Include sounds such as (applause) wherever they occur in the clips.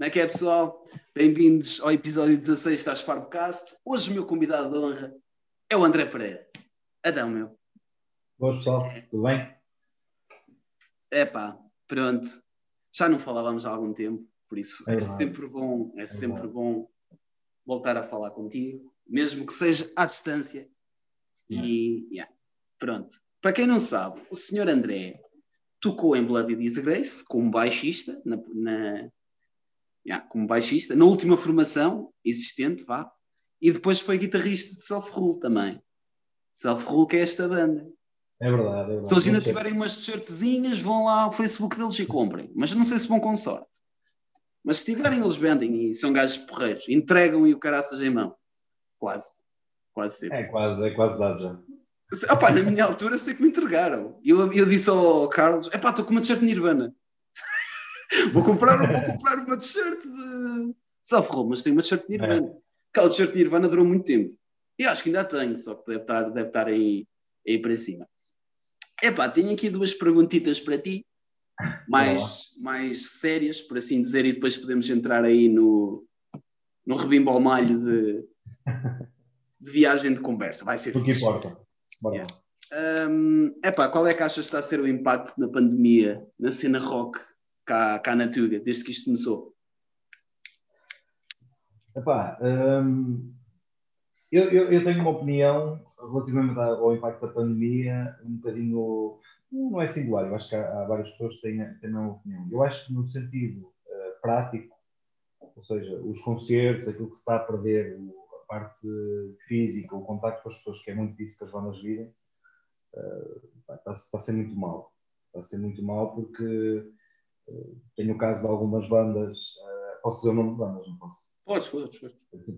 Como é que é, pessoal? Bem-vindos ao episódio 16 da Sparpcast. Hoje o meu convidado de honra é o André Pereira. Adão, meu. Boas, pessoal. Tudo bem? É pá, pronto. Já não falávamos há algum tempo, por isso é, é sempre bom, é, é sempre bom voltar a falar contigo, mesmo que seja à distância. Yeah. E yeah, pronto. Para quem não sabe, o senhor André tocou em Bloody Disgrace como baixista, na, na yeah, como baixista, na última formação existente, vá, e depois foi guitarrista de Self Rule também. Self Rule que é esta banda. É verdade, é verdade. Se eles ainda tiverem umas t-shirtzinhas, vão lá ao Facebook deles e comprem. Mas não sei se vão com sorte. Mas se tiverem, eles vendem e são gajos porreiros. Entregam e o caraças em mão. Quase. Quase sempre. É quase, é quase dado já. Opa, na minha altura sei que me entregaram. Eu, eu disse ao Carlos: é pá, estou com uma t-shirt Nirvana. (laughs) vou, comprar, vou comprar uma t-shirt de Self Roll, mas tenho uma t-shirt Nirvana. É. Aquela t-shirt Nirvana durou muito tempo. E acho que ainda tenho, só que deve estar, deve estar aí, aí para cima. Epá, tenho aqui duas perguntitas para ti, mais, mais sérias, por assim dizer, e depois podemos entrar aí no, no rebimbo ao malho de, (laughs) de viagem de conversa. Vai ser O que importa. Bora yeah. Um, epá, qual é que achas que está a ser o impacto da pandemia na cena rock cá, cá na Tuga, desde que isto começou? Epá, um, eu, eu, eu, tenho uma opinião relativamente ao impacto da pandemia um bocadinho, não é singular, eu acho que há, há várias pessoas que têm, têm a mesma opinião. Eu acho que no sentido uh, prático, ou seja, os concertos, aquilo que se está a perder, a parte física, o contacto com as pessoas, que é muito disso que as bandas vivem, uh, está, está a ser muito mal. Está a ser muito mal porque tenho o caso de algumas bandas, uh, posso dizer o nome de bandas, não posso? Podes, podes.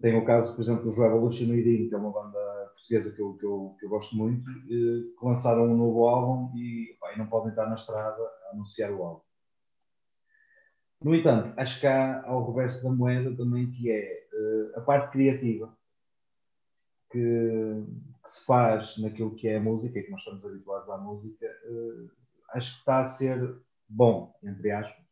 Tenho o caso, por exemplo, dos Revolution Within, que é uma banda portuguesa que eu, que eu, que eu gosto muito, que lançaram um novo álbum e, pá, e não podem estar na estrada a anunciar o álbum. No entanto, acho que há ao reverso da moeda também que é uh, a parte criativa que, que, se faz naquilo que é a música e que nós estamos habituados à música, uh, acho que está a ser bom, entre aspas,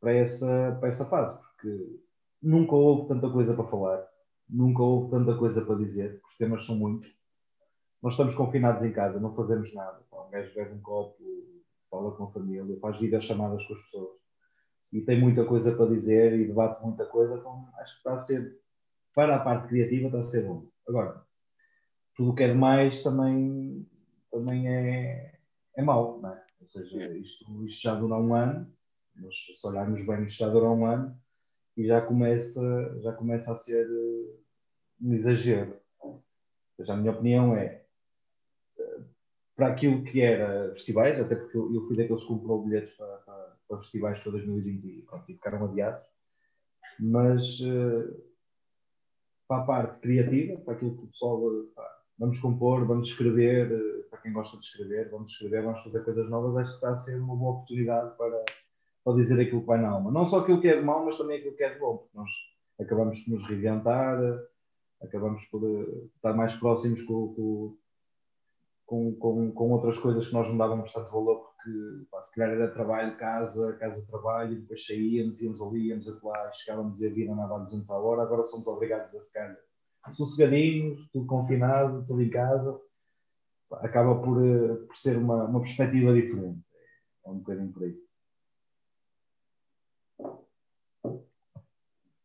para essa, para essa fase, porque nunca houve tanta coisa para falar, nunca houve tanta coisa para dizer, os temas são muitos. Nós estamos confinados em casa, não fazemos nada. Um gajo bebe um copo, fala com a família, faz videochamadas com as pessoas e tem muita coisa para dizer e debate muita coisa, então acho que está a ser, para a parte criativa, está a ser bom. Agora, tudo o que é demais também, também é, é mau, não é? Ou seja, isto, isto já dura um ano, mas se olharmos bem, isto já dura um ano e já começa, já começa a ser eh, um exagero. Ou seja, a minha opinião é eh, para aquilo que era festivais, até porque eu fui daqueles que comprou bilhetes para, para, para festivais para 2020 e, e ficaram adiados, mas uh, para a parte criativa, para aquilo que o pessoal pá, vamos compor, vamos escrever, uh, para quem gosta de escrever, vamos escrever, vamos fazer coisas novas, acho que está a ser uma boa oportunidade para para dizer aquilo que vai na alma. Não só aquilo que é de mau, mas também aquilo que é de bom, porque nós acabamos por nos reinventar, acabamos por eh, estar mais próximos com, com, com, com, outras coisas que nós não dávamos tanto valor, porque pá, se calhar era trabalho, casa, casa, trabalho, depois saíamos, íamos ali, íamos a lá, chegávamos e a vida andava a 200 a hora, agora somos obrigados a ficar sossegadinhos, tudo confinado, tudo em casa. Acaba por, eh, por ser uma, uma perspectiva diferente. É um bocadinho por aí.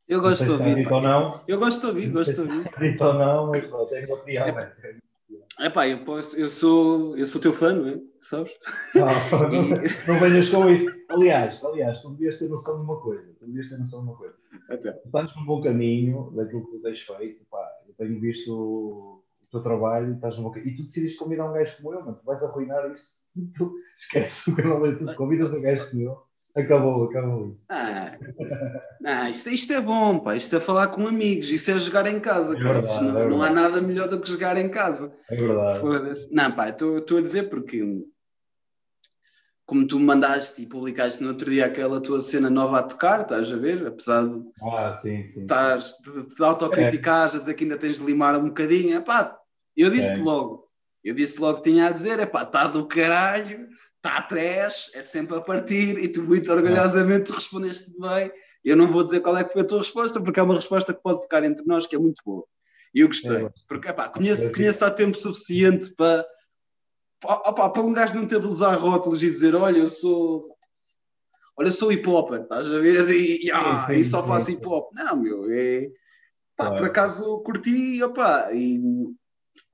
Eu gosto de ouvir. Ou não. Eu gosto de ouvir, gosto de ouvir. Acredito ou não, mas pronto, tenho uma opinião. É pá, eu, posso, eu, sou, eu sou teu fã, não é? Sabes? (laughs) Não, não, não venhas com isso. Aliás, aliás, tu devias ter noção de uma coisa. Tu devias ter noção de uma coisa. Até. Tu estás num bom caminho daquilo que tu tens feito. Pá, eu tenho visto o teu trabalho estás num bom caminho. E tu decidiste convidar um gajo como eu, mano. Tu vais arruinar isso. (laughs) Tu esquece o canal de tudo. Convidas um gajo como eu Acabou, acabou isso. Ah, ah, isto, isto, é bom, pá. Isto é falar com amigos, isso é jogar em casa, é. Verdade, não, é não, há nada melhor do que jogar em casa. É verdade. Não, pá, estou a dizer porque como tu mandaste e publicaste no outro dia aquela tua cena nova a tocar, estás a ver? Apesar de ah, sim, sim, estás de, de autocriticar, é. que ainda tens de limar um bocadinho, pá, eu disse-te é. logo, eu disse logo que tinha a dizer, é pá, está do caralho, está atrás, é sempre a partir, e tu muito orgulhosamente respondeste bem. Eu não vou dizer qual é que foi a tua resposta, porque é uma resposta que pode ficar entre nós, que é muito boa. E eu gostei, porque epá, conheço, conheço há tempo suficiente para, opa, para um gajo não ter de usar rótulos e dizer: Olha, eu sou. Olha, eu sou hip hop, estás a ver? E, e, ah, e só faço hip hop. Não, meu, é. Pá, por acaso curti, opa, e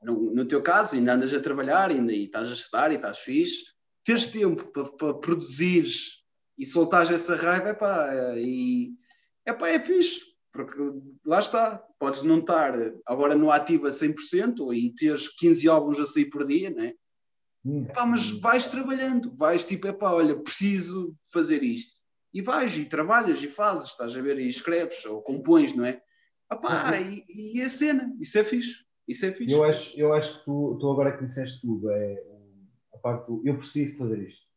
no, no, teu caso, ainda andas a trabalhar, ainda, e estás a estudar e estás fixe, teres tempo para, para produzir e soltares essa raiva, epá, e epá, é fixe, porque lá está, podes não estar agora no ativo a 100% e teres 15 álbuns a sair por dia, né? Hum. Epá, mas vais trabalhando, vais tipo, epá, olha, preciso fazer isto. E vais e trabalhas e fazes, estás a ver, e escreves ou compões, não é? Epá, e, e a cena, isso é fixe. Isso é fixe. Eu acho, eu acho que tu, tu agora que disseste tudo, é parte do eu preciso fazer isto.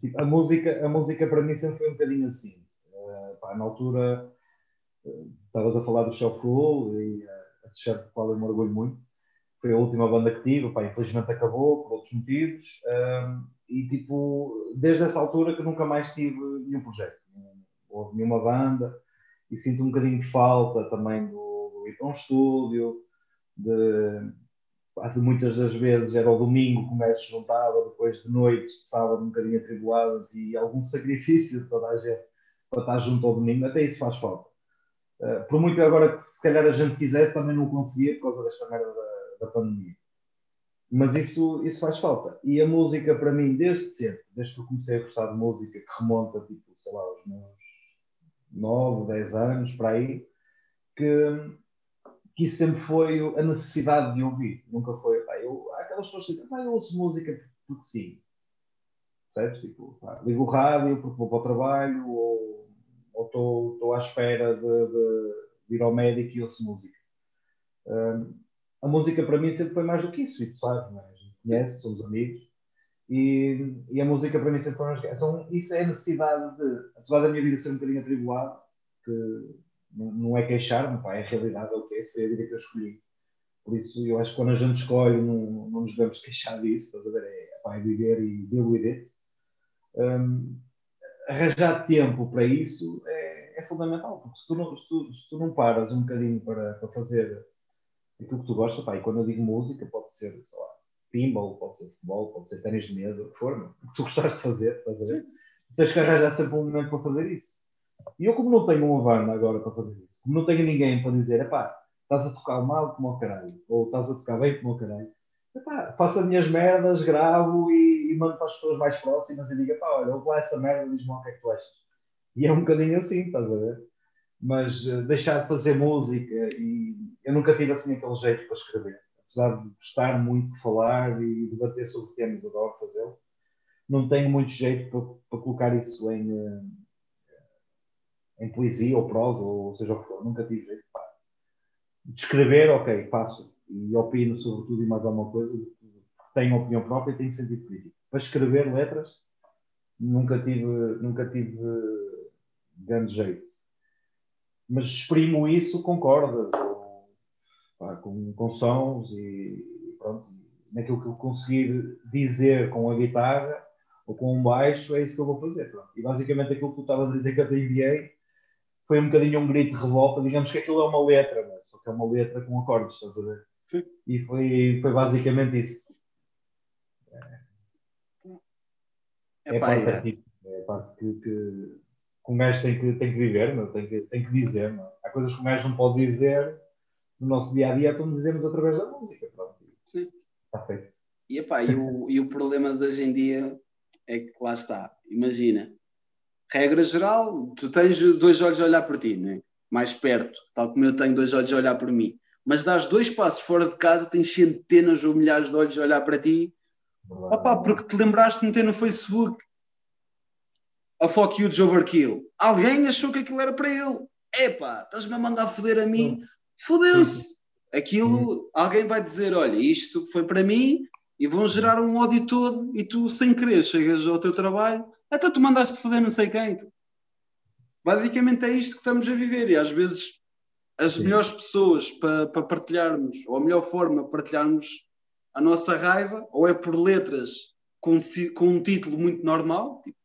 Tipo, a, música, a música para mim sempre foi um bocadinho assim. Uh, pá, na altura uh, estavas a falar do Shelf Rule e uh, a t-shirt de qual eu me orgulho muito. Foi a última banda que tive, pá, infelizmente acabou por outros motivos. e tipo, desde essa altura que nunca mais tive nenhum projeto. Não houve nenhuma banda e sinto um bocadinho de falta também do, do ir para um estúdio de, de, muitas das vezes era o domingo que o se juntava, depois de noites, de sábado um bocadinho atribuladas e algum sacrifício de toda a gente para estar junto ao domingo, até isso faz falta. Uh, por muito agora que se calhar a gente quisesse, também não conseguia por causa desta merda da, da pandemia. Mas isso, isso faz falta. E a música, para mim, desde sempre, desde que eu comecei a gostar de música, que remonta, tipo, sei lá, aos meus 9, 10 anos, para aí, que que isso sempre foi a necessidade de ouvir. Nunca foi, pá, eu, há aquelas pessoas que dizem, pá, eu ouço música porque sim. Percebes? Tipo, pá, ligo o rádio porque vou para o trabalho ou estou à espera de, de, de, ir ao médico e ouço música. Um, a música para mim sempre foi mais do que isso, e tu sabes, é? conhece, somos amigos. E, e, a música para mim sempre foi mais. Então, isso é a necessidade de, apesar da minha vida ser um bocadinho atribulada, que não, é queixar-me, é a realidade é o que é, foi a vida que eu escolhi. Por isso, eu acho que quando a gente escolhe, não, não nos devemos queixar disso, estás a ver? É, é viver e deal with it. Um, arranjar tempo para isso é, é, fundamental, porque se tu, não, se, tu, se tu não paras um bocadinho para, para fazer aquilo que tu gostas, pá, e quando eu digo música, pode ser, sei lá, pinball, pode ser futebol, pode ser ténis de mesa, o que for, o que tu gostaste de fazer, estás a ver? Tens que arranjar sempre um momento para fazer isso. E eu, como não tenho uma banda agora para fazer isso, como não tenho ninguém para dizer, epá, estás a tocar mal como o caralho, ou estás a tocar bem como o caralho, epá, faço as minhas merdas, gravo e, e mando para as pessoas mais próximas e digo, epá, olha, ouve lá essa merda e diz-me o que é que tu achas. E é um bocadinho assim, estás a ver? Mas uh, deixar de fazer música e eu nunca tive assim aquele jeito para escrever. Apesar de gostar muito de falar e debater sobre temas, adoro fazê-lo. Não tenho muito jeito para, para colocar isso em, uh, em poesia ou prosa, ou seja o que for, nunca tive jeito. Pá. Descrever, ok, faço. E opino sobre tudo e mais alguma coisa, tenho opinião própria e tenho sentido crítico. Para escrever letras, nunca tive, nunca tive grande jeito. Mas exprimo isso com cordas, pá, com, com sons e pronto. Naquilo que eu conseguir dizer com a guitarra ou com um baixo, é isso que eu vou fazer. Pronto. E basicamente aquilo que tu estavas a dizer que eu te enviei foi um bocadinho um grito de revolta. Digamos que aquilo é uma letra, mas só que é uma letra com acordes, estás a ver? Sim. E foi, foi basicamente isso. É, é, a parte artística, é a parte que, que, que um gajo tem que, tem que viver, meu, tem, que, tem que dizer. Meu. Há coisas que um gajo não pode dizer no nosso dia a dia, então dizemos através da música. Pronto. Sim. Está feito. E, epá, e, o, e o problema de hoje em dia é que lá está. Imagina, regra geral, tu tens dois olhos a olhar por ti, né? mais perto, tal como eu tenho dois olhos a olhar por mim. Mas dás dois passos fora de casa, tens centenas ou milhares de olhos a olhar para ti. Opa, porque te lembraste de meter no Facebook a fuck you de overkill. Alguém achou que aquilo era para ele. Epá, estás-me a mandar foder a mim? Fodeu-se. Aquilo, alguém vai dizer: olha, isto foi para mim e vão gerar um ódio todo e tu, sem querer, chegas ao teu trabalho então tu mandaste foder não sei quem. Tu. Basicamente é isto que estamos a viver e às vezes as Sim. melhores pessoas para, para partilharmos, ou a melhor forma de partilharmos a nossa raiva, ou é por letras com, com um título muito normal, tipo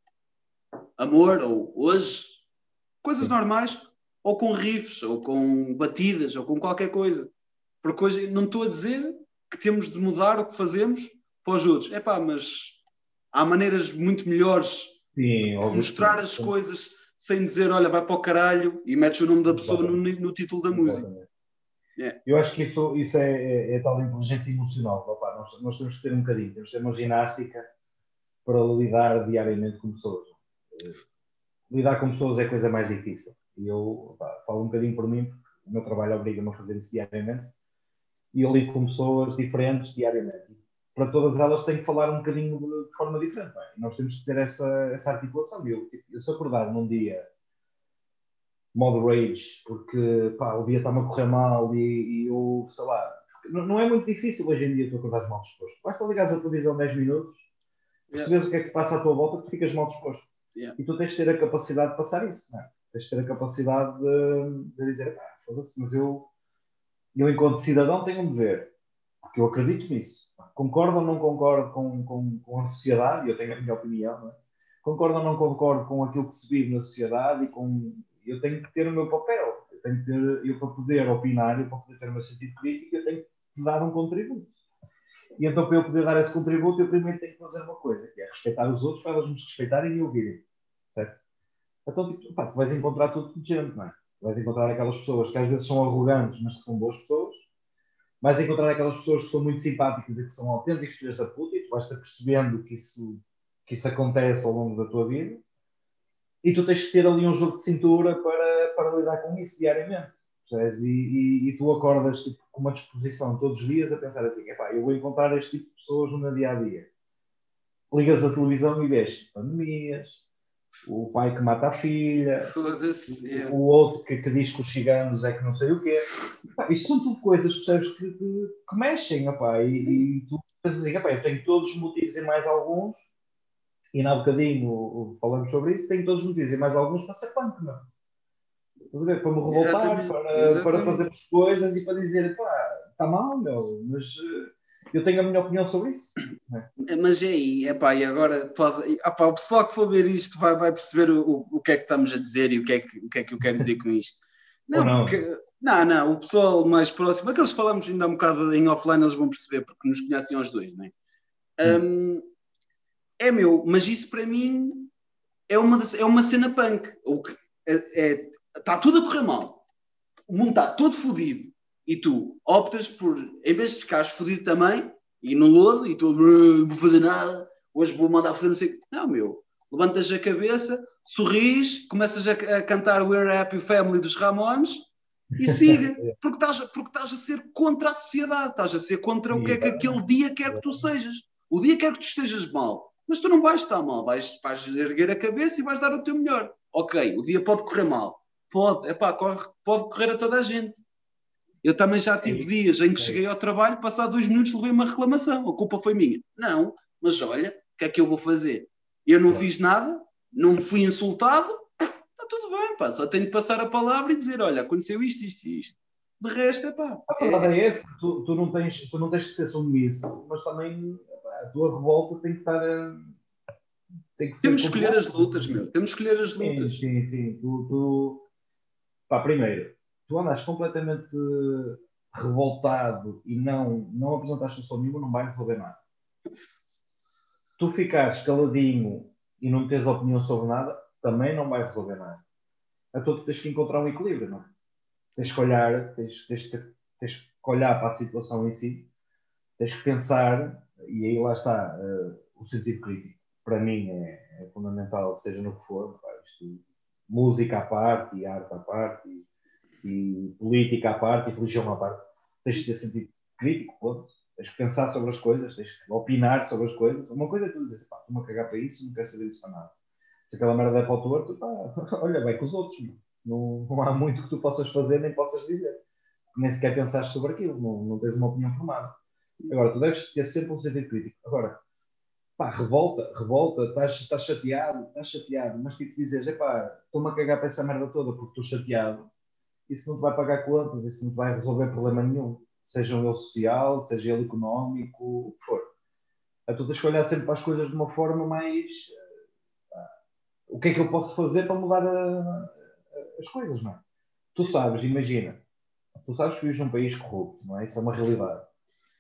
Amor ou Hoje, coisas Sim. normais, ou com riffs, ou com batidas, ou com qualquer coisa. Porque hoje não estou a dizer que temos de mudar o que fazemos para os outros. É pá, mas há maneiras muito melhores Sim, de mostrar as coisas sem dizer, olha, vai para o caralho e metes o nome da pessoa no, no, título da música. Yeah. Eu acho que isso, isso é, é, é tal inteligência emocional. Opa, nós, nós, temos que ter um bocadinho, temos que ter uma ginástica para lidar diariamente com pessoas. Eh, lidar com pessoas é a coisa mais difícil. E eu opa, falo um bocadinho por mim, porque o meu trabalho obriga-me a fazer isso diariamente. E eu lido com pessoas diferentes diariamente. Para todas elas tenho que falar um bocadinho de, de forma diferente. É? Nós temos que ter essa, essa articulação. Eu, eu, se acordar num dia modo rage, porque pá, o dia está-me a correr mal e, e eu, sei lá, não, não, é muito difícil hoje em dia tu acordares mal disposto. Basta ligares a televisão 10 minutos, percebes yeah. o que é que se passa à tua volta, tu ficas mal disposto. Yeah. E tu tens de ter a capacidade de passar isso, não é? Tens de ter a capacidade de, de dizer, pá, foda-se, mas eu, eu, enquanto cidadão, tenho um dever, porque eu acredito nisso. Concordo ou não concordo com, com, com a sociedade, eu tenho a minha opinião, é? concordo ou não concordo com aquilo que se vive na sociedade e com eu tenho que ter o meu papel. Eu tenho que ter, eu para poder opinar, eu para poder ter o meu sentido crítico, eu tenho que dar um contributo. E então, para eu poder dar esse contributo, eu primeiro tenho que fazer uma coisa, que é respeitar os outros para eles nos respeitarem e ouvirem. Certo? Então, tipo, pá, tu vais encontrar tudo de gente, não é? Vais encontrar aquelas pessoas que às vezes são arrogantes, mas que são boas pessoas. Vais encontrar aquelas pessoas que são muito simpáticas e que são autênticos filhos da puta e tu vais estar percebendo que isso, que isso acontece ao longo da tua vida e tu tens que ter ali um jogo de cintura para, para lidar com isso diariamente. E, e, e, tu acordas tipo, com uma disposição todos os dias a pensar assim: eu vou encontrar este tipo de pessoas no dia a dia. Ligas a televisão e vês pandemias, o pai que mata a filha, o, o outro que, que, diz que os ciganos é que não sei o quê. isto são tudo coisas percebes, que, que, que mexem, epá, e, e tu pensas assim: eu tenho todos os motivos e mais alguns e na bocadinho falamos sobre isso, tenho todos os motivos e mais alguns para ser punk, não. Para me revoltar, para, para fazer as coisas e para dizer, pá, está mal, meu, mas eh, eu tenho a minha opinião sobre isso. É? Mas é aí, é pá, e agora pode, pá, o pessoal que for ver isto vai, vai perceber o, o que é que estamos a dizer e o que é que, o que, é que eu quero dizer com isto. (laughs) Não, não, porque, não, não, o pessoal mais próximo, aqueles que falamos ainda um bocado em offline, eles vão perceber, porque nos conhecem os dois, não é? Hum. Um, é meu, mas isso para mim é uma, é uma cena punk. O que é, é, está tudo a correr mal. O mundo está todo fodido. E tu optas por, em vez de ficares fodido também, e no lodo, e tu não vou fazer nada, hoje vou mandar fazer não sei Não, meu. Levantas a cabeça, sorris, começas a, a cantar We're Happy Family dos Ramones e (laughs) siga, porque estás, porque estás a ser contra a sociedade, estás a ser contra o que é que aquele dia quer que tu sejas. O dia quer que tu estejas mal mas tu não vais estar mal, vais, vais erguer a cabeça e vais dar o teu melhor. Ok, o dia pode correr mal. Pode, é pá, pode correr a toda a gente. Eu também já tive é dias em que é cheguei ao trabalho, passado dois minutos levei uma reclamação, a culpa foi minha. Não, mas olha, o que é que eu vou fazer? Eu não fiz nada, não fui insultado, está tudo bem, pá, só tenho de passar a palavra e dizer, olha, aconteceu isto, isto e isto. De resto, é pá. A verdade é, essa, tu, tu, não tens, tu não tens que ser submisso, mas também a tua revolta tem que estar. Tem que Temos que escolher as lutas, meu. Temos que escolher as lutas. Sim, sim, sim. Tu, tu... Pá, primeiro, tu andas completamente revoltado e não, não apresentas solução nenhuma, não vai resolver nada. Tu ficares caladinho e não tens opinião sobre nada, também não vai resolver nada. Então tu tens que encontrar um equilíbrio, não é? Tens que olhar, tens, tens, tens que olhar para a situação em si, tens que pensar e aí lá está uh, o sentido crítico. Para mim é, é, fundamental, seja no que for, pá, isto, música à parte, arte à parte, e, política à parte, e religião à parte. Tens de ter sentido crítico, ponto. Tens que pensar sobre as coisas, tens que opinar sobre as coisas. Uma coisa é tu dizer, pá, estou-me a cagar para isso, não quero saber disso para nada. Se aquela merda é para o torto, pá, (laughs) olha, vai com os outros. Não, não há muito que tu possas fazer nem possas dizer. Nem sequer pensaste sobre aquilo, não, não tens uma opinião formada. Agora, tu deves ter sempre um sentido crítico. Agora, pá, revolta, revolta, estás, estás chateado, estás chateado, mas tipo dizes, epá, estou-me a cagar para essa merda toda porque estou chateado, isso não te vai pagar contas, isso não te vai resolver problema nenhum, seja ele social, seja ele económico, o que for. a tu tens que olhar sempre para as coisas de uma forma mais. Uh, o que é que eu posso fazer para mudar a, a, as coisas, não é? Tu sabes, imagina, tu sabes que vives num país corrupto, não é? Isso é uma realidade.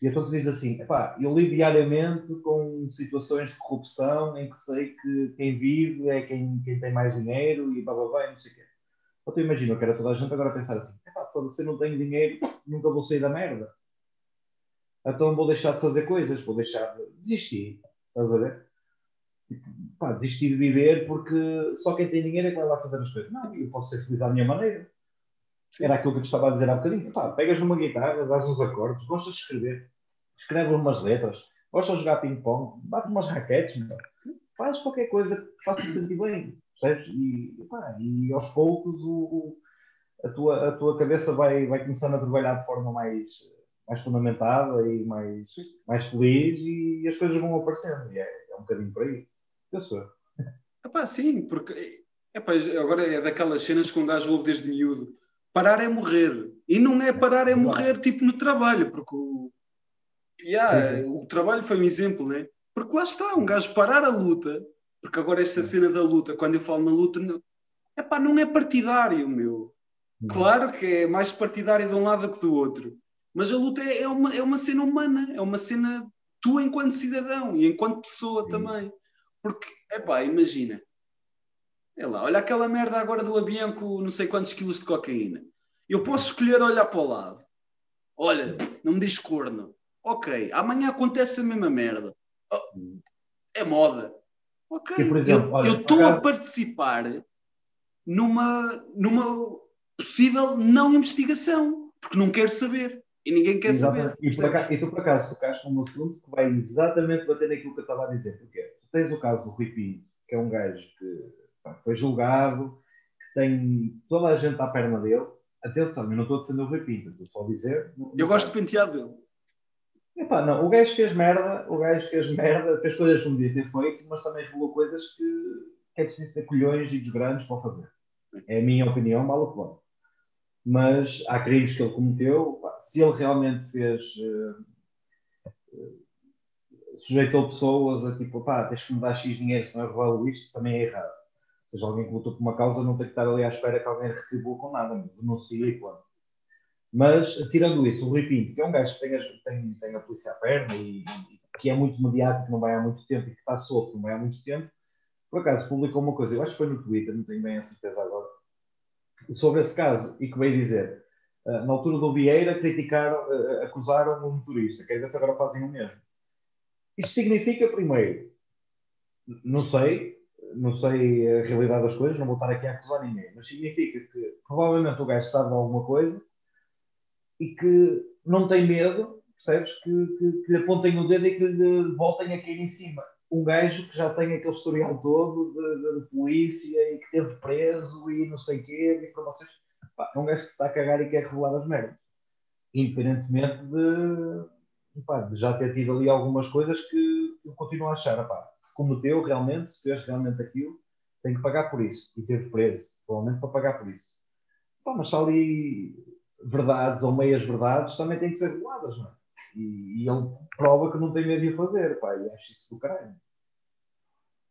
E então tu dizes assim, epá, eu lido diariamente com situações de corrupção em que sei que quem vive é quem, quem tem mais dinheiro e blá blá blá não sei o quê. Então imagina, eu quero toda a gente agora pensar assim, se eu não tenho dinheiro, nunca vou sair da merda. Então vou deixar de fazer coisas, vou deixar de desistir. Estás a ver? Tipo, pá, desistir de viver porque só quem tem dinheiro é que vai lá fazer as coisas. Não, eu posso ser feliz à minha maneira. Sim. Era aquilo que eu te estava a dizer há bocadinho. Pá, pegas numa guitarra, dás uns acordes, gostas de escrever, escreve umas letras, gostas de jogar ping-pong, bate umas raquetes, meu. faz qualquer coisa que faça sentir bem, percebes? E, pá, e aos poucos o, a, tua, a tua cabeça vai, vai começando a trabalhar de forma mais, mais fundamentada e mais, mais feliz e, as coisas vão aparecendo. E é, é um bocadinho por aí. Eu sou. Epá, sim, porque epá, agora é daquelas cenas que um gajo ouve desde miúdo parar é morrer. E não é parar é morrer tipo no trabalho, porque o, yeah, o trabalho foi um exemplo, né? Porque lá está, um gajo parar a luta, porque agora esta cena da luta, quando eu falo na luta, não, epá, não é partidário, meu. Claro que é mais partidário de um lado que do outro. Mas a luta é, é uma, é uma cena humana, é uma cena tua enquanto cidadão e enquanto pessoa também. Porque, epá, imagina, é lá, olha aquela merda agora do avião com não sei quantos quilos de cocaína. Eu posso escolher olhar para o lado. Olha, não me diz corno. Ok, amanhã acontece a mesma merda. Oh, é moda. Ok, e, exemplo, eu estou a participar numa, numa possível não investigação, porque não quero saber. E ninguém quer Exatamente. saber. E, por acaso, e tu, por acaso, tocaste num assunto que vai exatamente bater naquilo que eu estava a dizer. Porque tu tens o caso do Rui Pinto, que é um gajo que foi julgado, que tem toda a gente à perna dele. Atenção, eu não estou a defender o Rui Pinto, estou só a dizer. eu gosto de penteado dele. Epá, não, o gajo fez merda, o gajo fez merda, fez coisas que não devia ter feito, mas também revelou coisas que, que é preciso ter colhões e dos grandes para fazer. É a minha opinião, mal o que. Mas há crimes que ele cometeu, se ele realmente fez. Uh, sujeitou pessoas a tipo, pá, tens que me dar X dinheiro, se não é revelo isto, isso também é errado seja, alguém que lutou por uma causa não tem que estar ali à espera que alguém retribua com nada, denuncia e pronto. Mas, tirando isso, o Rui Pinto, que é um gajo que tem a, tem, tem a polícia à perna e, e, que é muito mediático, não vai há muito tempo e que está solto, não vai há muito tempo, por acaso publicou uma coisa, eu acho que foi no Twitter, não tenho bem a certeza agora, sobre esse caso e que veio dizer, uh, na altura do Vieira, criticaram, uh, acusaram um motorista, quer ver se agora fazem o mesmo. Isto significa, primeiro, não sei, não sei a realidade das coisas, não vou estar aqui a acusar ninguém, mas significa que provavelmente o gajo sabe de alguma coisa e que não tem medo, percebes? Que, que, que lhe apontem o dedo e que lhe voltem a cair em cima. Um gajo que já tem aquele historial todo de, de, de polícia e que teve preso e não sei o quê, de informações. Pá, é um gajo que se está a cagar e quer revelar as merdas. Independentemente de, pá, de já ter tido ali algumas coisas que eu continuo a achar, opá, se cometeu realmente, se fez realmente aquilo, tem que pagar por isso. E teve preso, provavelmente para pagar por isso. Opá, mas se ali verdades ou meias verdades também têm que ser reveladas, não é? E, e, ele prova que não tem medo de fazer, pá, e acho isso do caralho.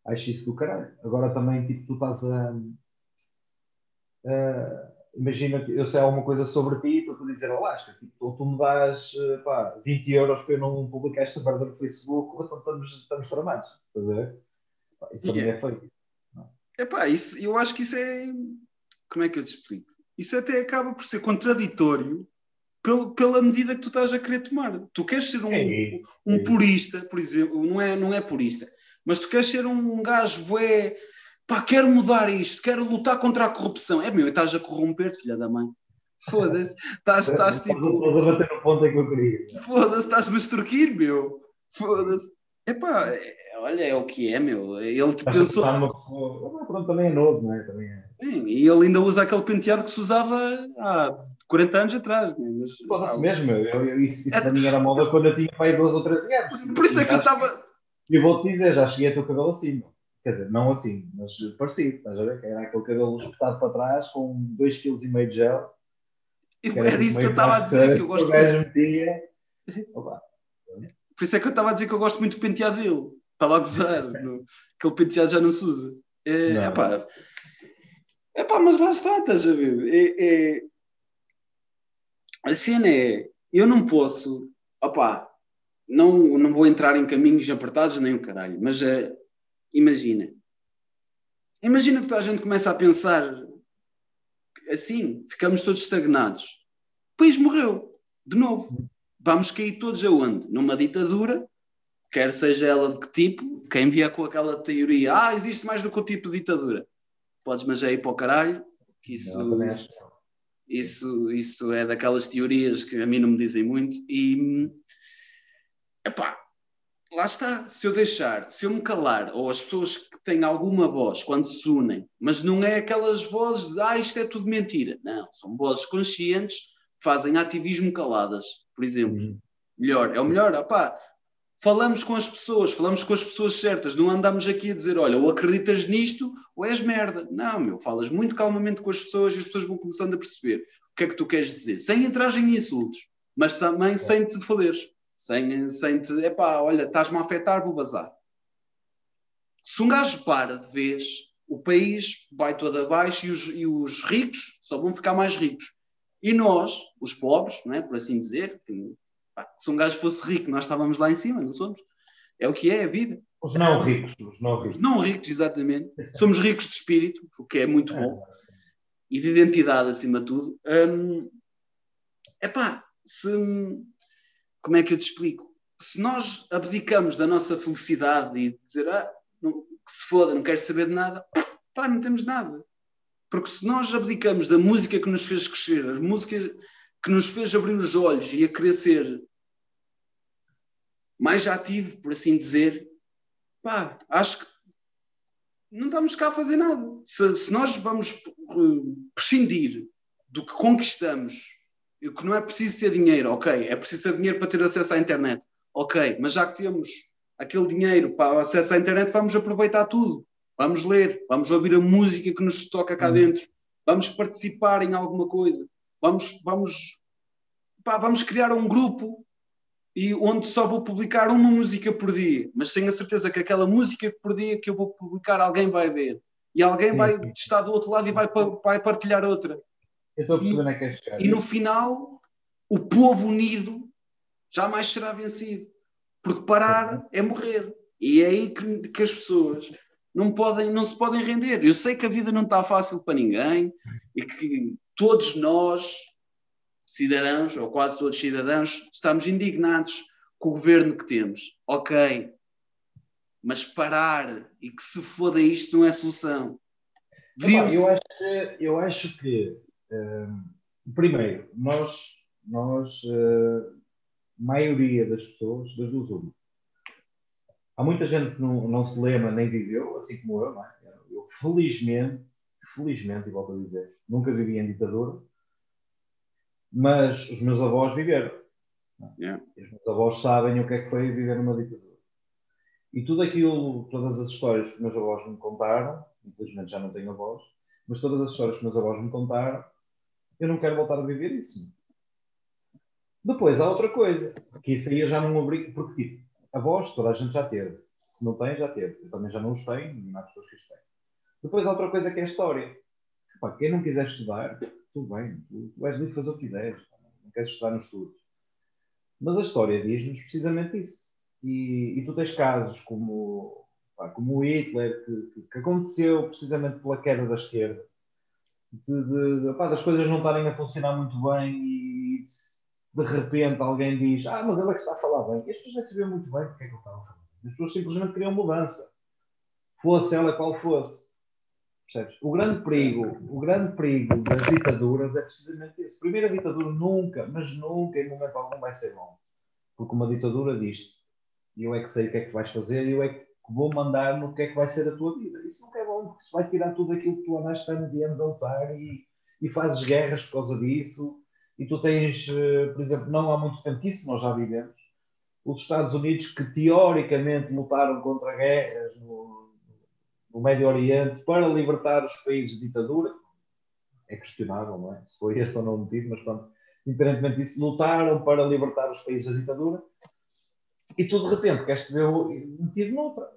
Acho isso do caralho. Agora também, tipo, tu estás a. a imagina que eu sei alguma coisa sobre ti e estou a dizer, olá, tipo, ou tu me dás eh, pá, 20 euros para eu não publicar esta merda no Facebook, ou então estamos, estamos tramados. Estás a ver? Pá, isso também yeah. é feito. É pá, isso, eu acho que isso é. Como é que eu te explico? Isso até acaba por ser contraditório pelo, pela medida que tu estás a querer tomar. Tu queres ser um, é um é purista, por exemplo, não é, não é purista, mas tu queres ser um gajo bué pá, quero mudar isto, quero lutar contra a corrupção. É meu, estás a corromper-te, filha da mãe. Foda-se, estás, estás tipo. Estás a bater no ponto em que eu queria. Foda-se, estás-me a extorquir, meu. Foda-se. Epá, é, olha, é o que é, meu. Ele tipo, (laughs) pensou. Pronto, também é novo, não é? Também é. Sim, e ele ainda usa aquele penteado que se usava há 40 anos atrás. Né? Mas, Foda-se ah, mesmo, eu, eu, isso, isso é... para mim era moda quando eu tinha pai 12 ou 13 anos. Por isso é que eu estava. E vou-te dizer, já cheguei a ter o cabelo assim, Quer dizer, não assim, mas parecido, estás a ver? Era aquele cabelo espetado para trás com 2,5 kg de gel. Era, era isso que eu estava a dizer, que eu gosto metia. Opa. Por isso é que eu estava a dizer que eu gosto muito do penteado dele. Estava a gozar. no, aquele penteado já não se usa. É, pá. É pá, mas lá está, estás a ver? É, é, a cena é, eu não posso, opá, não, não vou entrar em caminhos apertados nem o caralho, mas é, imagina, imagina que toda a gente começa a pensar assim, ficamos todos estagnados. O país morreu, de novo. Vamos cair todos aonde? Numa ditadura, quer seja ela de que tipo, quem vier com aquela teoria, ah, existe mais do que o tipo de ditadura. Podes, mas é ir para o caralho, que isso, isso, isso, isso é daquelas teorias que a mim não me dizem muito. E, epá, lá está. Se eu deixar, se eu me calar, ou as pessoas que têm alguma voz quando se unem, mas não é aquelas vozes de, ah, isto é tudo mentira. Não, são vozes conscientes que fazem ativismo caladas, por exemplo. Uhum. Melhor, é o melhor, opá, falamos com as pessoas, falamos com as pessoas certas, não andamos aqui a dizer, olha, ou acreditas nisto ou és merda. Não, meu, falas muito calmamente com as pessoas e as pessoas vão começando a perceber o que é que tu queres dizer, sem entrar em insultos, mas também sem te foderes, sem, sem te, epá, olha, estás-me a afetar, vou bazar. Se um gajo para de vez, o país vai todo abaixo e os, e os ricos só vão ficar mais ricos. E nós, os pobres, não é, por assim dizer, que se um gajo fosse rico, nós estávamos lá em cima, não somos? É o que é a vida. Os não ricos, os não ricos. Não ricos, exatamente. Somos ricos de espírito, o que é muito bom. E de identidade, acima de tudo. Hum, epá, se. Como é que eu te explico? Se nós abdicamos da nossa felicidade e dizer, ah, não, que se foda, não quero saber de nada, pá, não temos nada. Porque se nós abdicamos da música que nos fez crescer, a música que nos fez abrir os olhos e a ser mais ativo, por assim dizer, pá, acho que não estamos cá a fazer nada. Se, se nós vamos uh, prescindir do que conquistamos, e que não é preciso ter dinheiro, ok, é preciso ter dinheiro para ter acesso à internet, ok, mas já que temos aquele dinheiro para acesso à internet, vamos aproveitar tudo. Vamos ler, vamos ouvir a música que nos toca cá hum. dentro, vamos participar em alguma coisa, vamos, vamos, pá, vamos criar um grupo e onde só vou publicar uma música por dia, mas tenho a certeza que aquela música por dia que eu vou publicar alguém vai ver e alguém sim, vai sim. estar do outro lado e vai, vai partilhar outra. Eu estou a perceber onde é chegar. E no final, o povo unido jamais será vencido, porque parar é morrer. E é aí que, que as pessoas não, podem, não se podem render. Eu sei que a vida não está fácil para ninguém e que todos nós cidadãos, ou quase todos cidadãos, estamos indignados com o governo que temos. Ok, mas parar e que se foda isto não é solução. eu, acho que, eu acho que uh, primeiro, nós, nós uh, maioria das pessoas, das duas uma. Há muita gente que não, não se lembra nem viveu, assim como eu, é? Eu, felizmente, felizmente, e volto a dizer, nunca vivi em ditadura, mas os meus avós viveram. Yeah. Os meus avós sabem o que é que foi viver numa ditadura. E tudo aquilo, todas as histórias que meus avós me contaram, infelizmente já não tenho avós, mas todas as histórias que meus avós me contaram, eu não quero voltar a viver isso. Depois há outra coisa, que isso aí eu já não obrigo, porque tipo, avós toda a gente já teve. Se não tem, já teve. Eu também já não os tenho, não há pessoas que os têm. Depois há outra coisa que é a história. Pá, quem não quiser estudar, tudo bem, tu, tu és livre de fazer o que quiseres, não queres estudar nos estudos. Mas a história diz-nos precisamente isso. E, e, tu tens casos como, pá, como o Hitler, que, que, aconteceu precisamente pela queda da esquerda, de, de, de pá, das coisas não estarem a funcionar muito bem e de repente alguém diz: Ah, mas ele é que está a falar bem. E as pessoas nem sabiam muito bem porque é que ele estava a falar. As pessoas simplesmente queriam mudança, fosse ela qual fosse. Percebes? O grande perigo, o grande perigo das ditaduras é precisamente esse. Primeiro, a ditadura nunca, mas nunca, em momento algum, vai ser bom. Porque uma ditadura diz-te, eu é que sei o que é que vais fazer, eu é que vou mandar no que é que vai ser a tua vida. Isso nunca é bom, porque se vai tirar tudo aquilo que tu andaste anos e anos a lutar e, e fazes guerras por causa disso. E tu tens, eh, por exemplo, não há muito tempo, que isso nós já vivemos, os Estados Unidos que teoricamente lutaram contra guerras no, no Médio Oriente para libertar os países de ditadura. É questionável, não é? Se foi esse ou não o motivo, mas pronto, independentemente disso, lutaram para libertar os países da ditadura. e tu de repente queres te ver metido noutra.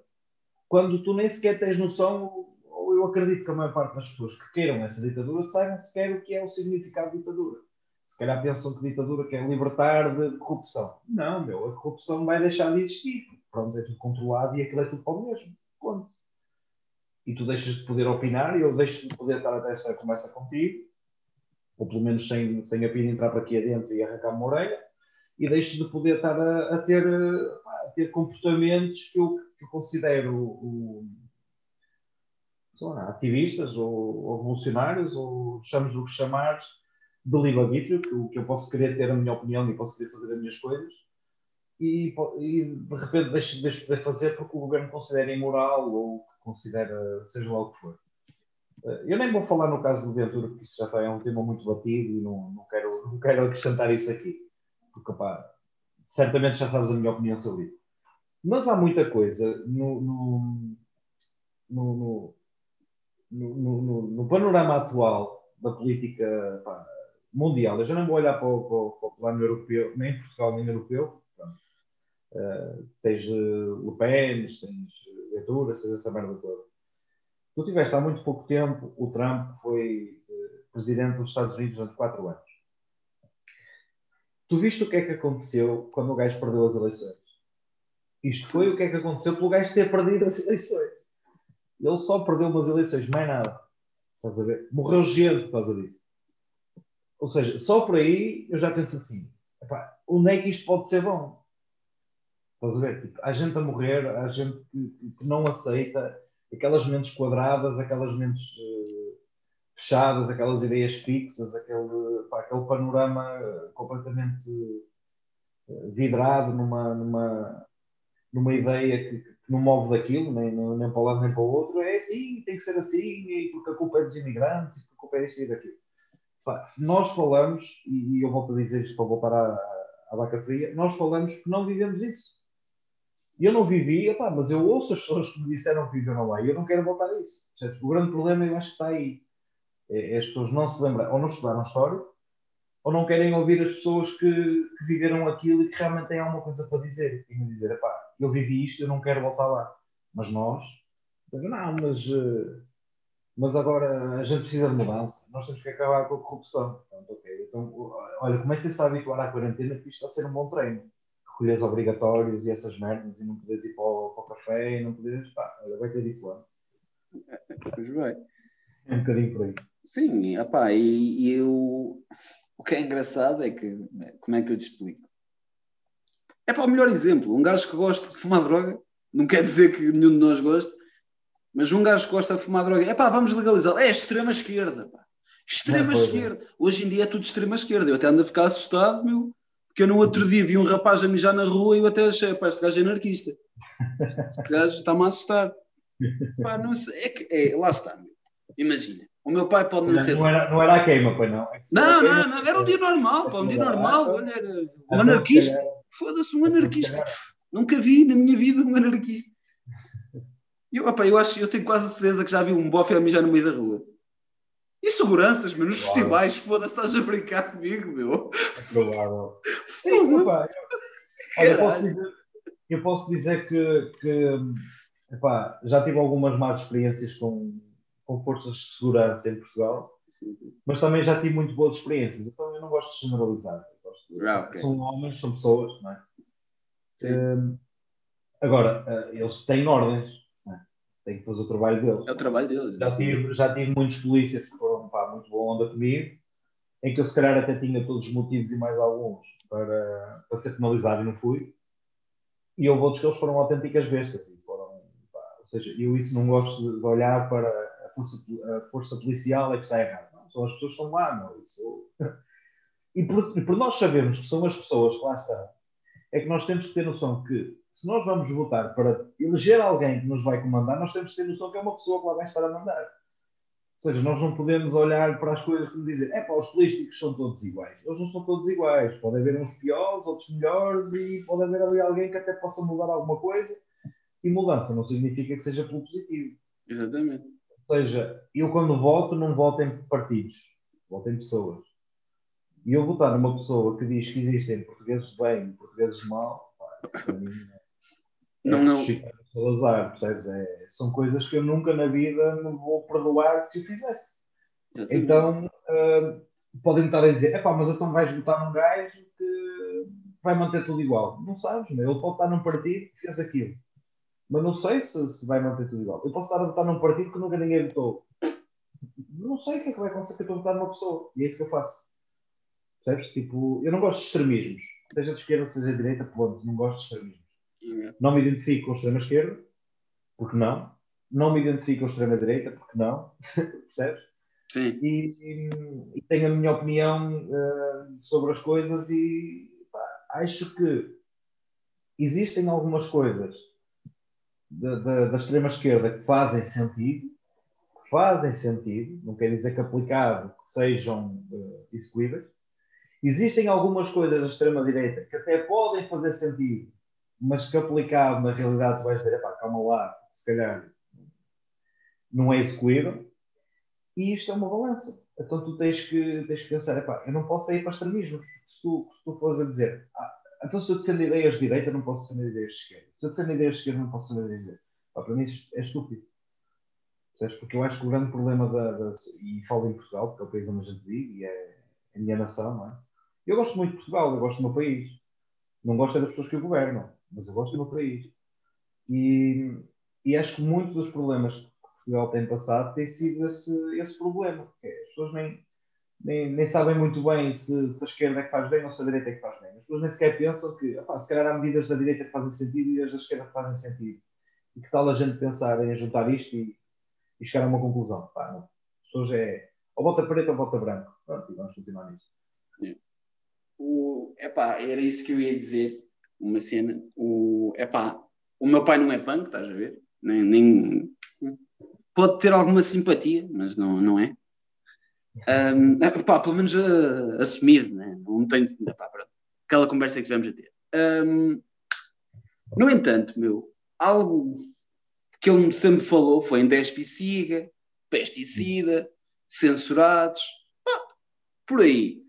Quando tu nem sequer tens noção, ou eu acredito que a maior parte das pessoas que queiram essa ditadura saibam sequer o que é o significado de ditadura. Se calhar pensam que ditadura quer libertar de corrupção. Não, meu, a corrupção vai deixar de existir. Pronto, é tudo controlado e aquilo é tudo para o mesmo. Ponto. E tu deixas de poder opinar e eu deixo de poder estar até esta conversa contigo, ou pelo menos sem, sem a pina entrar para aqui adentro e arrancar uma orelha, e deixo de poder estar a, a ter, a ter comportamentos que eu, que eu considero o, lá, ativistas ou, ou revolucionários, ou chamamos o que chamares, de livre-arbítrio, que, que eu posso querer ter a minha opinião e posso querer fazer as minhas coisas, e, e de repente deixo, deixo de fazer porque o governo considera imoral ou considera, seja lá o que for. Eh, eu nem vou falar no caso do Ventura, porque isso já está, é um tema muito batido e não, não, quero, (laughs) não quero acrescentar isso aqui, porque pá, certamente já sabes a minha opinião sobre isso. Mas há muita coisa no, no, no, no, no panorama atual da política pá, mundial. Eu já não vou olhar para o, para o, para o plano europeu, nem Portugal nem europeu. Uh, tens uh, Le Pen, tens Ventura, tens essa merda toda. Tu tiveste há muito pouco tempo, o Trump foi uh, presidente dos Estados Unidos durante quatro anos. Tu viste o que é que aconteceu quando o gajo perdeu as eleições? Isto foi o que é que aconteceu pelo gajo ter perdido as eleições. Ele só perdeu umas eleições, mais nada. Estás a ver? Morreu gente por causa disso. Ou seja, só por aí eu já penso assim: epá, onde é que isto pode ser bom? Estás a ver? Tipo, há gente a morrer, há gente que, que não aceita aquelas mentes quadradas, aquelas mentes uh, fechadas, aquelas ideias fixas, aquele, pá, aquele panorama completamente uh, vidrado numa, numa, numa ideia que, que, não move daquilo, nem, nem para um lado nem para o outro. É assim, tem que ser assim, e porque a culpa é dos imigrantes, porque a culpa é isto e daquilo nós falamos, e eu volto a dizer isto para voltar à, à vaca fria, nós falamos que não vivemos isso. Eu não vivi, epá, mas eu ouço as pessoas que me disseram que viveram lá e eu não quero voltar a isso. O grande problema eu acho que está aí. É, é, as pessoas não se lembram, ou não estudaram história, ou não querem ouvir as pessoas que, que viveram aquilo e que realmente têm alguma coisa para dizer. E me dizer, epá, eu vivi isto, eu não quero voltar lá. Mas nós, não, mas uh, mas agora a gente precisa de mudança, nós temos que acabar com a corrupção. Pronto, okay. Então, olha, comecem-se a habituar à quarentena que isto está a ser um bom treino. Recolheres obrigatórios e essas merdas e não poderes ir para o, para o café e não poderes, pá, olha, vai ter diploma. Pois bem. É um bocadinho por aí. Sim, opá, e, e eu, o que é engraçado é que, como é que eu te explico? É para o melhor exemplo, um gajo que gosta de fumar droga, não quer dizer que nenhum de nós goste, mas um gajo que gosta de fumar droga, é pá, vamos legalizar. É extrema esquerda, pá. Extrema é, esquerda. É. Hoje em dia é tudo extrema esquerda. Eu até ando a ficar assustado, meu, porque eu no outro dia vi um rapaz a mijar na rua e eu até achei, pá, este gajo é anarquista. Este gajo está-me a assustar. Pá, não sei, é que, é, lá está, meu. Imagina. O meu pai pode não, não ser. Não era, não era a queima, pois não. É não, não, não, era um dia normal, pá, um dia normal. Olha, era um anarquista. Foda-se, um anarquista. Nunca vi na minha vida um anarquista. Eu, opa, eu acho, eu tenho quase certeza que já vi um bofe a mijar no meio da rua. E seguranças, meu, nos claro. festivais, foda-se, estás a brincar comigo, meu. É provável. (laughs) Olha, eu posso dizer, eu posso dizer que, que epá, já tive algumas más experiências com, com forças de segurança em Portugal, mas também já tive muito boas experiências, então eu não gosto de generalizar. De, ah, okay. São homens, são pessoas, não é? Um, agora, uh, eles têm ordens tem que fazer o trabalho deles. É o trabalho deles. Já tive, já tive muitos polícias que foram pá, muito boa onda comigo, em que eu se calhar até tinha todos os motivos e mais alguns para, para ser penalizado e não fui. E houve outros que eles foram autênticas bestas. E foram, pá, ou seja, eu isso não gosto de olhar para a força, a força policial é que está errado. Não, são as pessoas que estão lá, não. Isso... (laughs) E por, por nós sabemos que são as pessoas que lá estão, é que nós temos que ter noção que se nós vamos votar para eleger alguém que nos vai comandar, nós temos que ter noção que é uma pessoa que lá vai estar a mandar. Ou seja, nós não podemos olhar para as coisas como dizer, é para os políticos são todos iguais. Eles não são todos iguais. Pode haver uns piores, outros melhores e pode haver ali alguém que até possa mudar alguma coisa. E mudança não significa que seja pelo positivo. Exatamente. Ou seja, eu quando voto, não voto em partidos, voto em pessoas. E eu votar numa pessoa que diz que existem portugueses bem e portugueses mal, não, não. É Salazar, percebes? É, são coisas que eu nunca na vida me vou perdoar se o fizesse. Então, uh, podem estar a dizer, epá, mas então vais votar num gajo que vai manter tudo igual. Não sabes, meu. ele pode estar num partido que fez aquilo. Mas não sei se, se vai manter tudo igual. Eu posso estar a votar num partido que nunca ninguém votou. Não sei o que é que vai acontecer que eu estou a votar numa pessoa. E é isso que eu faço. Percebes? Tipo, eu não gosto de extremismos. Seja de esquerda, seja de direita, ponto. Não gosto de extremismos. Não me identifico com a extrema-esquerda, porque não. Não me identifico com a extrema-direita, porque não. (laughs) Percebes? Sim. E, e, e, tenho a minha opinião uh, sobre as coisas e pá, acho que existem algumas coisas da, da, da extrema-esquerda que fazem sentido, que fazem sentido, não quer dizer que aplicado que sejam uh, execuíveis. Existem algumas coisas da extrema-direita que até podem fazer sentido mas que aplicado na realidade tu vais dizer, pá, calma lá, se calhar não é execuível. E isto é uma balança. Então tu tens que, tens que pensar, epá, eu não posso ir para extremismos. Se tu, se tu fores a dizer, ah, então se eu defendo ideias de direita, não posso defender ideias de esquerda. Se eu defendo ideias de esquerda, não posso defender ideias de direita. Pá, para mim isso é estúpido. Percebes? Porque eu acho que o grande problema da, da, e falo em Portugal, porque é o país onde a gente vive e é a minha nação, não é? Eu gosto muito de Portugal, eu gosto do meu país. Não gosto é das pessoas que o governam mas eu gosto do meu país. E, e acho que muito dos problemas que Portugal tem passado tem sido esse, esse problema. É, as pessoas nem, nem, nem sabem muito bem se, se, a esquerda é que faz bem ou se a direita é que faz bem. As pessoas nem sequer pensam que, opa, se calhar há medidas da direita que fazem sentido e as da esquerda que fazem sentido. E que tal a gente pensar em juntar isto e, e chegar a uma conclusão? Pá, não. As pessoas é ou bota preto ou bota branco. Pronto, e vamos continuar nisso. O, epá, era isso que eu ia dizer uma cena. O, epá, o meu pai não é punk, estás a ver? Nem, nem, pode ter alguma simpatia, mas não, não é. Um, epá, pelo menos uh, assumido, né? não tenho. Epá, aquela conversa que tivemos a ter. Um, no entanto, meu, algo que ele sempre falou foi em despiciga, pesticida, censurados, por aí.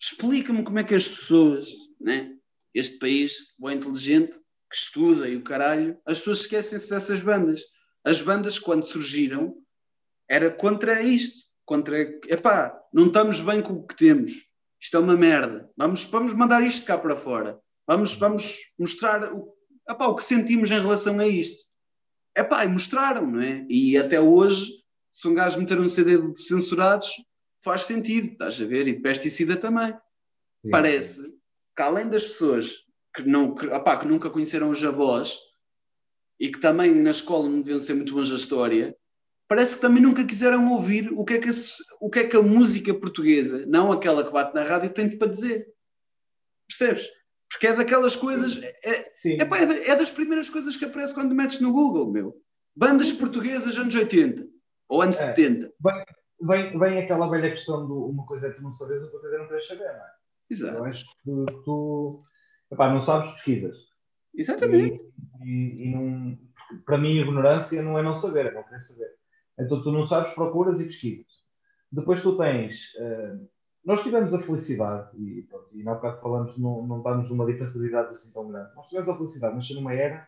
Explica-me como é que as pessoas, né? Este país, bom inteligente, que estuda e o caralho, as pessoas esquecem-se dessas bandas. As bandas, quando surgiram, era contra isto. Contra, epá, não estamos bem com o que temos. Isto é uma merda. Vamos, vamos mandar isto cá para fora. Vamos, vamos mostrar o, epá, o que sentimos em relação a isto. Epá, e mostraram, não é? E até hoje, se um gajo meter um CD de censurados, faz sentido, estás a ver? E de pesticida também. Sim. Parece que além das pessoas que, não, que, opá, que nunca conheceram os avós e que também na escola não deviam ser muito bons a história, parece que também nunca quiseram ouvir o que é que a, o que é que a música portuguesa, não aquela que bate na rádio, tem para dizer. Percebes? Porque é daquelas coisas. É, é, pá, é, é, das primeiras coisas que aparece quando metes no Google, meu. Bandas portuguesas anos 80 ou anos é, 70. Vem, vem, vem aquela velha questão de uma coisa é que tu não sabes, outra coisa é não queres saber, não é? Exato. Eu acho que tu epá, não sabes, pesquisas. Exatamente. E, e, e não, para mim, ignorância não é não saber, é não querer saber. Então tu não sabes, procuras e pesquisas. Depois tu tens. Uh, nós tivemos a felicidade, e, pronto, e na bocado falamos, não, não estamos numa diferença de idades assim tão grande. Nós tivemos a felicidade de nascer numa era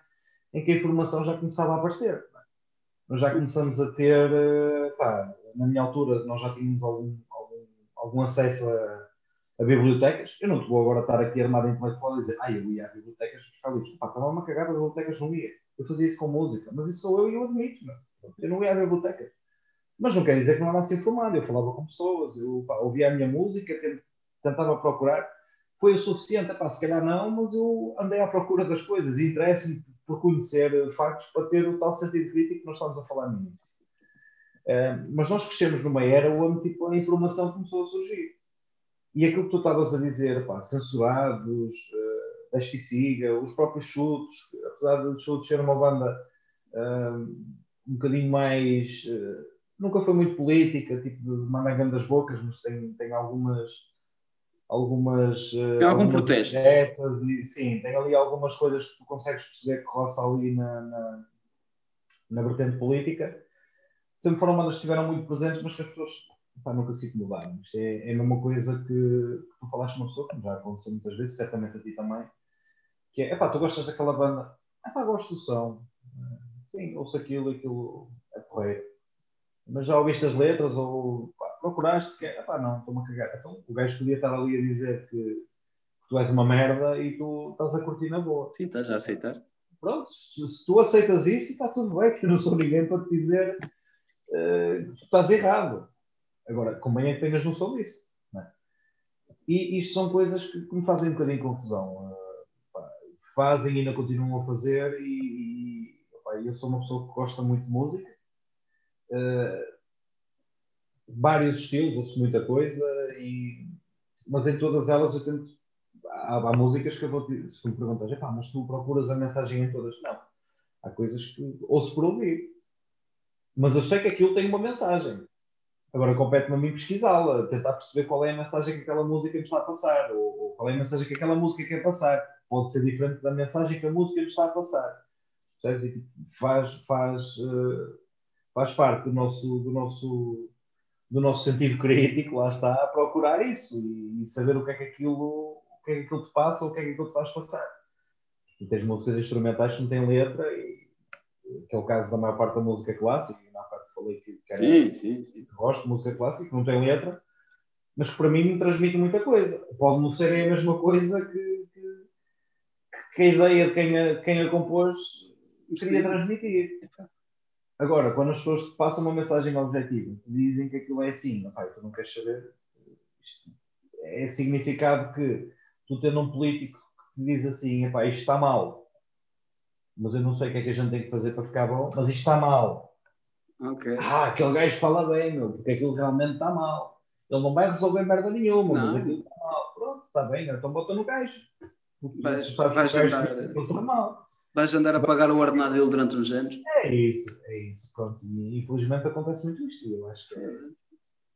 em que a informação já começava a aparecer. É? Nós já começamos a ter, uh, pá, na minha altura, nós já tínhamos algum, algum, algum acesso a a bibliotecas. Eu não te vou agora estar aqui armado intelectual e dizer, ah, eu ia a bibliotecas buscar livros. Pá, estava-me a cagar, as bibliotecas não ia. Eu fazia isso com música, mas isso sou eu e eu admito, não. Eu não ia à biblioteca. Mas não quer dizer que não era assim formado. Eu falava com pessoas, eu pá, ouvia a minha música, tentava procurar. Foi o suficiente, pá, se calhar não, mas eu andei à procura das coisas e interessa-me por conhecer factos para ter o tal sentido crítico que nós estamos a falar no início. Uh, mas nós crescemos numa era onde tipo, a informação começou a surgir. E aquilo que tu estavas a dizer, pá, censurados, uh, da Espiciga, os próprios chutes, apesar de chutes ser uma banda uh, um bocadinho mais. Uh, nunca foi muito política, tipo de mandar grandes bocas, mas tem, tem algumas. Algumas. Uh, tem algum algumas protesto. E, sim, tem ali algumas coisas que tu consegues perceber que roça ali na, na, na vertente política. Sempre foram bandas que estiveram muito presentes, mas que as pessoas pá, nunca se incomodaram. Isto é, é a mesma coisa que, que tu falaste uma pessoa, como já aconteceu muitas vezes, certamente a ti também. Que é, epá, tu gostas daquela banda? Epá, gosto do som. Sim, ouço aquilo, aquilo é porreiro. Mas já ouviste as letras ou pá, procuraste? Que, epá, não, estou-me a cagar. Então, o gajo podia estar ali a dizer que tu és uma merda e tu estás a curtir na boa. Sim, estás a aceitar. Pronto, se, se tu aceitas isso, está tudo bem, que eu não sou ninguém para te dizer uh, que tu estás errado. Agora, convém é que tenhas noção disso. É? E isto são coisas que, que, me fazem um bocadinho confusão. Pá, fazem e ainda continuam a fazer e, e eu sou uma pessoa que gosta muito de música. Uh, vários estilos, ouço muita coisa, e, mas em todas elas eu tento há, há, músicas que eu vou te, se me perguntas, mas tu procuras a mensagem em todas. Não. Há coisas que ouço por ouvir. Mas eu sei que aquilo tem uma mensagem. Agora compete-me a mim pesquisá-la, tentar perceber qual é a mensagem que aquela música me está a passar, ou, ou, qual é a mensagem que aquela música quer passar. Pode ser diferente da mensagem que a música me está a passar. Percebes? E tipo, faz, faz, uh, faz parte do nosso, do nosso do nosso sentido crítico, lá está, a procurar isso e, e, saber o que é que aquilo que é que aquilo te passa ou o que é que aquilo te faz passar. Tu tens músicas instrumentais que não têm letra, e, que é o caso da maior parte da música clássica, e falei que, que sim, sim, sim. gosto de música clássica, não tem letra, mas que para mim me transmite muita coisa. Pode não ser a mesma coisa que, que, que a ideia de quem a, quem a compôs queria transmitir. Agora, quando as pessoas te passam uma mensagem objetiva, dizem que aquilo é assim, pai, tu não queres saber, isto é significado que tu tendo um político que te diz assim, isto está mal, mas eu não sei o que é que a gente tem que fazer para ficar bom, mas isto está mal. Okay. Ah, aquele gajo fala bem, meu, porque aquilo realmente está mal. Ele não vai resolver merda nenhuma, não. mas aquilo está mal. Pronto, está bem, então bota no gajo. Vais, vais andar, vais andar a pagar o ordenado dele durante uns anos. É isso, é isso. Pronto. E infelizmente acontece muito isto. Eu acho que é,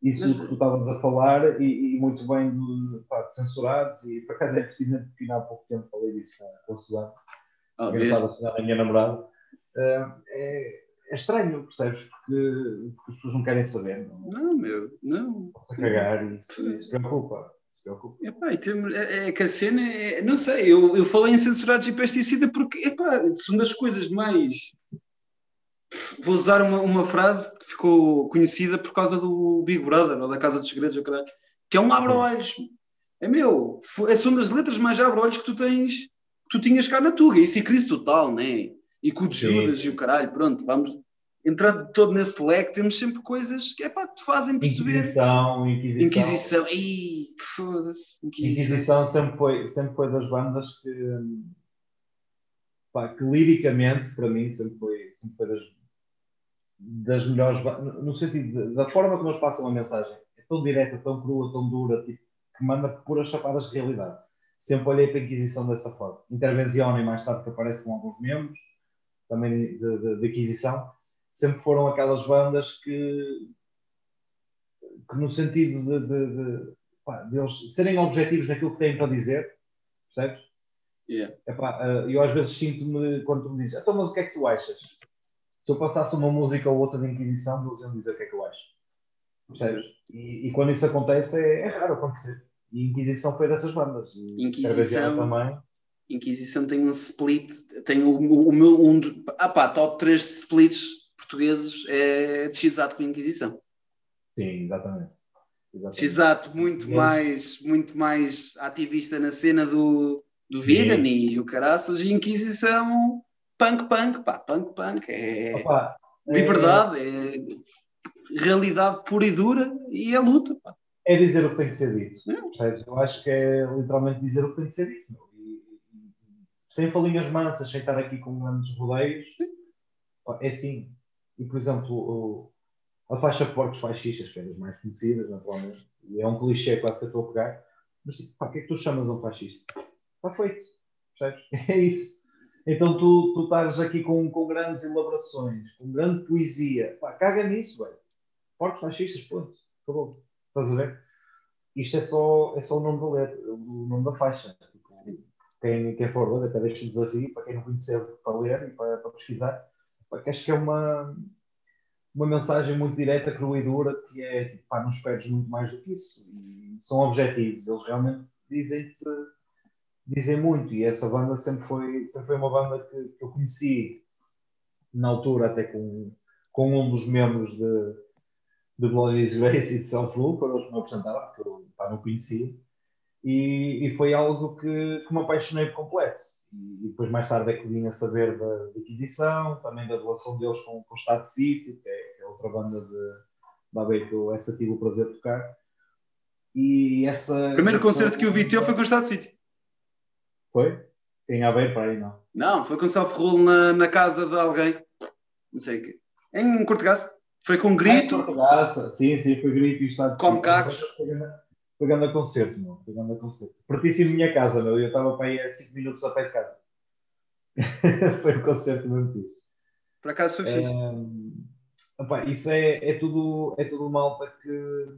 isso Mas... que tu estavas a falar e, e muito bem de, pá, de, censurados e por acaso é pertinente porque há pouco tempo falei disso com a Suzana oh, estava a Suzana, a minha namorada uh, é, é, estranho, percebes? Porque, porque as pessoas não querem saber não, não meu, não posso cagar e isso, isso preocupa se preocupa. Epá, tem, é, é, que a cena é, não sei, eu, eu falei em censurados e pesticida porque epá, são das coisas mais vou usar uma, uma frase que ficou conhecida por causa do Big Brother ou da Casa dos Segredos, que é um abre-olhos. É meu, é são das letras mais abre-olhos que tu tens, que tu tinhas cá na Tuga. Isso é crise total, né? E com o Judas e o caralho, pronto, vamos entrando todo nesse leque, temos sempre coisas que é pá, que te fazem perceber. Inquisição, Inquisição. Inquisição, Ih, foda-se. Inquisição. Inquisição sempre foi, sempre foi das bandas que, pá, que liricamente, para mim, sempre foi, sempre foi das das melhores, no sentido de, da forma como eles passam a mensagem, é tão direta, tão crua, tão dura, tipo, que manda puras chapadas de realidade. Sempre olhei para a Inquisição dessa forma. Intervenção e mais tarde que aparece com alguns membros, também de, de, de Inquisição, sempre foram aquelas bandas que, que no sentido de, de, de, pá, de eles serem objetivos naquilo que têm para dizer, percebes? Yeah. Epá, eh, eu às vezes sinto-me quando tu me dizes, então, mas o que é que tu achas? se eu passasse uma música ou outra de Inquisição, eles iam dizer o que é que eu acho. Percebes? E, e quando isso acontece, é, é, raro acontecer. E Inquisição foi dessas bandas. Inquisição também. Inquisição tem um split, tem o, o, meu um ah pá, top 3 splits portugueses é de X-Ato com Inquisição. Sim, exatamente. X-Ato muito mais, muito mais ativista na cena do, do vegan e o caraças, e Inquisição punk, punk, pá, punk, punk, é Opa, liberdade, é... é... realidade pura e dura e é luta. Pá. É dizer o que tem que ser dito. É. Eu acho que é literalmente dizer o que tem que ser dito. Sem falinhas mansas, sem estar aqui com grandes rodeios, é assim. E, por exemplo, o, a faixa Porcos Fascistas, que é das mais conhecidas, naturalmente, e é um clichê quase que eu estou a pegar, mas tipo, pá, o que é que tu chamas um fascista? Está feito. Percebes? (laughs) É isso. Então tu, tu estás aqui com, com grandes elaborações, com grande poesia. Pá, caga nisso, velho. Porcos fascistas, ponto. Acabou. Estás a ver? Isto é só, é só o nome da letra, o nome da faixa. Quem, quem for ler, até deixa um desafio para quem não conhecer para ler e para, para pesquisar. Pá, que acho que é uma, uma mensagem muito direta, crua e dura, que é tipo, pá, não esperes muito mais do que isso. E são objetivos. Eles realmente dizem-te dizem muito, e essa banda sempre foi, sempre foi uma banda que, que eu conheci na altura, até com, com um dos membros de, de Bloody Disgrace e de Self Rule, quando eles me apresentaram, porque eu pá, não conhecia. E, e, foi algo que, que me apaixonei por completo. E, e, depois, mais tarde, é que vim a saber da, da aquisição, também da relação deles com, com o Estado de Sítio, que é, que é outra banda de, da AB que eu essa tive o prazer de tocar. E essa. O primeiro essa... concerto que eu vi teu foi com o Estado de Sítio. Foi? Em Aveiro, para aí, não? Não, foi com o Self Rule na, na casa de alguém. Não sei o quê. Em Cortegaça. Foi com grito. Ah, Cortegaça, sim, sim, foi grito e Estado de Como cacos. Pegando a concerto, meu. Pegando a concerto. Partíssimo minha casa, meu. Eu estava para aí a 5 minutos a pé de casa. (laughs) foi o concerto mesmo fixe. Por acaso foi fixe. Opa, isso é, é, tudo, é tudo malta que,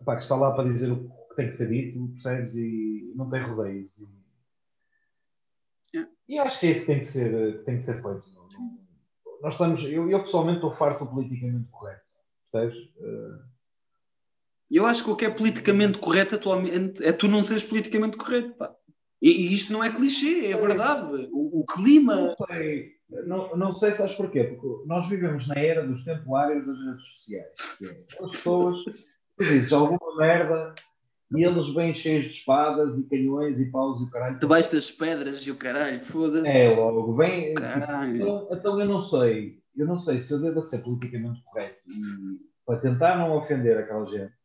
opa, que está lá para dizer o que tem que ser dito, percebes? E não tem rodeios. E, e acho que é isso que tem que ser, que tem que ser feito. Nós estamos, eu, eu pessoalmente estou farto do politicamente correto, percebes? Uh... Eu acho que o que é politicamente correto atualmente é tu não seres politicamente correto, pá. E, e isto não é clichê, é verdade. O, o clima. Não sei, não, não sei se sabes porquê, porque nós vivemos na era dos temporários das redes sociais. É, as pessoas, tu dizes alguma merda e eles vêm cheios de espadas e canhões e paus e o caralho. Debaixo das pedras e o caralho, foda-se. É, logo, vem. Caralho. Então, então eu não sei, eu não sei se eu devo ser politicamente correto e, para tentar não ofender aquela gente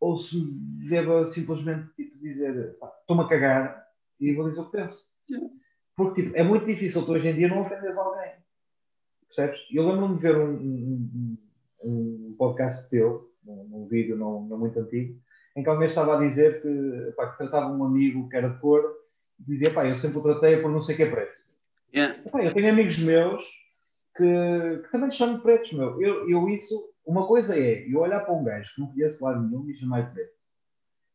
ou se devo simplesmente tipo, dizer estou-me a cagar e vou dizer o que penso. Yeah. Porque tipo, é muito difícil tu hoje em dia não ofenderes alguém. Percebes? Eu lembro-me de ver um, um, um, podcast teu, num, num vídeo não, não, muito antigo, em que alguém estava a dizer que, pá, que tratava um amigo que era de cor e dizia, pá, eu sempre o tratei por não sei que é preto. Yeah. Pá, eu tenho amigos meus que, que também chamam pretos, meu. Eu, eu isso, uma coisa é eu olhar para um gajo que não conhece lá nenhum e chamar preto.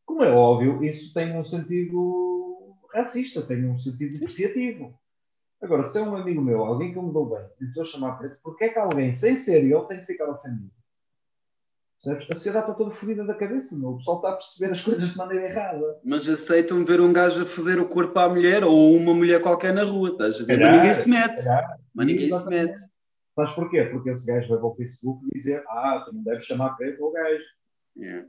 Como é óbvio, isso tem um sentido racista, tem um sentido depreciativo. Agora, se é um amigo meu, alguém que eu me dou bem, e estou a chamar preto, porque é que alguém, sem ser eu, tem que ficar ofendido? Percebes? A sociedade está toda fodida da cabeça, meu. o pessoal está a perceber as coisas de maneira errada. Mas aceitam ver um gajo a foder o corpo à mulher ou uma mulher qualquer na rua, estás a ver? Mas ninguém se mete. Mas ninguém se mete. Sabes porquê? Porque esse gajo vai para o Facebook dizer ah, tu não deves chamar preto ao gajo. Yeah.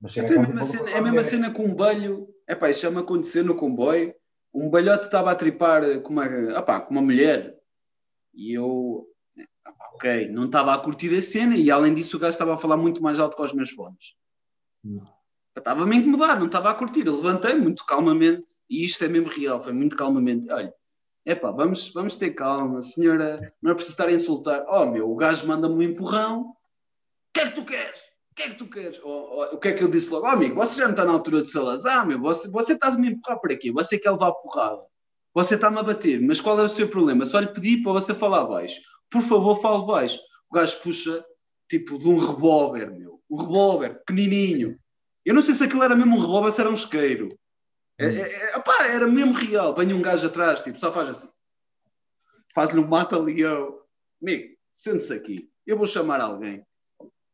Mas então, é, a mesma cena, é a mesma cena com um balho. É pá, isso já me aconteceu no comboio. Um balhote estava a tripar com uma, opá, com uma mulher. E eu, opá, ok, não estava a curtir a cena. E além disso, o gajo estava a falar muito mais alto com os meus fones. Hum. Estava a me incomodar, não estava a curtir. Eu levantei muito calmamente. E isto é mesmo real, foi muito calmamente. Olha, é pá, vamos, vamos ter calma, senhora. Não é preciso estar a insultar. Oh meu, o gajo manda-me um empurrão. O que é que tu queres? o que é que tu queres? o que é que eu disse logo? Oh, amigo, você já não está na altura de Salazar, meu, você, você está a empurrar por aqui, você quer levar porrada, você está-me a bater, mas qual é o seu problema? Só lhe pedi para você falar baixo. Por favor, fale baixo. O gajo puxa, tipo, de um revólver, meu, um revólver, pequenininho. Eu não sei se aquilo era mesmo um revólver, se era um isqueiro. É, é, é, opá, era mesmo real. Vem um gajo atrás, tipo, só faz assim. Faz-lhe um mata-leão. Amigo, sente-se aqui. Eu vou chamar alguém.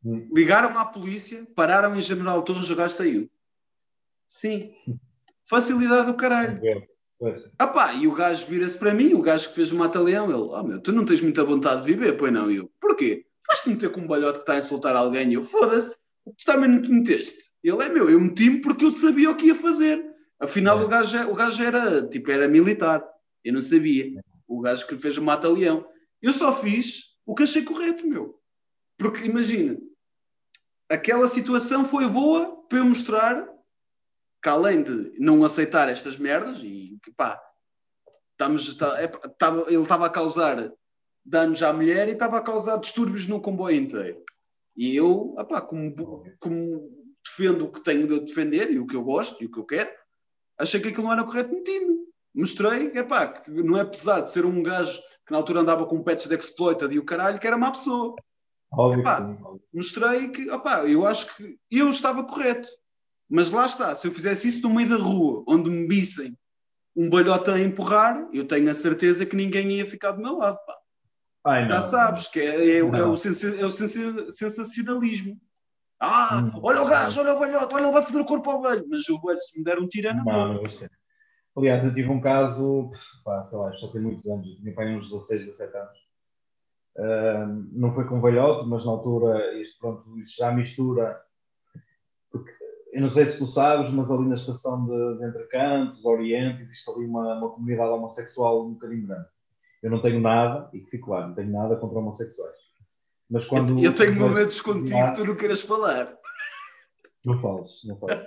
Ligaram à polícia, pararam em General Torres, o gajo saiu. Sim. Facilidade do caralho. Ah pá, e o gajo vira-se para mim, o gajo que fez o mata-leão, ele, oh meu, tu não tens muita vontade de viver, pois não? E eu, porquê? Vais-te meter com um balhote que está a insultar alguém? E eu, foda-se, tu também não te meteste. Ele é meu, eu meti-me porque eu sabia o que ia fazer. Afinal, é. o, gajo, é, o gajo era, tipo, era militar. Eu não sabia. O gajo que fez o mata-leão. Eu só fiz o que achei correto, meu. Porque imagina, aquela situação foi boa para eu mostrar que além de não aceitar estas merdas e que pá, estamos, está, é, estava, ele estava a causar danos à mulher e estava a causar distúrbios no comboio inteiro. E eu, epá, como, como defendo o que tenho de defender e o que eu gosto e o que eu quero, achei que aquilo não era correto metido. Mostrei epá, que não é pesado de ser um gajo que na altura andava com pets de exploited e o caralho, que era má pessoa. Óbvio epá, que sim. Mostrei que, opá, eu acho que eu estava correto. Mas lá está, se eu fizesse isso no meio da rua, onde me vissem um balhote a empurrar, eu tenho a certeza que ninguém ia ficar do meu lado. Pá. Ai, Já sabes que é, é, é, o, é o sensacionalismo. Ah, hum, olha o gajo, olha o balhote, olha, ele vai foder o corpo ao velho. Mas o velho, se me der um tiro, é na não, não, Aliás, eu tive um caso, pá, sei lá, já tem muitos anos, eu tinha pai uns 16, 17 anos. Uh, não foi com velhote, mas na altura isto, pronto, isto já mistura. Porque eu não sei se tu sabes, mas ali na estação de, de Entre Cantos, Oriente, existe ali uma, uma comunidade homossexual um bocadinho grande. Eu não tenho nada, e que fico claro, não tenho nada contra homossexuais. Mas quando. Eu, tenho momentos contigo que tu não queiras falar. Não fales, não fales.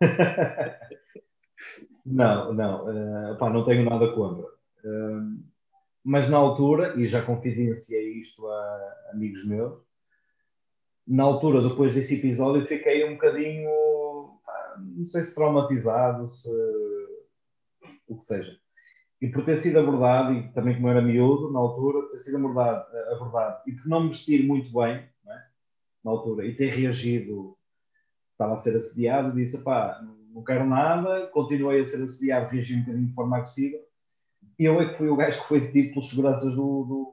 (laughs) não, não, uh, pá, não tenho nada contra. Uh, mas na altura, e já confidenciei isto a amigos meus, na altura, depois desse episódio, fiquei um bocadinho, pá, não sei se traumatizado, se o que seja. E por ter sido abordado, e também como era miúdo na altura, por ter sido abordado, abordado e por não me vestir muito bem, é? na altura, e ter reagido estava a ser assediado, disse: pá, não quero nada, continuei a ser assediado, reagi um bocadinho de forma agressiva. E eu é que fui o gajo que foi detido pelos seguranças do, do,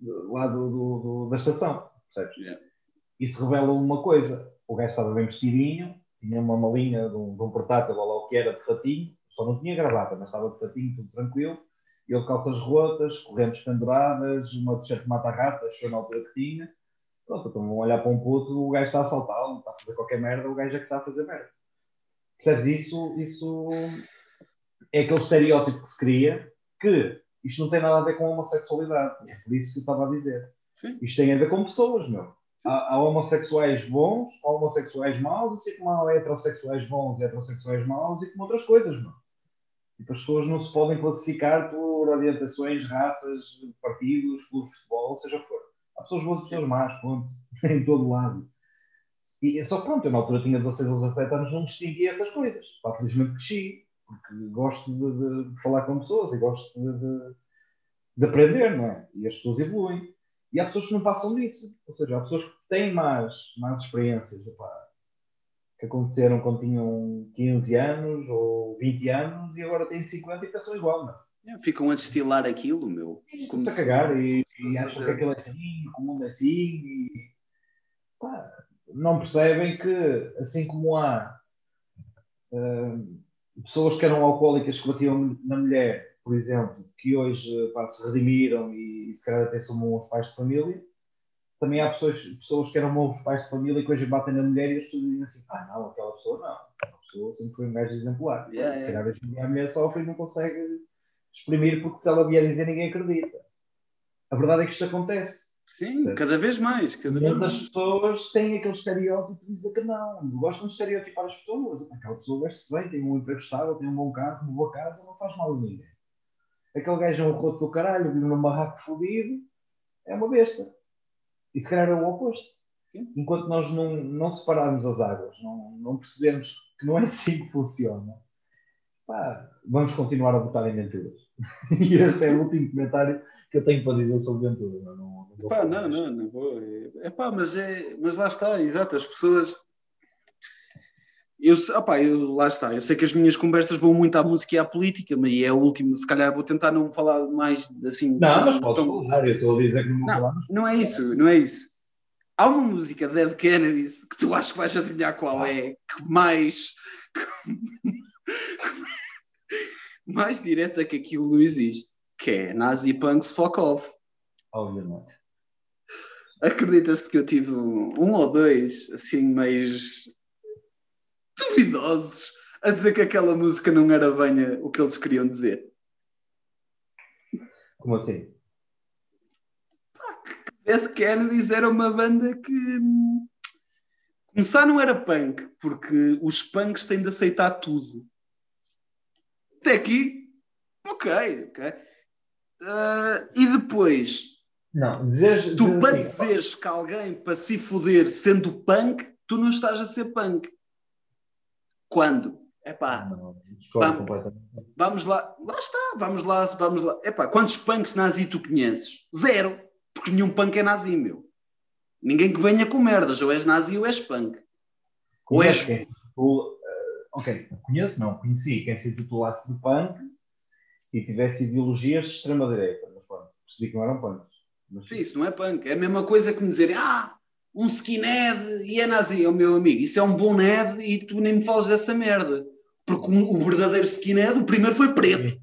do lá do, do, da estação. Percebes? Yeah. Isso revela uma coisa: o gajo estava bem vestidinho, tinha uma malinha de um, de um portátil, lá o que era, de fatinho, só não tinha gravata, mas estava de fatinho, tudo tranquilo. Ele calças rotas, correntes penduradas, uma t-shirt mata-ratos, achou na altura que tinha Pronto, então vão olhar para um puto, o gajo está a saltar, está a fazer qualquer merda, o gajo é que está a fazer merda. Percebes? Isso, isso é aquele estereótipo que se cria que isto não tem nada a ver com a homossexualidade. É por isso que eu estava a dizer. Sim. Isto tem a ver com pessoas, meu. Há, há, homossexuais bons, há homossexuais maus, assim como há heterossexuais bons e heterossexuais maus e como outras coisas, meu. Tipo, as pessoas não se podem classificar por orientações, raças, partidos, clubes de futebol, seja o que for. Há pessoas boas e pessoas más, ponto. (laughs) em todo lado. E só pronto, eu na altura tinha 16 ou 17 anos, não distinguia essas coisas. Pá, felizmente cresci, porque gosto de, de, falar com pessoas e gosto de, de, aprender, não é? E as pessoas evoluem. E há pessoas que não passam disso. Ou seja, há pessoas que têm mais, mais experiências que aconteceram quando tinham 15 anos ou 20 anos e agora têm 50 e pensam igual, não é? É, ficam a destilar aquilo, meu. Se a cagar e, e acham que aquilo é assim, que o mundo é assim e pá, não percebem que, assim como há uh, pessoas que eram alcoólicas que batiam na mulher, por exemplo, que hoje pá, se redimiram e, e se calhar até são bons pais de família, também há pessoas, pessoas que eram bons pais de família e que hoje batem na mulher e as pessoas dizem assim: ah, não, aquela pessoa não. Aquela pessoa sempre foi um gajo exemplar. Yeah, se calhar yeah. a mulher sofre e não consegue exprimir, porque se ela vier dizer, ninguém acredita. A verdade é que isto acontece. Sim, certo? cada vez mais. Cada vez as pessoas têm aquele estereótipo de dizer que não. Gostam de estereotipar as pessoas. Aquela pessoa veste-se bem, tem um emprego estável, tem um bom carro, uma boa casa, não faz mal a ninguém. Aquele gajo é um roto do caralho, vive num barraco fodido, é uma besta. E se calhar é o oposto. Sim. Enquanto nós não, não separarmos as águas, não, não percebermos que não é assim que funciona, pá, vamos continuar a votar em Venturas. (laughs) e este é o último comentário que eu tenho para dizer sobre Ventura. Não, não, não, pá, não, não, não, vou. É pá, mas, é, mas lá está, exato, as pessoas. Eu, opá, eu, lá está, eu sei que as minhas conversas vão muito à música e à política, mas é o último, se calhar vou tentar não falar mais assim. Não, mas podes tão... falar, eu estou a dizer que não vou falar. Não é isso, não é isso. Há uma música de Dead Kennedys que tu achas que vais adivinhar qual é, que mais mais direta que aquilo não existe, que é Nazi Punks Fuck Off. Obviamente. Acreditas-te que eu tive um, um ou dois, assim, mais duvidosos, a dizer que aquela música não era bem o que eles queriam dizer? Como assim? Death Kennedys era uma banda que hum, começar não era punk, porque os punks têm de aceitar tudo. Até aqui, ok, ok. Uh, e depois, não, dizeres, tu para assim, dizeres que alguém para se foder sendo punk, tu não estás a ser punk. Quando? É pá, vamos, vamos, lá, lá está, vamos lá, vamos lá. É pá, quantos punks nazi tu conheces? Zero, porque nenhum punk é nazi, meu. Ninguém que venha com merdas, ou és nazi ou és punk. Ou és ok, conheço, não, conheci quem se titulasse de punk e tivesse ideologias de extrema-direita, mas pronto, percebi que não eram punks. Mas... Sim, isso não é punk, é a mesma coisa que me dizerem, ah, um skinhead e é nazi, é o meu amigo, isso é um bom ned e tu nem me falas dessa merda. Porque o verdadeiro skinhead, o primeiro foi preto.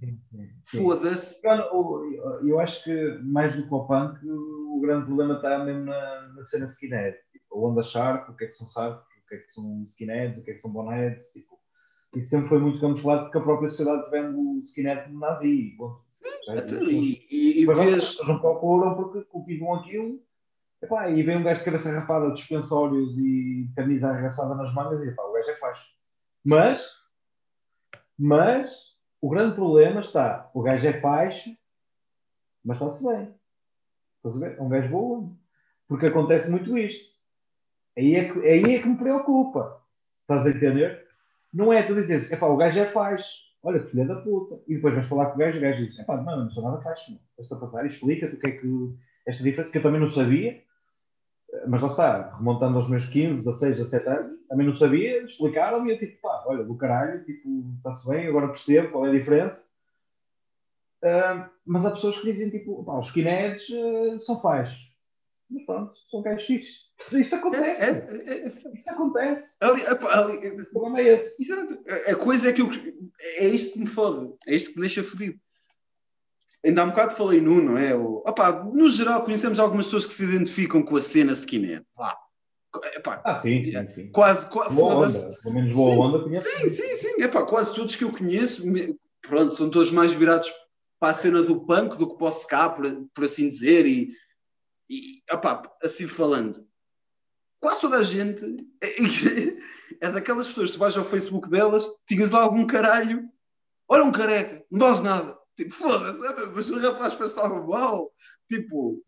Foda-se. Eu, eu acho que mais do que o punk, o grande problema está mesmo na, na cena skinhead. Tipo, o onda sharp, o que é que são sharps, o que é que são skinheads, o que é que são boneheads. Tipo, isso sempre foi muito camuflado porque a própria sociedade vende o skinhead como nazi. Então, e, e, e Mas vês... não procuram porque cultivam aquilo epá, e vem um gajo de cabeça rapada de e camisa arregaçada nas mangas e epá, o gajo é faixo. Mas, mas o grande problema está, o gajo é faixo, mas está-se bem. Estás a ver? É um gajo bom. Porque acontece muito isto. Aí é que, aí é que me preocupa. Estás a entender? Não é tu dizes, epá, o gajo é faixo olha que filha da puta. E depois vais falar com o gajo e o gajo diz, pá, não, não sou nada fácil, não. Estás a passar, explica-te o que é que esta diferença, que eu também não sabia, mas lá está, remontando aos meus 15, 16, 17 anos, também não sabia, explicaram-me e eu tipo, pá, olha, do caralho, tipo, está-se bem, agora percebo qual é a diferença. Uh, mas há pessoas que dizem, tipo, pá, os skinheads uh, são faixos. Mas pronto, são gajos fixos. (laughs) Isto acontece. É, é, é, isto acontece. Ali, ali, o problema é esse. A coisa é que eu. É isto que me fode. É isto que me deixa fodido. Ainda há um bocado falei nu, não é? O, opa, no geral, conhecemos algumas pessoas que se identificam com a cena skinhead. Vá. Epá, ah, sim, sim, sim. Quase, quase boa onda. Pelo menos boa sim, onda conheço. Sim, sim, sim. Epá, quase todos que eu conheço, pronto, são todos mais virados para a cena do punk do que para o ska, por, por assim dizer, e e, opá, assim falando, quase toda a gente é, (laughs) é, daquelas pessoas, tu vais ao Facebook delas, tinhas lá algum caralho, olha um careca, não dás nada. Tipo, foda-se, mas o rapaz faz algo mal. Tipo,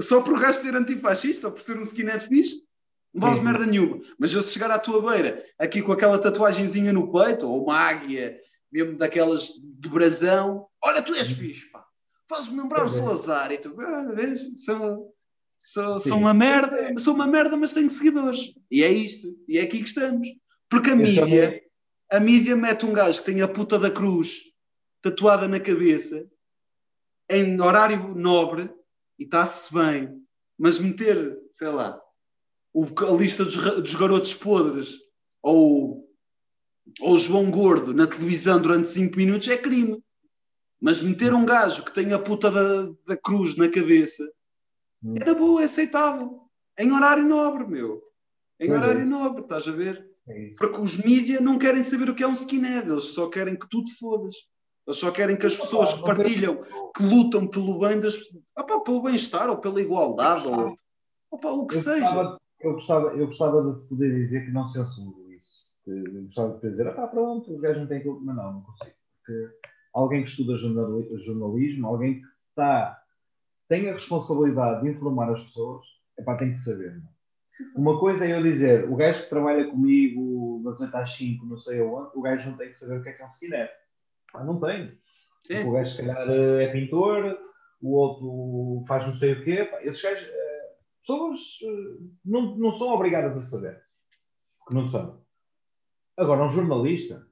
só por o gajo ser antifascista ou por ser um skinhead fixe, não vales merda nenhuma. Mas eu se chegar à tua beira, aqui com aquela tatuagenzinha no peito, ou uma águia, mesmo daquelas de brasão, olha, tu és fixe, pá faz-me lembrar o Salazar e tu, ah, vês, sou, sou, sou uma merda, sou uma merda, mas tenho seguidores. E é isto, e é aqui que estamos. Porque a Eu mídia, a mídia mete um gajo que tem a puta da cruz tatuada na cabeça em horário nobre e está-se bem, mas meter, sei lá, o, a lista dos, dos garotos podres ou, ou João Gordo na televisão durante 5 minutos é crime. Mas meter um gajo que tem a puta da, da cruz na cabeça hum. era boa, é aceitável. Em horário nobre, meu. Em pois horário é nobre, estás a ver? É Porque os mídias não querem saber o que é um skinhead, eles só querem que tu te fodas. Eles só querem que as pessoas que partilham, que lutam pelo bem das opa, pelo bem-estar ou pela igualdade ou opa, o que eu seja. Gostava, eu, gostava, eu gostava de poder dizer que não censuro isso. Eu gostava de poder dizer, ah pronto, os gajos não têm que. Mas não, não consigo. Porque alguém que estuda jornalismo, alguém que está, tem a responsabilidade de informar as pessoas, epá, tem que saber. Não? Uma coisa é eu dizer, o gajo que trabalha comigo das 8 às 5, não sei aonde, o gajo não tem que saber o que é que é um skinhead. Não tem. O gajo se calhar é pintor, o outro faz não sei o quê. Pá, esses gajos, eh, pessoas eh, não, não são obrigadas a saber. Porque não são. Agora, um jornalista,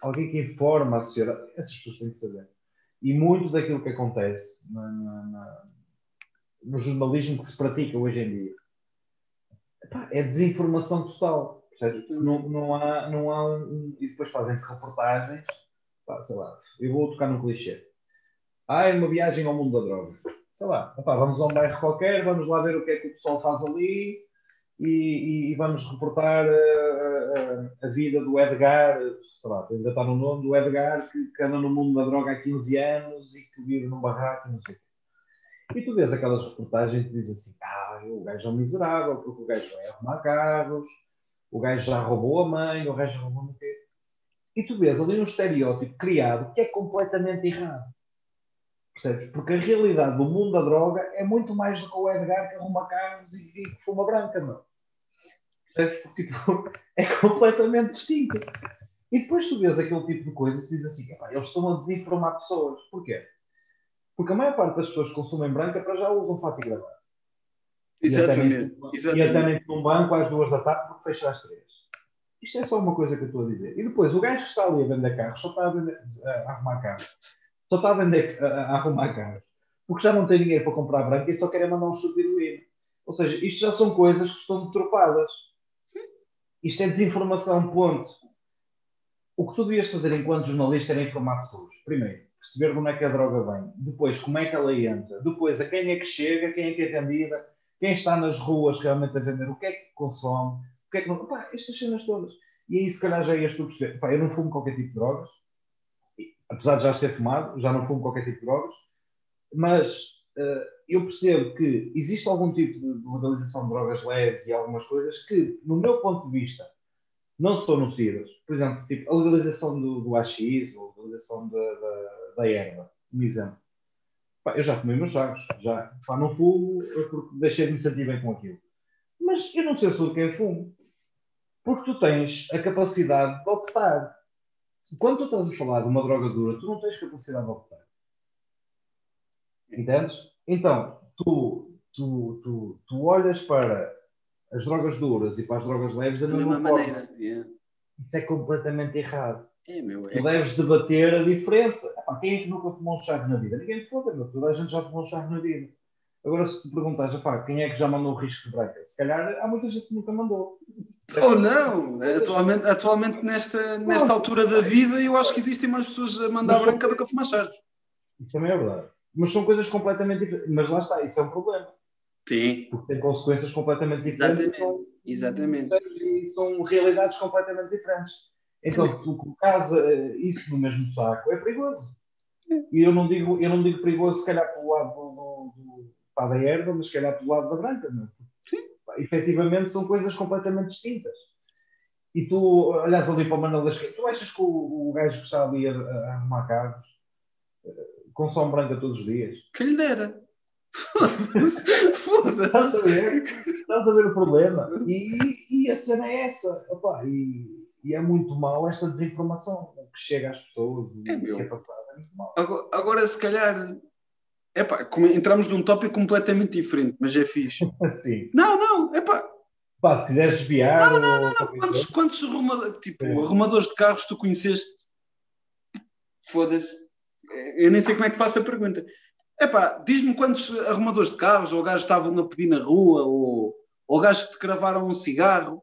alguém que informa a sociedade, essas pessoas têm que saber. E muito daquilo que acontece na, na, na, no jornalismo que se pratica hoje em dia epá, é desinformação total. Não, não há, não há e depois fazem-se reportagens, pá, sei lá, eu vou tocar num clichê. Ah, é uma viagem ao mundo da droga. Sei lá, epá, vamos a um bairro qualquer, vamos lá ver o que é que o pessoal faz ali, e, e, vamos reportar a, a, a, vida do Edgar, sei lá, ainda está no nome do Edgar, que, que, anda no mundo da droga há 15 anos e que vive num barraco, não sei. E tu vês aquelas reportagens que dizem assim: ah, o gajo é um miserável, porque o gajo vai arrumar carros, o gajo já roubou a mãe, o gajo roubou no quê. E tu vês ali um estereótipo criado que é completamente errado. Percebes? Porque a realidade do mundo da droga é muito mais do que o Edgar que arruma carros e, que fuma branca, não. Percebes? Porque tipo, (laughs) é completamente distinto. E depois tu vês aquele tipo de coisa e tu dizes assim, eles estão a desinformar pessoas. Porquê? Porque a maior parte das pessoas que consumem branca para já usam fato e gravata. Exatamente. E até nem num banco às duas da tarde porque fecha às três. Isto é só uma coisa que eu estou a dizer. E depois, o gajo que está ali a vender carros só está a, vender, a arrumar carros só está a vender, a, a arrumar carros, porque já não tem dinheiro para comprar branca e só querem mandar um chute de heroína. Ou seja, isto já são coisas que estão deturpadas. Isto é desinformação, ponto. o que tu devias fazer enquanto jornalista era informar pessoas. Primeiro, perceber de onde é que a droga vem. Depois, como é que ela entra. Depois, a quem é que chega, quem é que é vendida, quem está nas ruas realmente a vender, o que é que consome, o que é que não. Pá, estas cenas todas. E aí, se calhar, já ias tu perceber. Pá, eu não fumo qualquer tipo de drogas. Apesar de já ter fumado, já não fumo qualquer tipo de drogas. Mas uh, eu percebo que existe algum tipo de legalização de drogas leves e algumas coisas que, no meu ponto de vista, não são nocivas. Por exemplo, tipo, a legalização do, do AX, ou a legalização da, da, da erva, um exemplo. Pá, eu já fumei meus jogos, já. Pá, não fumo porque deixei de me sentir bem com aquilo. Mas eu não sei sobre quem fumo. Porque tu tens a capacidade de optar. Quando tu estás a falar de uma droga dura, tu não tens capacidade de optar. Entendes? Então, tu, tu, tu, tu olhas para as drogas duras e para as drogas leves da mesma, mesma maneira. Yeah. Isso é completamente errado. É, meu, é. Tu deves debater a diferença. Epá, quem é que nunca fumou um chave na vida? Ninguém foda, meu. Toda a gente já fumou um chave na vida. Agora, se te perguntas, quem é que já mandou o risco de breca? Se calhar há muita gente que nunca mandou. Ou não, atualmente, atualmente nesta, nesta altura da vida eu acho que existem mais pessoas a mandar branca do que a fumar chaves. Isso também é verdade. Mas são coisas completamente diferentes. Mas lá está, isso é um problema. Sim. Porque tem consequências completamente diferentes. Exatamente. São, E são realidades completamente diferentes. Então, tu colocares eh, isso no mesmo saco é perigoso. E eu não digo, eu não digo perigoso, se calhar, pelo lado do, do, da erva, mas se calhar pelo lado da branca. Não? É? Sim. Efetivamente, são coisas completamente distintas. E tu olhas ali para o Manuel das Tu achas que o, o gajo que está ali a, a arrumar carros eh, consome branca todos os dias? Que lhe dera. Foda-se. Estás a ver? Estás a ver o problema? E, e a cena é essa. Opa, e, e é muito mal esta desinformação que chega às pessoas é, meu. que é passada. É muito mal. Agora, agora, se calhar. Epá, entramos num tópico completamente diferente, mas é fixe. (laughs) Sim. Não, não, epá. Pá, se quiseres desviar. Não, não, não, não. Quantos, quantos arruma, tipo, é. arrumadores de carros tu conheceste? Foda-se. Eu nem sei como é que faço a pergunta. Epá, diz-me quantos arrumadores de carros, ou gajos estavam a pedir na rua, ou, ou gajos que te cravaram um cigarro,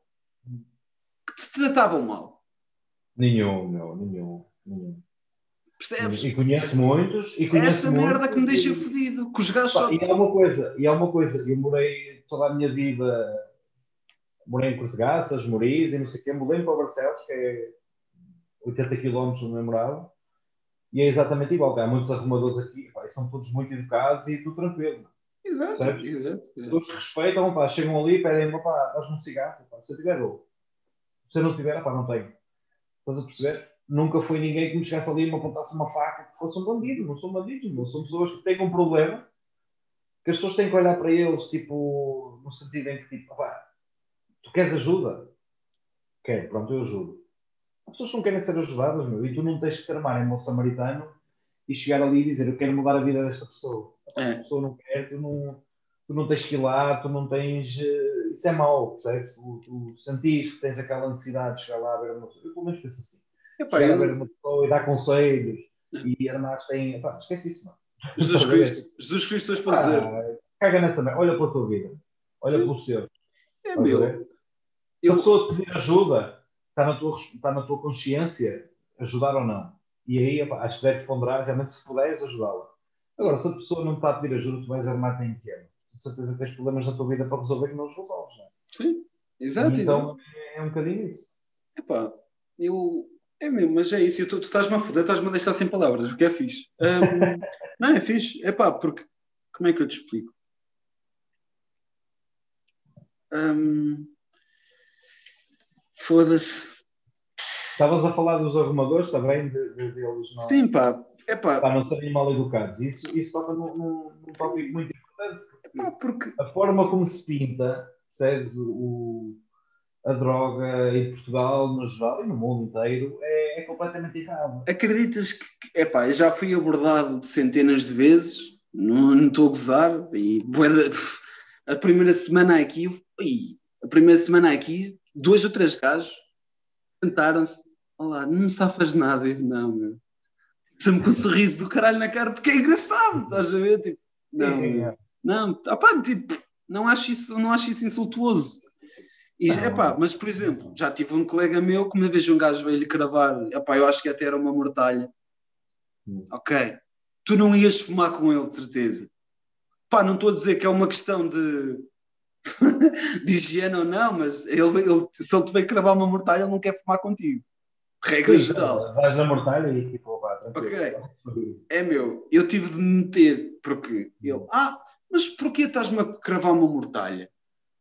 que te tratavam mal. Nenhum, não, nenhum, nenhum. Percebes? E conheço muitos. E conheço Essa muitos, merda que me deixa fodido. Que os gajos só... E há uma coisa, e há uma coisa, eu morei toda a minha vida, morei em Cortegaças, Moriz e não sei o quê, mudei para Barcelos, que é 80 km do meu morado, e é exatamente igual. Há muitos arrumadores aqui, pá, são todos muito educados e tudo tranquilo. Exato, exato, exato. Todos respeitam, pá, chegam ali e pedem, pá, dás-me um cigarro, pá, se eu tiver, ou Se eu não tiver, pá, não tenho. Estás a perceber? Nunca foi ninguém que me chegasse ali e me apontasse uma faca que fosse um bandido. Não são bandidos, não são pessoas que têm um problema que as pessoas têm que olhar para eles, tipo, no sentido em que, tipo, pá, tu queres ajuda? Quero, pronto, eu ajudo. As pessoas não querem ser ajudadas, meu, e tu não tens que te armar em bom samaritano e chegar ali e dizer eu quero mudar a vida desta pessoa. É. A pessoa não quer, tu não, tu não tens que ir lá, tu não tens. Uh, isso é mau, percebes? Tu, tu sentis que tens aquela necessidade de chegar lá a ver uma pessoa. Eu pelo menos penso assim. Epá, eu... a ver uma pessoa e dar conselhos e armar tem. Epá, esquece isso, mano. Jesus Cristo, Jesus Cristo, tens para dizer. Caga nessa merda, olha pela tua vida, olha Sim. pelo Senhor. É meu. Se a pessoa te pedir ajuda, está na tua, está na tua consciência ajudar ou não. E aí acho que deves ponderar realmente se puderes ajudá-la. Agora, se a pessoa não está a pedir ajuda, tu vais armar-te em tempo. Com certeza tens problemas na tua vida para resolver que não os resolves. Não é? Sim, exato. Então é um bocadinho isso. Epá, eu. É mesmo, mas é isso. Tu, tu estás-me a foder, estás-me a deixar sem palavras, o que é fixe. Um, (laughs) não, é fixe. É pá, porque. Como é que eu te explico? Um, Foda-se. Estavas a falar dos arrumadores também, de, de, deles não. Sim, pá. É pá. Para não serem mal educados. Isso, isso toca num, num, tópico muito importante. Porque, Epá, porque a forma como se pinta, percebes? O, a droga em Portugal, no geral e no mundo inteiro, é, é completamente errado. Acreditas que. Epá, eu já fui abordado centenas de vezes, não, não estou a gozar, e (laughs) a primeira semana aqui, a primeira semana aqui dois ou três gajos sentaram-se, olá, não me safas nada. Eu, não, meu. Sempre com um sorriso do caralho na cara, porque é engraçado, estás a ver? Tipo, não, sim, sim, é. não, opa, tipo, não acho isso, não acho isso insultuoso. E, epá, mas, por exemplo, já tive um colega meu que uma vez um gajo veio-lhe cravar, epá, eu acho que até era uma mortalha. Hum. Ok, tu não ias fumar com ele, de certeza. Pá, não estou a dizer que é uma questão de, (laughs) de higiene ou não, mas ele, ele, se ele te veio cravar uma mortalha, ele não quer fumar contigo. Regra Sim, geral. Vais na mortalha e tipo, pá. Ok. É meu, eu tive de me meter, porque ele, ah, mas porquê estás-me a cravar uma mortalha?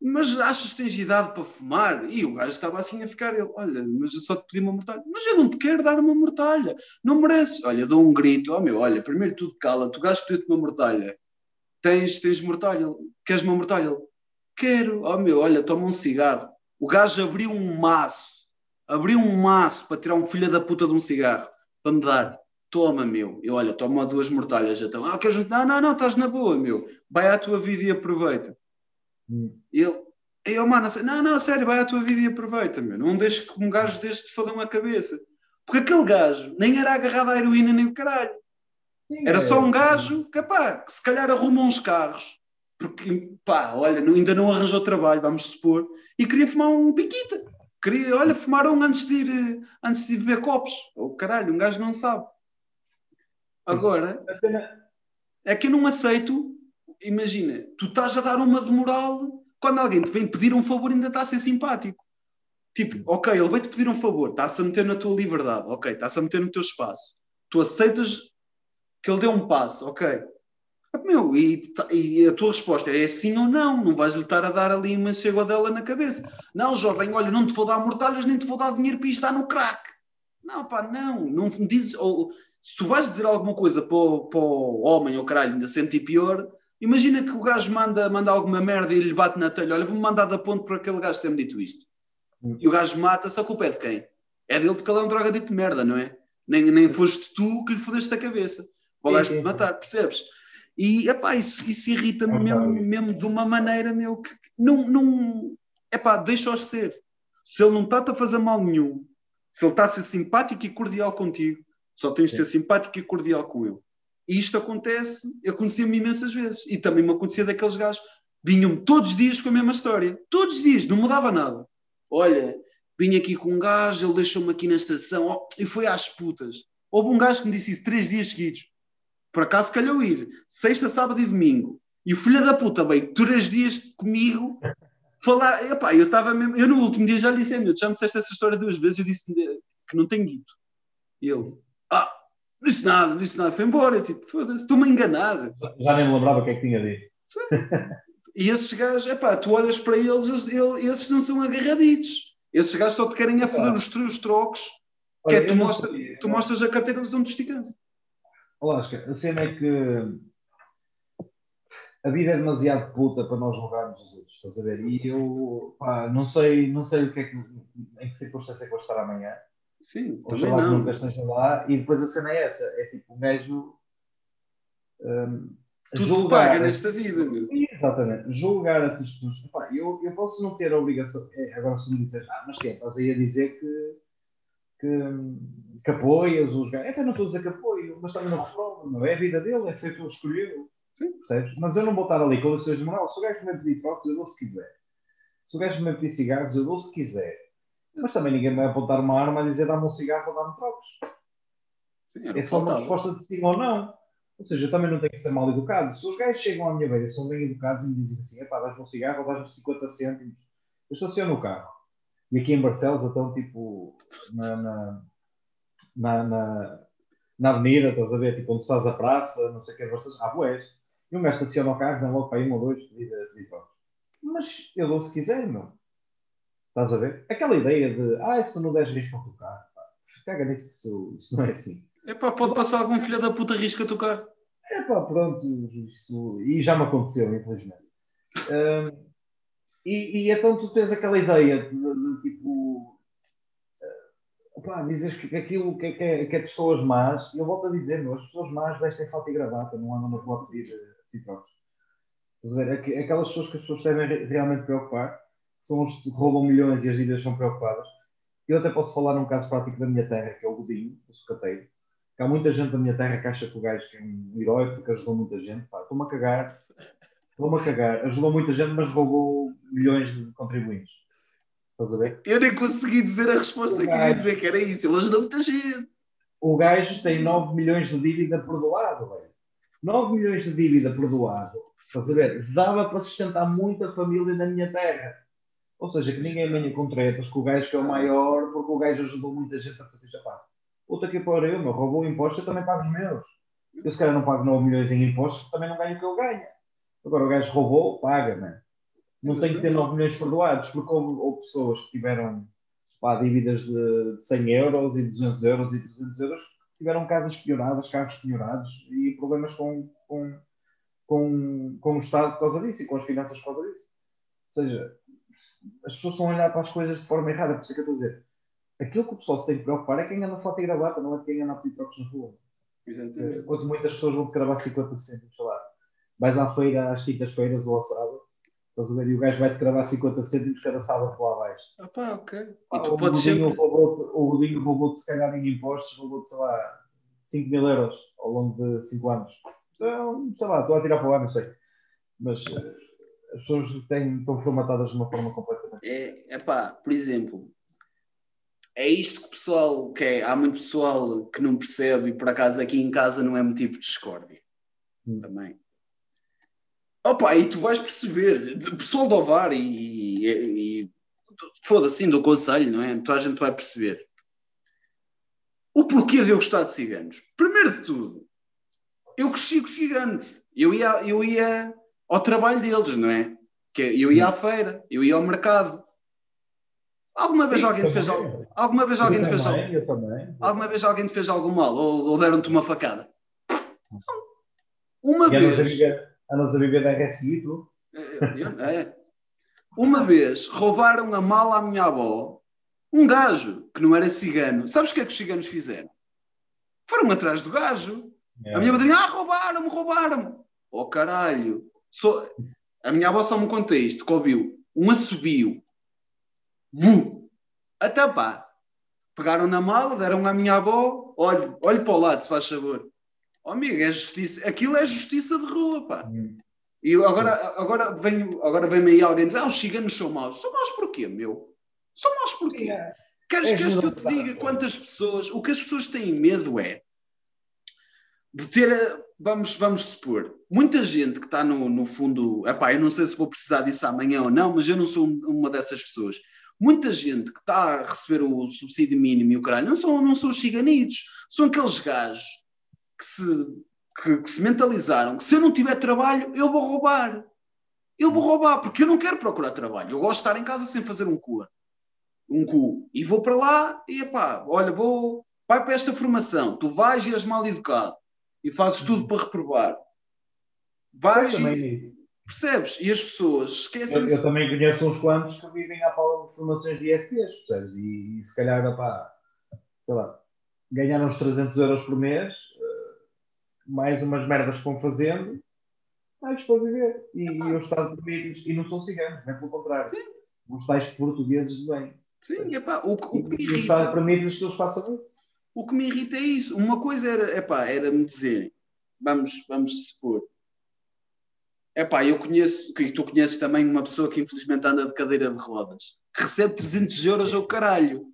Mas achas que tens idade para fumar? E o gajo estava assim a ficar, ele, olha, mas eu só te pedi uma mortalha. Mas eu não te quero dar uma mortalha, não mereces. Olha, dou um grito, oh meu, olha, primeiro tudo cala, tu gajo pediu-te uma mortalha. Tens, tens mortalha, queres uma mortalha? Quero, oh meu, olha, toma um cigarro. O gajo abriu um maço, abriu um maço para tirar um filho da puta de um cigarro, para me dar. Toma, meu. Eu, olha, toma duas mortalhas. Então, ah, queres... Não, não, não, estás na boa, meu. Vai à tua vida e aproveita. Hum. Ele, eu, mano, assim, não, não, sério, vai à tua vida e aproveita, meu. Não deixes que um gajo deste te fodam a cabeça. Porque aquele gajo nem era agarrado à heroína nem o caralho. Sim, Era é, só um gajo que, pá, que se calhar arruma uns carros, porque, pá, olha, não- ainda não arranjou trabalho, vamos supor, e queria fumar um piquita. Queria, olha, fumar um antes de ir, eh, antes de ir beber copos. Oh, caralho, um gajo não sabe. Agora, é que eu não aceito, imagina, tu estás a dar uma de moral quando alguém te vem pedir um favor ainda está a ser simpático. Tipo, ok, ele veio-te pedir um favor, está-se a meter na tua liberdade, ok, está-se a meter no teu espaço. Tu aceitas que ele deu um passo, ok. Meu, e, ta- e a tua resposta é sim ou não, não vais lhe estar a dar ali uma dela na cabeça. Não, jovem, olha, não te vou dar mortalhas, nem te vou dar dinheiro para ir estar no crack. Não, pá, não, não me dizes, ou, se tu vais dizer alguma coisa para o, para o homem, ou caralho, ainda sente pior, imagina que o gajo manda, manda alguma merda e lhe bate na telha, olha, vou-me mandar da ponte por aquele gajo ter-me dito isto. Hum. E o gajo mata-se, a culpa é de quem? É dele porque ele é um drogadito de merda, não é? Nem, nem foste tu que lhe fodeste a cabeça. Sim. matar, percebes? E, epá, isso, isso irrita-me É mesmo, mesmo de uma maneira, meu, que não, não, epá, deixa-os ser. Se ele não está-te a fazer mal nenhum, se ele está a ser simpático e cordial contigo, só tens de ser simpático e cordial com ele. E isto acontece, acontecia-me imensas vezes. E também me acontecia daqueles gajos, vinham-me todos os dias com a mesma história. Todos os dias, não mudava nada. Olha, vim aqui com um gajo, ele deixou-me aqui na estação, e foi às putas. Houve um gajo que me disse isso três dias seguidos. Por acaso calhou ir, sexta, sábado e domingo. E o filho da puta veio três dias comigo falar. Eu estava mesmo. Eu no último dia já lhe disse, "É, meu, já me disseste essa história duas vezes, eu disse que não tenho dito. E ele, não disse nada, não disse nada, foi embora. Eu tipo, foda-se, estou-me a enganar. Já nem me lembrava o que é que tinha dito. E esses gajos, epá, tu olhas para eles, eles, esses não são agarraditos. Esses gajos só te querem a foder os teus trocos, que é Olha, tu, mostra, tu mostras a carteira, eles dão-te esticância. Olá, Oscar, a cena é que a vida é demasiado puta para nós julgarmos os outros, estás a ver? E eu pá, não sei, não sei o que é que, em que circunstância é que vou estar amanhã. Sim, também Oxalá que não. nunca esteja lá. E depois a cena é essa: é tipo um gajo. hum, Tudo se paga nesta vida, meu. Exatamente, julgar essas pessoas. Eu, eu posso não ter a obrigação. é, agora, se me disseres, ah, mas que é? Estás aí a dizer que, que, que apoias os gajos. É que eu não estou a dizer que apoio, mas também não reprovo, não é? É a vida dele, é feito ele escolheu. Sim. Percebes? Mas eu não vou estar ali com lições de moral. Se o gajo me pedir trocos, eu dou se quiser. Se o gajo me pedir cigarros, eu dou se quiser. Mas também ninguém vai apontar uma arma a dizer dá-me um cigarro ou dá-me trocos. Sim, É só uma resposta de sim ou não. Ou seja, eu também não tenho que ser mal educado. Se os gajos chegam à minha beira, são bem educados e me dizem assim: epá, dás-me um cigarro ou dás-me 50 cêntimos, eu estaciono o carro. E aqui em Barcelos, então, tipo, na, na, na, na, na avenida, estás a ver, tipo, onde se faz a praça, não sei o que, Barcelos, há boés. E um gajo estaciona o carro, vem logo para aí um ou dois, pedir, trocos. Mas eu dou se quiser, meu. Estás a ver? Aquela ideia de, ah, se não deres risco ao teu carro, pá, caga nisso que isso, (laughs) isso não é assim. Epá, pode passar algum filho da puta risca o carro. É pá, pronto, isso, e já me aconteceu, infelizmente. Hum, e, e então tu tens aquela ideia de, de, tipo, eh, pá, dizes que aquilo que, é- que, é, que é pessoas más, e eu volto a dizer, meu, as pessoas más vestem fato e gravata, não andam na rua a pedir eh, pedir trocos. Estás a ver? Aqu- Aquelas pessoas que as pessoas devem re- realmente preocupar, são os que roubam milhões e as vidas são preocupadas. Eu até posso falar num caso prático da minha terra, que é o Godinho, o sucateiro. Que há muita gente da minha terra que acha que o gajo é um herói porque ajudou muita gente. Estou-me a cagar. Estou-me a cagar. Ajudou muita gente, mas roubou milhões de contribuintes. Estás a ver? Eu nem consegui dizer a resposta que ia dizer, que era isso. Ele ajudou muita gente. O gajo tem 9 milhões de dívida perdoado, velho. 9 milhões de dívida perdoado. Estás a ver? Dava para sustentar muita família na minha terra. Ou seja, que ninguém venha com tretas com o gajo que é o maior, porque o gajo ajudou muita gente a fazer chapar. Outra que para eu, meu, roubou impostos, eu também pago os meus. Eu se calhar não pago 9 milhões em impostos, também não ganho o que ele ganha. Agora o gajo roubou, paga, né? Não tem que ter 9 milhões perdoados, porque houve, houve pessoas que tiveram pá, dívidas de 100 euros e 200 euros e 300 euros, que tiveram casas pioradas, carros piorados e problemas com, com, com, com o Estado por causa disso e com as finanças por causa disso. Ou seja, as pessoas estão a olhar para as coisas de forma errada, por isso é que eu estou a dizer. Aquilo que o pessoal se tem que preocupar é quem anda a foto e gravata, não é quem anda a pedir trocos na rua. Exatamente. Enquanto muitas pessoas vão te gravar 50 cêntimos, sei lá. Vais à feira, às quintas-feiras ou ao sábado, estás a ver? E o gajo vai-te gravar 50 cêntimos cada sábado lá abaixo. Ah pá, ok. Ah, e tu o podes sempre... o gordinho roubou-te, se calhar, em impostos, roubou-te, sei lá, 5 mil euros ao longo de 5 anos. Então, sei lá, estou a tirar para lá, não sei. Mas eh, as pessoas têm, estão formatadas de uma forma completamente. É, é pá, por exemplo, é isto que o pessoal quer. Há muito pessoal que não percebe e por acaso aqui em casa não é motivo de discórdia. Hum. Também. Opa, e tu vais perceber, pessoal do Ovar e, e, e foda-se, do conselho, não é? Toda a gente vai perceber. O porquê de eu gostar de ciganos? Primeiro de tudo, eu cresci com ciganos. Eu ia, eu ia ao trabalho deles, não é? Que eu ia à feira, eu ia ao mercado. Alguma vez Sim, alguém te fez algo? Alguma vez alguém te fez algo? Alguma vez alguém te fez algum mal ou, ou deram-te uma facada? Uma e vez. Andas a viver da RSI, tu? É, é. Uma vez roubaram a mala à minha avó um gajo que não era cigano. Sabes o que é que os ciganos fizeram? Foram atrás do gajo. É. A minha madrinha, ah, roubaram-me, roubaram-me. Oh caralho. Só... A minha avó só me conta isto, que ouviu um assobio Vu! Até pá. Pegaram na mala, deram à minha avó, olhe, olhe para o lado, se faz favor. Oh, amigo, é justiça. Aquilo é justiça de rua, pá. Hum. E agora, agora, vem, agora vem aí alguém dizer, ah, os ciganos são maus. São maus porquê, meu? São maus porquê? É. Queres, é queres que eu te diga quantas pessoas... O que as pessoas têm medo é de ter... Vamos, vamos supor, muita gente que está no, no fundo... Epá, eu não sei se vou precisar disso amanhã ou não, mas eu não sou uma dessas pessoas muita gente que está a receber o subsídio mínimo e o caralho não são, não são os ciganitos, são aqueles gajos que se, que, que, se mentalizaram que se eu não tiver trabalho, eu vou roubar. Eu vou roubar, porque eu não quero procurar trabalho. Eu gosto de estar em casa sem fazer um cu. Um cu. E vou para lá e, pá, olha, vou, vai para esta formação. Tu vais e és mal educado. E fazes tudo para reprovar. Vais e, Percebes? E as pessoas esquecem. Eu, eu, também conheço uns quantos que vivem à pala de formações de IFPs, percebes? E, e se calhar, opá, sei lá, ganharam uns 300 euros por mês, uh, mais umas merdas que vão fazendo, mais para viver. E, e o Estado permite e não são ciganos, nem pelo contrário. Sim. Os tais portugueses de bem. Sim, epá, o, o que me irrita... E o Estado permite que eles façam isso. O que me irrita é isso. Uma coisa era, epá, era me dizer, vamos, vamos supor, é pá, eu conheço, que tu conheces também uma pessoa que infelizmente anda de cadeira de rodas, que recebe 300 euros ao caralho.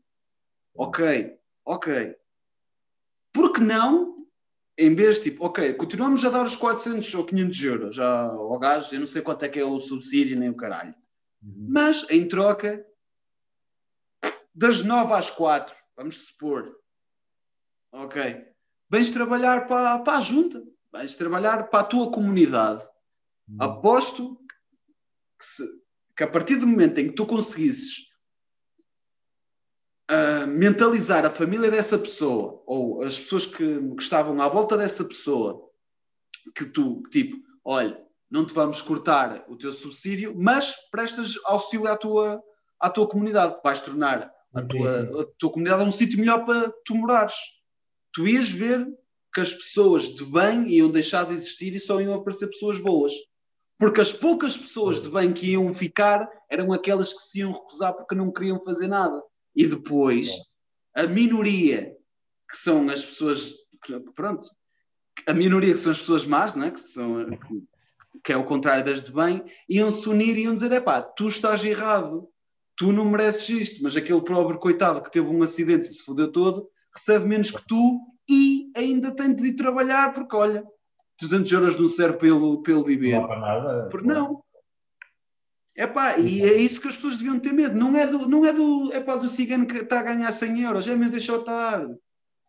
Ok, ok. Por que não, em vez de tipo, ok, continuamos a dar os 400 ou 500 euros já ao gajo, eu não sei quanto é que é o subsídio nem o caralho, uhum. mas em troca, das 9 às 4, vamos supor, ok, vens trabalhar para, para a junta, vens trabalhar para a tua comunidade Hum. Aposto que, se, que, a partir do momento em que tu conseguisses uh, mentalizar a família dessa pessoa ou as pessoas que, que estavam à volta dessa pessoa que tu, tipo, olha, não te vamos cortar o teu subsídio, mas prestas auxílio à tua, à tua comunidade. Vais tornar a tua, a tua comunidade um sítio melhor para tu morares. Tu ias ver que as pessoas de bem iam deixar de existir e só iam aparecer pessoas boas. Porque as poucas pessoas de bem que iam ficar eram aquelas que se iam recusar porque não queriam fazer nada. E depois, a minoria, que são as pessoas. Pronto. A minoria que são as pessoas más, né? que, são, que é o contrário das de bem, iam se unir e iam dizer: é pá, tu estás errado. tu não mereces isto, mas aquele pobre coitado que teve um acidente e se fodeu todo, recebe menos que tu e ainda tem de ir trabalhar, porque olha, 300 euros não serve para ele viver. Não para nada. Por, não. Epá, e é isso que as pessoas deviam ter medo. Não é do, não é do, epá, do cigano que está a ganhar 100 euros. É meu, deixa eu estar.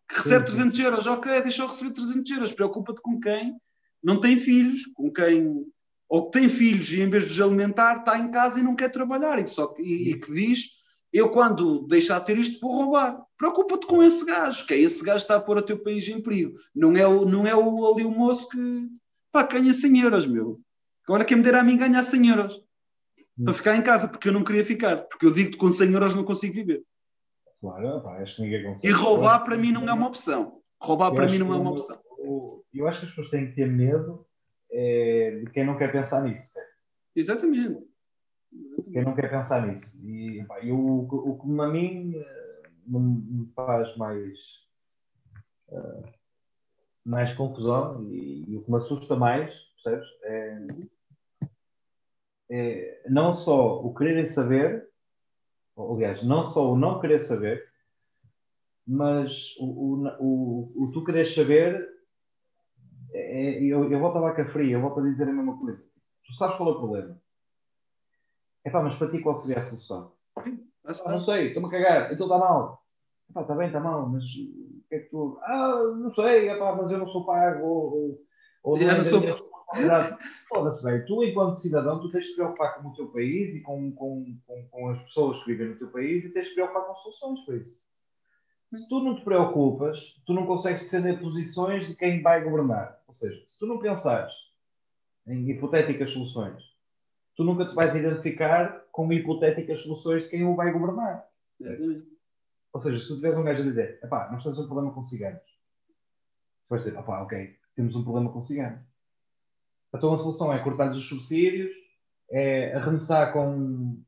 Que recebe Sim, sim. 300 euros. Ok, deixa eu receber 300 euros. Preocupa-te com quem não tem filhos, com quem... Ou que tem filhos e em vez de os alimentar está em casa e não quer trabalhar. E, só, que- e, e que diz, eu quando deixar de ter isto vou roubar. Preocupa-te com esse gajo, que é esse gajo que está a pôr o teu país em perigo. Não é, o, não é o, ali o moço que pá, ganha 100 euros, meu. Agora quem me dera a mim ganhar 100 euros para ficar em casa, porque eu não queria ficar, porque eu digo que com 100 euros não consigo viver. Claro, pá, acho que ninguém consegue. E roubar para mim não é uma opção. Roubar Eu para mim não é uma opção. o- Eu acho que as pessoas têm que ter medo é, de quem não quer pensar nisso. Exatamente. Quem não quer pensar nisso. E pá, o, que- a mim eh, me faz mais, eh, mais confusão e, e o que me assusta mais, percebes? É, é não só o quererem saber, ou, aliás, não só o não querer saber, mas o, o, o, o tu queres saber, é, é- eu, eu volto à vaca fria, eu volto a dizer a mesma coisa. Tu sabes qual é o problema. É pá, mas para ti qual seria a solução? Ah, não sei, estou-me a cagar, então está mal. Epá, está bem, está mal, mas o que é que tu. Ah, não sei, epá, mas eu não sou pago, ou, ou, Eu é não sou-. Foda-se, bem, tu, enquanto cidadão, tu tens de te preocupar com o teu país e com, com, com, com as pessoas que vivem no teu país e tens de te preocupar com soluções para isso. Se tu não te preocupas, tu não consegues defender posições de quem vai governar. Ou seja, se tu não pensares em hipotéticas soluções, tu nunca te vais identificar com hipotéticas soluções de quem o vai governar. Exatamente. Ou seja, se tu tiveres um gajo a dizer, epá, nós temos um problema com ciganos, tu vais dizer, opá, ok, temos um problema com ciganos. Então a solução é cortar-lhes os subsídios, é arremessar com,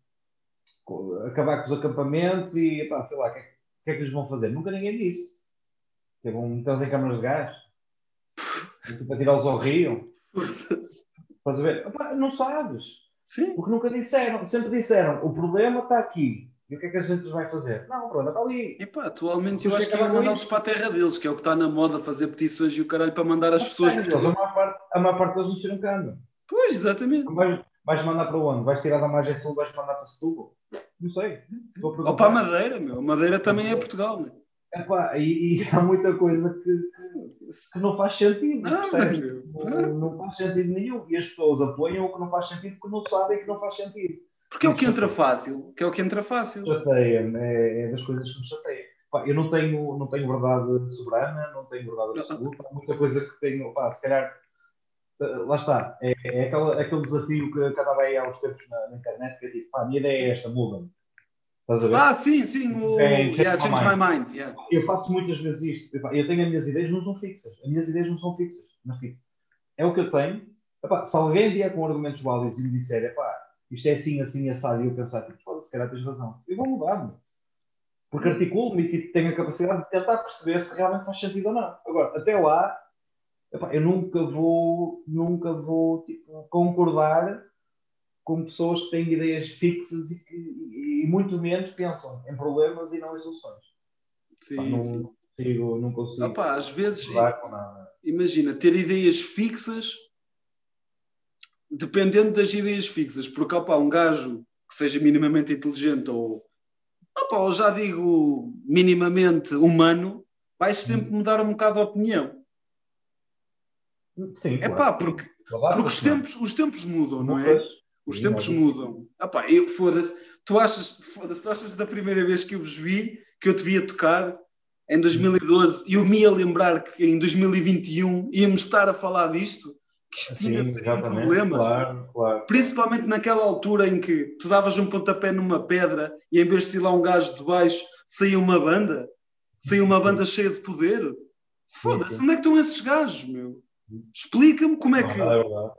com- acabar com os acampamentos e, epá, sei lá, o que, é, que- é que eles vão fazer? Nunca ninguém disse. Que vão metê-los em câmaras de gás, para tirá-los ao rio. (laughs) Estás a ver? Epá, não sabes. Sim. Porque nunca disseram, sempre disseram, o problema está aqui. E o que é que a gente vai fazer? Não, o problema está ali. Epá, atualmente eu Depois acho que acaba iam com mandá-los para a terra deles, que é o que está na moda, fazer petições e o caralho para mandar as pessoas. Por a, maior parte, a maior parte deles não tiram câmbio. Pois, exatamente. Vais, vais mandar para onde? Vais tirar da margem sul, vais mandar para Setúbal? Não sei. Ou para a Madeira, meu. A Madeira também é Portugal, meu. Epá, e, e há muita coisa que, que, não faz sentido. Não, percebes? meu. Não, não faz sentido nenhum. E as pessoas apoiam o que não faz sentido porque não sabem que não faz sentido. Porque é o que entra fácil. Que é o que entra fácil. chateia é, é das coisas que me chateia. Pá, eu não tenho, não tenho verdade soberana, não tenho verdade absoluta, há muita coisa que tenho, pá, se calhar, eh, lá está, é, é aquele, aquele desafio que cada vez há uns tempos na, na internet, que é tipo, pá, a minha ideia é esta, muda-me. Ah, sim, sim. O... Change Yeah, my change my mind. Yeah. Eu faço muitas vezes isto, eu tenho as minhas ideias, não são fixas, as minhas ideias não são fixas, mas tipo, é o que eu tenho, Epá, se alguém vier com argumentos válidos e me disser, epá, isto é assim, assim, assado, e eu pensar, tipo, foda-se, se calhar tens razão, eu vou mudar-me. Porque articulo-me e tipo, tenho a capacidade de tentar perceber se realmente faz sentido ou não. Agora, até lá, epá, eu nunca vou, nunca vou tipo, concordar com pessoas que têm ideias fixas e, que, e, e muito menos pensam em problemas e não em soluções. Sim, Pá, não, sim. consigo, não consigo Opa, às vezes, imagina, ter ideias fixas, dependendo das ideias fixas, porque opa, um gajo que seja minimamente inteligente ou, opa, ou já digo minimamente humano, vais sempre mudar um bocado a opinião. Sim, É claro, pá, porque, Claro, porque os, tempos, os tempos mudam, não é? Os tempos mudam. Epá, eu, foda-se, tu achas, tu achas da primeira vez que eu vos vi, que eu te via tocar em 2012, e eu me ia lembrar que em 2021 íamos estar a falar disto, que isto tinha Sim, um problema. Claro, claro. Principalmente naquela altura em que tu davas um pontapé numa pedra e em vez de ir lá um gajo de baixo, saía uma banda, saía uma banda cheia de poder. Foda-se, onde é que estão esses gajos, meu? Explica-me como é que. Não, é.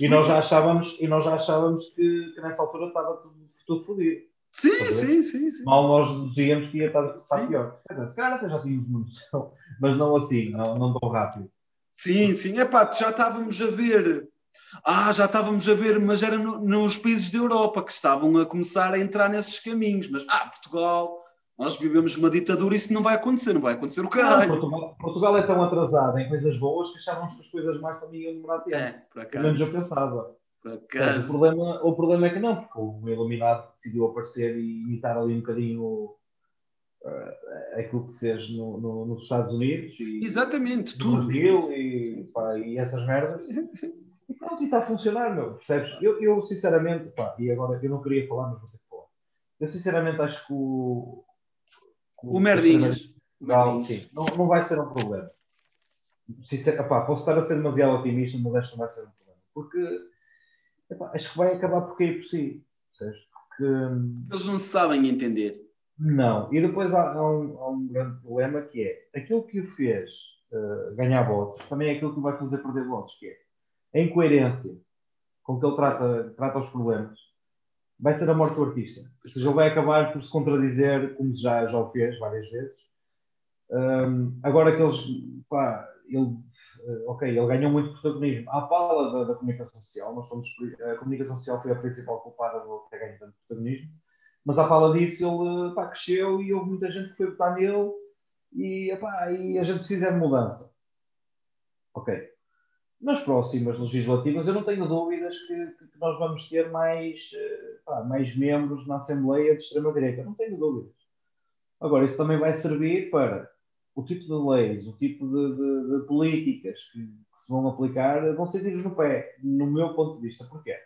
E nós já achávamos, e nós já achávamos que, que nessa altura estava tudo, tudo fodido. Sim, sim, sim, sim. Mal nós dizíamos que ia estar, estar Sim. pior. Quer dizer, se calhar até já tínhamos uma noção, mas não assim, não, não tão rápido. Sim, sim. Epá, já estávamos a ver. Ah, já estávamos a ver, mas era no, nos países da Europa que estavam a começar a entrar nesses caminhos. Mas, ah, Portugal, nós vivemos uma ditadura e isso não vai acontecer, não vai acontecer o caralho. Não, Portugal, Portugal, é tão atrasado em coisas boas que achávamos que as coisas mais também iam demorar tempo. É, por acaso. Menos eu pensava. Acaso. o, problema, o problema é que não, porque o Iluminado decidiu aparecer e imitar ali um bocadinho uh, aquilo que se fez no, no, nos Estados Unidos. E, Exatamente, no tudo. Brasil e, pá, e essas merdas. E pronto, e está a funcionar, meu. Percebes? Eu, eu sinceramente, pá, e agora eu não queria falar, mas vou ter que falar. Eu sinceramente acho que o. O, o Merdinhas. Não, sim, não, não vai ser um problema. Sincer, epá, posso estar a ser demasiado otimista, mas acho que não vai ser um problema. Porque epá, acho que vai acabar por cair por si. Percebes? Porque, hum, Eles não sabem entender. Não. E depois há, há, um, há um, grande problema que é aquilo que o fez uh, ganhar votos também é aquilo que vai fazer perder votos, que é a incoerência com que ele trata, trata os problemas, vai ser a morte do artista. Ou seja, ele vai acabar por se contradizer, como já, já o fez várias vezes. Um, agora que eles, pá, ele, eh, ok, ele ganhou muito protagonismo à pala da, da, comunicação social, nós somos, a comunicação social foi a principal culpada do ter ganho tanto protagonismo, mas à pala disso ele pá, cresceu e houve muita gente que foi votar nele e, epá, e a gente precisa de mudança. Ok, nas próximas legislativas, eu não tenho dúvidas que, que nós vamos ter mais, eh, pá, mais membros na Assembleia de extrema-direita. Não tenho dúvidas. Agora, isso também vai servir para o tipo de leis, o tipo de, de, de políticas que, que, se vão aplicar, vão ser tiros no pé, no meu ponto de vista. Porquê?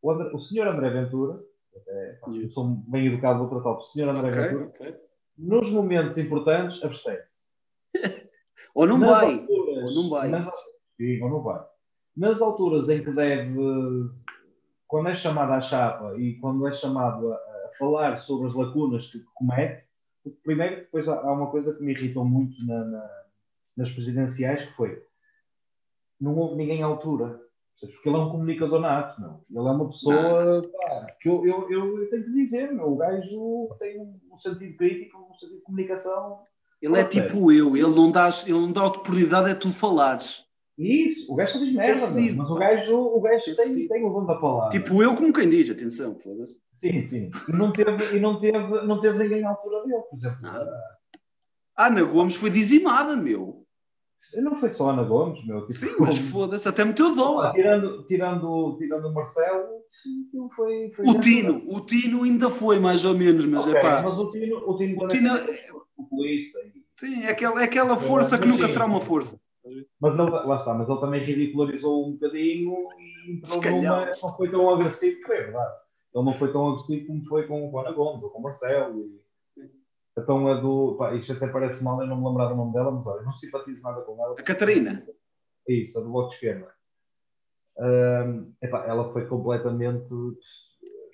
O, André, o senhor André Ventura, até, eu sou bem educado, vou tratar o senhor André okay, Ventura, okay. nos momentos importantes, abstém-se. (laughs) ou não nas vai. Alturas, ou não vai. Nas, ou não vai. Nas alturas em que deve, quando é chamado à chapa e quando é chamado a, a falar sobre as lacunas que comete, primeiro, depois há, uma coisa que me irritou muito na, na, nas presidenciais, que foi não houve ninguém à altura. Porque ele é um comunicador nato, não. Ele é uma pessoa pá, que eu, eu, eu, tenho que dizer, meu, o gajo tem um, sentido crítico, um sentido de comunicação. Ele é tipo eu, ele não dá, ele não dá oportunidade a tu falares. Isso, o gajo só diz merda, é mas o gajo, o gajo tem, tem o dom da palavra. Tipo eu como quem diz, atenção, foda-se. Sim, sim. E não teve, e não teve, não teve ninguém à altura dele, por exemplo. Ah. A Ana Gomes foi dizimada, meu. Não foi só Ana Gomes, meu. Tipo, sim, mas foda-se, até meteu dó. Tirando, tirando, tirando o Marcelo, foi, foi o Tino, o Tino ainda foi mais ou menos, mas okay, é pá. Mas o Tino, o Tino, o Tino é populista. Sim, é aquela, é aquela força que nunca será uma força. Mas ele, lá está, mas ele também ridicularizou um bocadinho e entrou numa, não foi tão agressivo, que é verdade. Ele não foi tão agressivo como foi com o Ana Gomes ou com o Marcelo. E... Então a do. Pá, isto até parece mal eu não me lembrar do nome dela, mas olha, não simpatizo nada com ela. A Catarina. Isso, a do Bloco de Esquerda. Um, epá, ela foi completamente.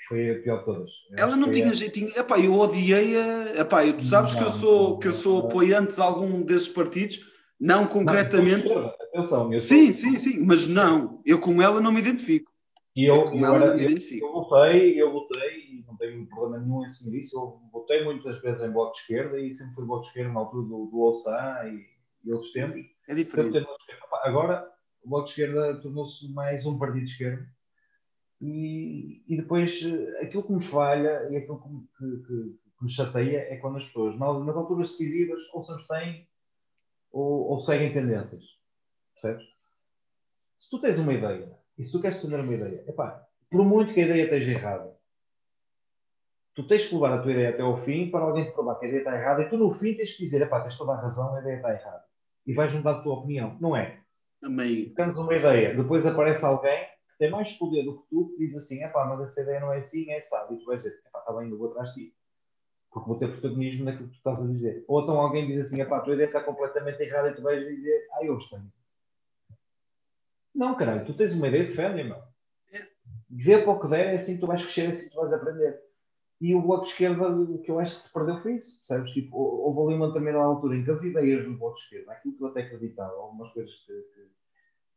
Foi a pior de todas. ela não tinha a... jeitinho. Epá, eu odiei-a. Epá, tu sabes não, que eu sou, que eu sou apoiante de algum desses partidos não concretamente. Não, atenção, eu sim, sim, sim, mas não, eu com ela não me identifico. E eu, eu, com eu, ela era, não me identifico. Eu, votei, eu votei e não tenho problema nenhum em assumir isso. Eu votei muitas vezes em bloco de esquerda e sempre fui bloco de esquerda na altura do, do Ossã e, e outros tempos. É diferente. Agora, o bloco de esquerda tornou-se mais um partido de esquerda. E, e depois aquilo que me falha e aquilo que, que, que, que me chateia é quando as pessoas, nas alturas decisivas, ou se abstêm ou, ou seguem tendências. Percebes? Se tu tens uma ideia e se tu queres defender uma ideia, epá, por muito que a ideia esteja errada, tu tens que levar a tua ideia até ao fim para alguém te provar que a ideia está errada e tu no fim tens que dizer, epá, tens toda a razão, a ideia está errada. E vais mudar a tua opinião. Não é? Amém. Tens uma ideia, depois aparece alguém que tem mais poder do que tu que diz assim, epá, mas essa ideia não é assim, é essa. E tu vais dizer, epá, está bem, eu vou atrás de ti porque vou ter protagonismo naquilo que tu estás a dizer. Ou então alguém diz assim, a tua ideia está completamente errada e tu vais dizer, ah, eu tenho. Não, caralho, tu tens uma ideia, defende, irmão. Vê para o que der, é assim que tu vais crescer, é assim que tu vais aprender. E o Bloco de Esquerda, o que eu acho que se perdeu foi isso, percebes? Tipo, houve ali uma determinada altura em que as ideias do Bloco de Esquerda, aquilo que eu até acreditava, algumas coisas que, que,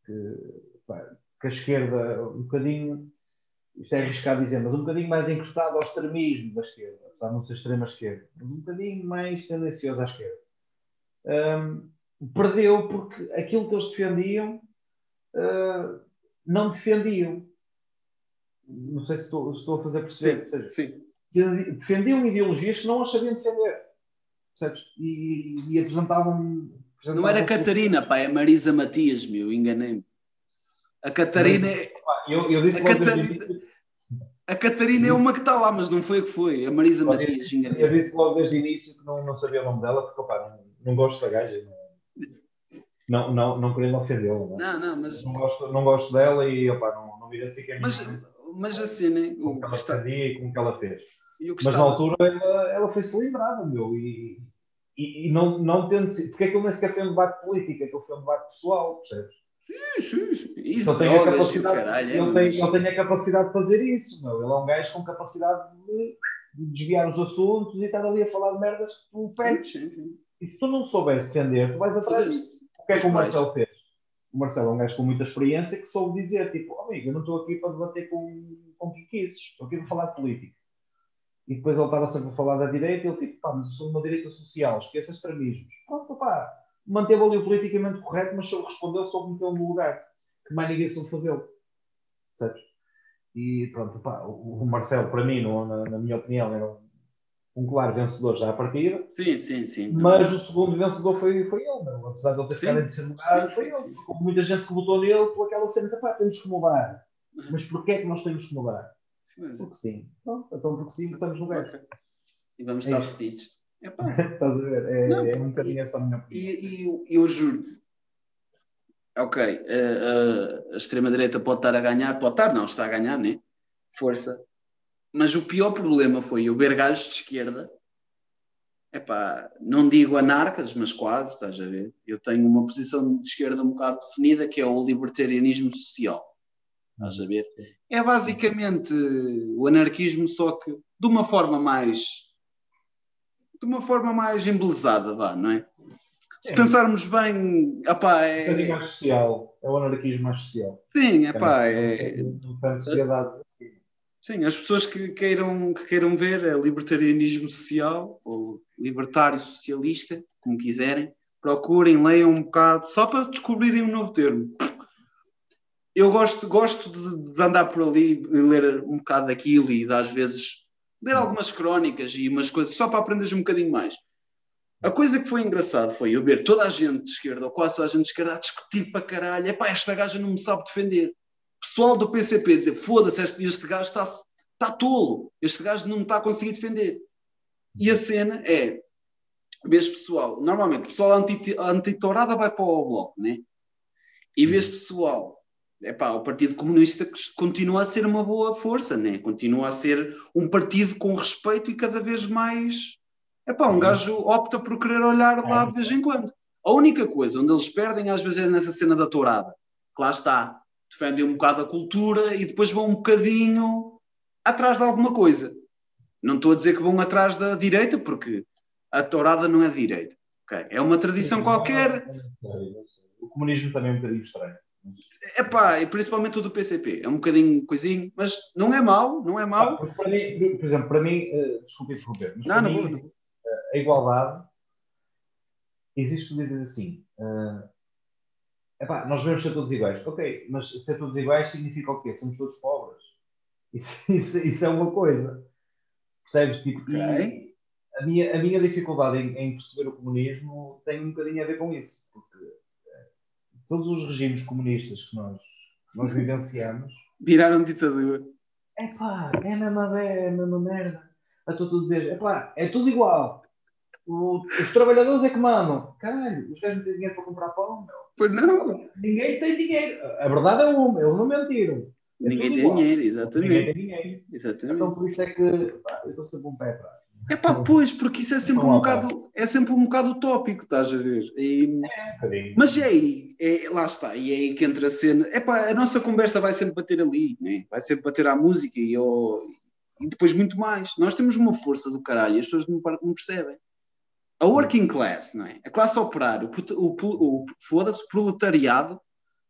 que, pá, que a esquerda, um bocadinho, isto é arriscado dizer, mas um bocadinho mais encostado ao extremismo da esquerda, apesar de não ser extrema esquerda, mas um bocadinho mais tendencioso à esquerda. Um, perdeu porque aquilo que eles defendiam uh, não defendiam. Não sei se estou, se estou a fazer perceber. Sim, seja, sim. defendiam ideologias que não as sabiam defender. Percebes? E, e apresentavam. Não era Catarina, pá, é Marisa Matias, meu, enganei-me. A Catarina é. Eu, eu disse A logo Catarina- A Catarina é uma que está lá, mas não foi a que foi. A Marisa Olha, Matias, eu enganei disse logo desde o início que não, não sabia o nome dela, porque opá, não, não gosto da gaja. Não, não, não, não querendo ofendê-la. Não, Não, não, mas, não, gosto, não gosto dela e opá, não, não me identifiquei mas, minimamente mas assim, né? com o que ela está, e com o que ela fez. Mas na altura ela, ela foi cilindrada, meu, e, e, e não, não tendo. Porque aquilo nem sequer foi um debate político, aquilo foi um debate pessoal, percebes? E Ele tem, a capacidade, caralho, é, ele, mas- tem, ele tem a capacidade de fazer isso, meu. Ele é um gajo com capacidade de, de desviar os assuntos e estar ali a falar de merdas que tu perdes. Sim, sim, sim. E se tu não souberes defender, tu vais atrás disso. O que é que o. Marcelo fez? O Marcelo é um gajo com muita experiência que soube dizer, tipo, "Oh, amigo, eu não estou aqui para debater com, com quiquices, estou aqui para falar de política. E depois ele estava sempre a falar da direita e ele tipo, pá, mas eu sou uma direita social, esqueça extremismos. Pronto, pá, manteve ali o politicamente correto, mas soube responder, soube metê-lo no lugar, que mais ninguém soube fazê-lo. Sabes? E pronto, pá, o, o Marcelo, para mim, na, na minha opinião, era um, um claro vencedor já à partida. Sim, sim, sim. Mas o segundo vencedor foi, foi ele, meu. apesar de ele ter ficado em terceiro lugar, foi sim, ele. sim. Houve muita gente que votou nele por aquela cena pá, temos que mudar. Uhum. Mas porquê é que nós temos que mudar? Porque sim. Pronto, então porque sim, votamos no gajo. ok. E vamos É estar fedidos. Epá, (laughs) Estás a ver? É, Não, é um bocadinho essa a minha opinião. E, e eu- eu juro-te, ok, a, a- a extrema-direita pode estar a ganhar, pode estar, não, está a ganhar, né? Força. Mas o pior problema foi eu ver gajos de esquerda, epá, não digo anarcas, mas quase, estás a ver? Eu tenho uma posição de esquerda um bocado definida, que é o libertarianismo social. Estás a ver? É basicamente o anarquismo, só que de uma forma mais. De uma forma mais embelezada, vá, não é? Se É. pensarmos bem, bocadinho é. mais social. É o anarquismo mais social. Sim, epá, é. Tem sociedade assim. Sim, as pessoas que queiram, que queiram ver é libertarianismo social ou libertário socialista, como quiserem, procurem, leiam um bocado, só para descobrirem um novo termo. Eu gosto, gosto de, de andar por ali e ler um bocado daquilo e de, às vezes ler algumas crónicas e umas coisas, só para aprenderes um bocadinho mais. A coisa que foi engraçado foi eu ver toda a gente de esquerda, ou quase toda a gente de esquerda, a discutir para caralho, epá, esta gaja não me sabe defender pessoal do PCP dizer foda-se, este, este gajo está, está tolo, este gajo não me está a conseguir defender. E a cena é, vês pessoal, normalmente o pessoal anti- anti-tourada vai para o bloco, né? E vês pessoal, epá, o Partido Comunista continua a ser uma boa força, né? Continua a ser um partido com respeito e cada vez mais. Epá, um Sim. gajo opta por querer olhar lá de vez em quando. A única coisa onde eles perdem às vezes é nessa cena da tourada. Que lá está, defendem um bocado a cultura e depois vão um bocadinho atrás de alguma coisa. Não estou a dizer que vão atrás da direita, porque a tourada não é direita. ok? É uma tradição qualquer. O comunismo também é um bocadinho estranho. Epá, e principalmente o do PCP. É um bocadinho coisinho, mas não é mau, não é Ah, mau. porque para mim, por exemplo, para mim, eh, desculpe interromper, mas Não, para não mim, vou, não. a igualdade existe, tu dizes assim, eh, epá, nós devemos ser todos iguais. Ok, mas ser todos iguais significa o quê? Somos todos pobres. (laughs) Isso, isso, isso é uma coisa. Percebes? Tipo, e Ok. a, minha, a minha dificuldade em, em perceber o comunismo tem um bocadinho a ver com isso. Porque eh, todos os regimes comunistas que nós, que nós vivenciamos (laughs) Viraram ditadura. é pá, é a mesma, merda, é a mesma merda. A dizer, é pá, é tudo igual. O- os trabalhadores é que mamam. Caralho, os gajos não têm dinheiro para comprar pão, meu. Pois não. Ninguém tem dinheiro. A verdade é uma, eles não mentiram. É Ninguém tem igual. dinheiro, Ninguém exatamente. tem dinheiro. Exatamente. Então por isso é que pá, eu estou sempre um pé atrás. É pá, pois, porque isso é sempre um bocado, é sempre um bocado utópico, estás a ver? E- É mas é aí, é, lá está, e é aí que entra a cena. É pá, a nossa conversa vai sempre bater ali, né? vai sempre bater à música e, ao- e depois muito mais. Nós temos uma força do caralho e as pessoas não, não percebem. A working class, não é? A classe operária, o, o, o, foda-se, o proletariado,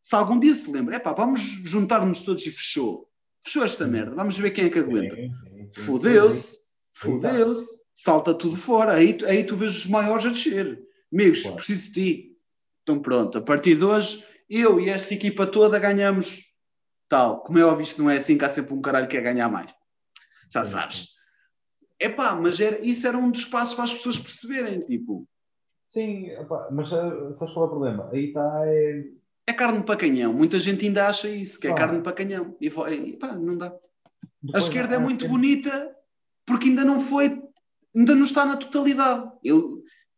se algum dia se lembra, é pá, vamos juntar-nos todos e fechou. Fechou esta merda, vamos ver quem é que aguenta. Sim, sim, salta tudo fora. Aí, tu- aí tu vês os maiores a descer. Amigos, Claro. preciso de ti. Então pronto, a partir de hoje, eu e esta equipa toda ganhamos tal. Como é óbvio, isto não é assim que há sempre um caralho que quer ganhar mais. Já sabes. Epá, mas era, isso era um dos passos para as pessoas perceberem, tipo. Sim, epá, mas uh, sabes qual é o problema? Aí está. É... é carne para canhão. Muita gente ainda acha isso, que é Pá. carne para canhão. E e, pá, não dá. A Depois esquerda é há- muito há- bonita porque ainda não foi, ainda não está na totalidade. Ele,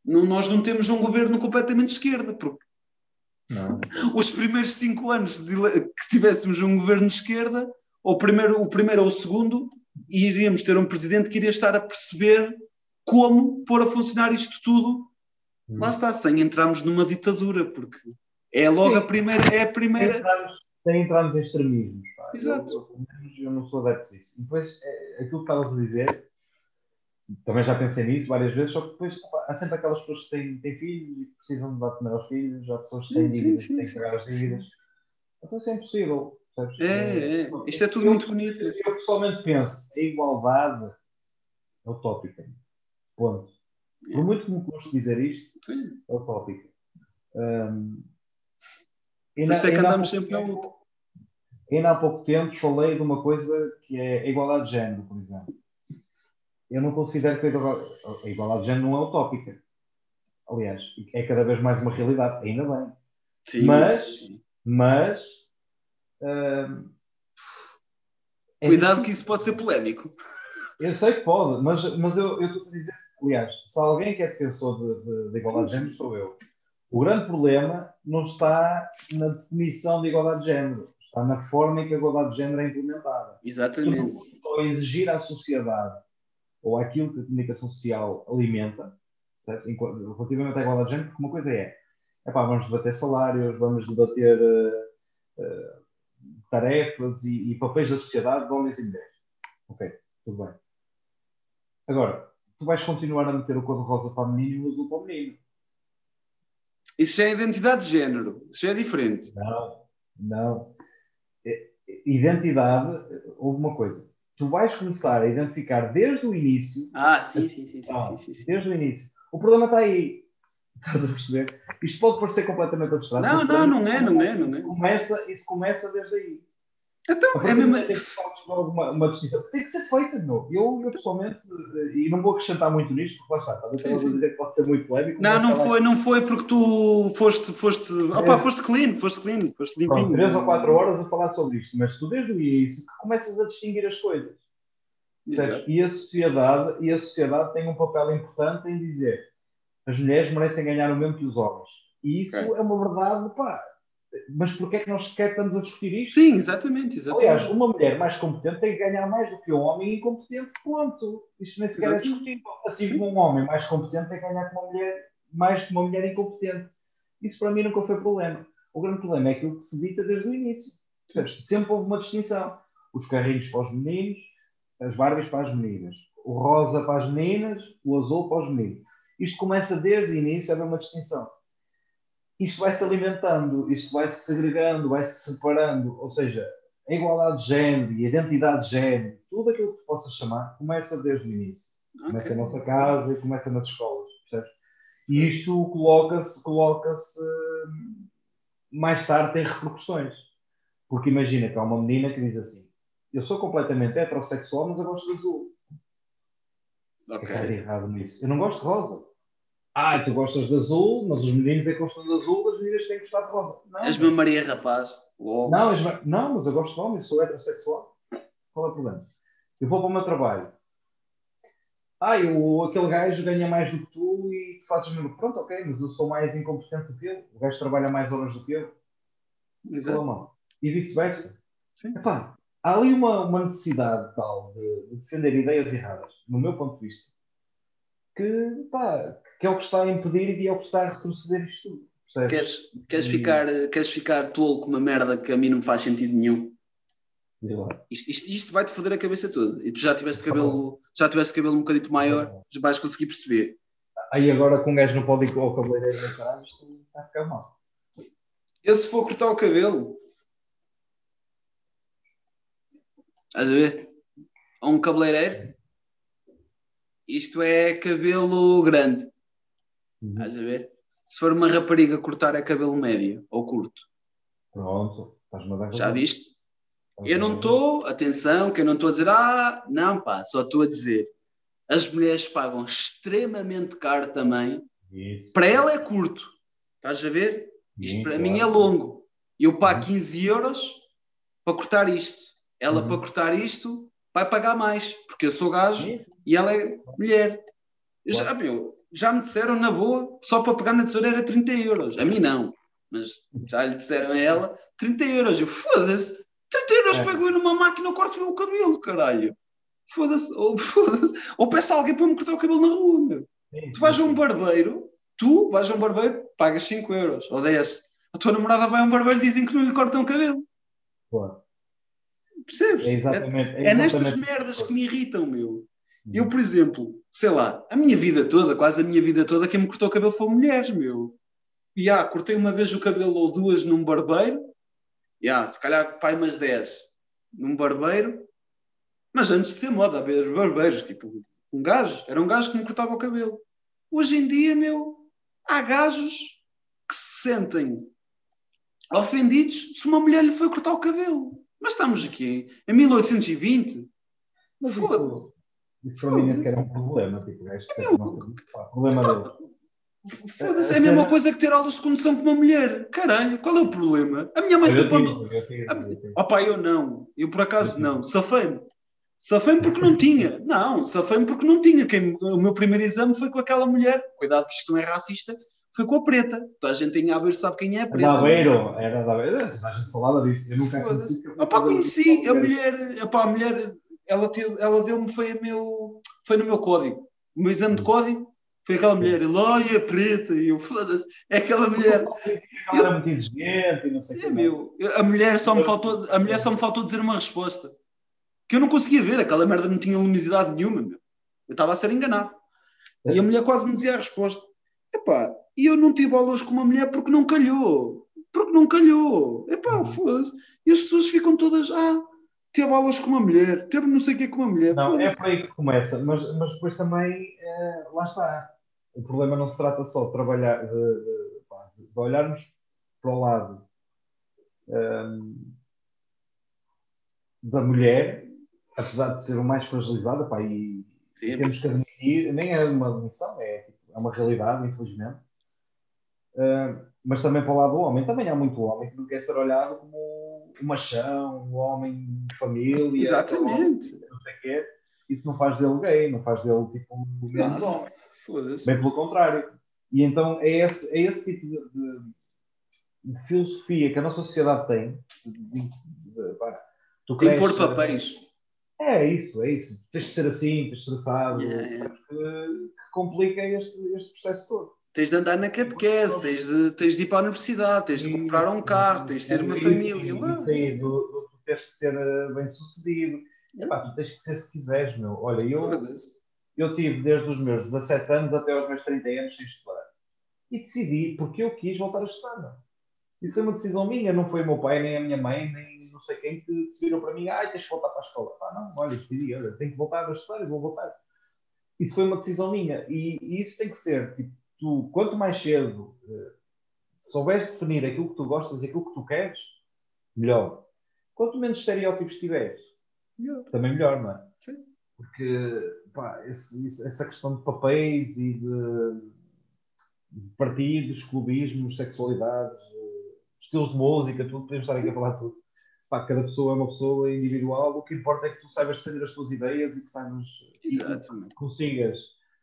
não, nós não temos um governo completamente de esquerda, porque Não. (laughs) os primeiros cinco anos de que tivéssemos um governo de esquerda, ou primeiro, o primeiro ou o segundo, iríamos ter um presidente que iria estar a perceber como pôr a funcionar isto tudo. Lá está, sem entrarmos numa ditadura, porque é logo a Sim. primeira, é a sem, primeira. entrarmos, sem entrarmos em extremismos. Pá. Exato. Eu, eu, eu não sou adepto disso. E depois, é, aquilo que estavas a dizer, também já pensei nisso várias vezes, só que depois há sempre aquelas pessoas que têm, têm filhos e precisam de dar comer aos filhos, há pessoas que têm dívidas que têm que pagar as dívidas. Então isso é impossível. Sabes? É, é. Isto é tudo eu, muito bonito. Eu pessoalmente penso, a igualdade é utópica. Ponto. Por muito que me custe dizer isto, Sim. é utópica. Hum, Por isso é que andamos sempre na luta. Ainda há pouco tempo falei de uma coisa que é a igualdade de género, por exemplo. Eu não considero que a igualdade, a igualdade de género não é utópica. Aliás, é cada vez mais uma realidade, ainda bem. Sim. Mas- Mas. hum, é Cuidado que isso pode ser polémico. Eu sei que pode, mas, mas eu eu estou a dizer, aliás, se há alguém que é defensor de, de- de igualdade de género, sou eu. O grande problema não está na definição de igualdade de género, está na forma em que a igualdade de género é implementada. Exatamente. podes só exigir à sociedade ou àquilo que a comunicação social alimenta, certo? Relativamente à igualdade de género, porque uma coisa é, epá, vamos debater salários, vamos debater eh, eh, tarefas e, e papéis da sociedade de homens e mulheres. Ok, tudo bem. Agora, tu vais continuar a meter o cor-de-rosa para a menina e o azul para o menino. Isso é identidade de género. Isso é diferente. Não, não. É- Identidade, houve uma coisa. Tu vais começar a identificar desde o início Ah, sim, sim, sim, sim, Ah, sim, sim, desde o início. O problema está aí. (laughs) Estás a perceber? Isto pode parecer completamente abstrato. Não, não, não é, não é, não é. Começa, isso começa desde aí. Então, é mesmo. uma, uma distinção. Tem que ser feita, meu. Eu, eu pessoalmente, eh, e não vou acrescentar muito nisto, porque lá está, estava sim. a dizer que pode ser muito polémico. Não, não foi, não foi porque tu foste, foste, opa, Três. foste clean, foste clean, foste Pronto, limpinho. três ou quatro horas a falar sobre isto, mas tu desde o início que começas a distinguir as coisas. Exato. E a sociedade, e a sociedade tem um papel importante em dizer as mulheres merecem ganhar o mesmo que os homens. E isso Ok. é uma verdade, pá. Mas porquê é que nós sequer estamos a discutir isto? Sim, exatamente, exatamente. Aliás, uma mulher mais competente tem que ganhar mais do que um homem incompetente, ponto. Isto nem sequer é Exato. discutível. Assim como um homem mais competente tem que ganhar com uma mulher, mais que uma mulher incompetente. Isso para mim nunca foi problema. O grande problema é aquilo que se dita desde o início. Percebes? Sempre houve uma distinção. Os carrinhos para os meninos, as Barbies para as meninas. O rosa para as meninas, o azul para os meninos. Isto começa desde o início a haver uma distinção. Isto vai se alimentando, isto vai se segregando, vai se separando. Ou seja, a igualdade de género e a identidade de género, tudo aquilo que tu possas chamar, começa desde o início. Começa Ok. na nossa casa e começa nas escolas, percebes? E isto coloca-se, coloca-se hum, mais tarde tem repercussões. Porque imagina que há uma menina que diz assim: Eu sou completamente heterossexual, mas eu gosto de azul. O que é errado nisso? Eu não gosto de rosa. Ah, tu gostas de azul, mas os meninos é que gostam de azul, as meninas têm que gostar de rosa. Não, És uma Maria Rapaz. Não, és- não, mas eu gosto de homem, sou heterossexual. Qual é o problema? Eu vou para o meu trabalho. Ah, eu, aquele gajo ganha mais do que tu e tu fazes o mesmo. Pronto, ok, mas eu sou mais incompetente do que ele. O gajo trabalha mais horas do que eu. Exato. E vice-versa. Sim. Epá, há ali uma, uma necessidade tal de, de defender ideias erradas, no meu ponto de vista, que, pá, que é o que está a impedir e é o que está a retroceder isto tudo. percebes? Queres, queres, E- ficar, queres ficar tolo com uma merda que a mim não me faz sentido nenhum? Isto, isto, isto vai-te foder a cabeça toda. E tu já tiveste cabelo, já tiveste cabelo um bocadito maior, já vais conseguir perceber. Aí agora com um gajo não pode ir ao cabeleireiro caralho, isto está a ficar mal. Eu se for cortar o cabelo, estás a ver? A um cabeleireiro, isto é cabelo grande, estás a ver? Se for uma rapariga cortar é cabelo médio ou curto. Pronto, estás-me a dar Já viste? Eu não estou, atenção, que eu não estou a dizer, ah, não, pá, só estou a dizer. As mulheres pagam extremamente caro também. Isso. Para ela é curto, estás a ver? Isto Sim, para claro. mim é longo. Eu pago Uhum. 15 euros para cortar isto. Ela Uhum. para cortar isto vai pagar mais, porque eu sou gajo Sim. e ela é mulher. Eu Já, meu, já me disseram na boa, só para pegar na tesoura era 30 euros. A mim não, mas já lhe disseram a ela 30 euros. Eu foda-se, 30 euros É. pego eu numa máquina e corto o meu cabelo, caralho. Foda-se, ou, foda-se, ou peço a alguém para me cortar o cabelo na rua, meu. Sim, Tu vais a sim, um barbeiro, tu vais a um barbeiro, pagas 5 euros ou 10. A tua namorada vai a um barbeiro e dizem que não lhe cortam o cabelo. claro. Percebes? É exatamente. É, é nestas exatamente- merdas que me irritam, meu. Eu, por exemplo, sei lá, a minha vida toda, quase a minha vida toda, quem me cortou o cabelo foram mulheres, meu. E ah, cortei uma vez o cabelo ou duas num barbeiro, e ah, se calhar pai umas 10 num barbeiro, mas antes de ser moda haver barbeiros, tipo, um gajo, era um gajo que me cortava o cabelo. Hoje em dia, meu, há gajos que se sentem ofendidos se uma mulher lhe foi cortar o cabelo. Mas estamos aqui em 1820. Mas Foda-se. Isso, para mim nem sequer é um problema. Tipo, não tem- pá, problema dele. Foda-se, é a mesma coisa que ter aulas de condução com uma mulher. Caralho, qual é o problema? A minha mãe tive, andou. eu não. Eu por acaso não. Safei-me. Safei-me porque não tinha. Não, safei-me porque não tinha. Quem, o meu primeiro exame foi com aquela mulher. Cuidado isto não é racista. Foi com a preta. Toda a gente em Aveiro sabe quem é a preta. da Aveiro, era da Aveiro. A gente falava disso. Eu nunca conheci. fui conheci fazer- a mulher. Opa, a mulher, ela, teve, ela deu-me, foi, meu, foi no meu código. O meu exame de código foi aquela mulher. Ele, olha, preta. E eu, foda-se, é aquela mulher. Ela era muito exigente e não sei o É, que. meu, a mulher só me faltou, a mulher só me faltou dizer uma resposta. Que eu não conseguia ver, aquela merda não tinha luminosidade nenhuma, meu. Eu estava a ser enganado. E a mulher quase me dizia a resposta. Epá, e eu não tive aulas com uma mulher porque não calhou. Porque não calhou. Epá, foda-se. E as pessoas ficam todas, ah, teve aulas com uma mulher, teve não sei o que com uma mulher. Não, é por aí que começa, mas, mas depois também, eh, lá está. O problema não se trata só de trabalhar, de, de- de olharmos para o lado ehm, da mulher, apesar de ser o mais fragilizada, pá, e Sim, temos que admitir, nem é uma admissão, é, tipo, é uma realidade, infelizmente. Eh, mas também para o lado do homem, também há muito homem que não quer ser olhado como um machão, um homem de família, Exatamente. não sei o quê, isso não faz dele gay, não faz dele tipo um grande homem. Bem pelo contrário. E então é esse, é esse tipo de, de- de filosofia que a nossa sociedade tem. de- tu cresces- papéis. É isso, é isso. Tens de ser assim, tens de ser assado, Yeah, yeah. que, que complica este, este processo todo. Tens de andar na catequese, tens de, tens de ir para a universidade, tens de comprar um carro, tens de ter uma Isso, família. Do, do, tu tens que ser eh, bem sucedido. Epá, tu tens que ser se quiseres, meu. Olha, eu, eu tive desde os meus 17 anos até aos meus 30 anos sem estudar. E decidi porque eu quis voltar a estudar. Não. Isso foi uma decisão minha, não foi o meu pai, nem a minha mãe, nem não sei quem que decidiram para mim, ah, tens que voltar para a escola. Ah, não, olha, decidi, olha, tenho que voltar a estudar, eu vou voltar. Isso foi uma decisão minha. E, e isso tem que ser, tipo, tu, quanto mais cedo eh, souberes definir aquilo que tu gostas e aquilo que tu queres, melhor. Quanto menos estereótipos tiveres, também melhor, não é? Sim. Porque pá, esse- essa questão de papéis e de, de partidos, clubismos, sexualidades, eh, estilos de música, tudo, podemos estar aqui a falar tudo. Pá, cada pessoa é uma pessoa individual, o que importa é que tu saibas defender as tuas ideias e que saibas Exatamente. consigas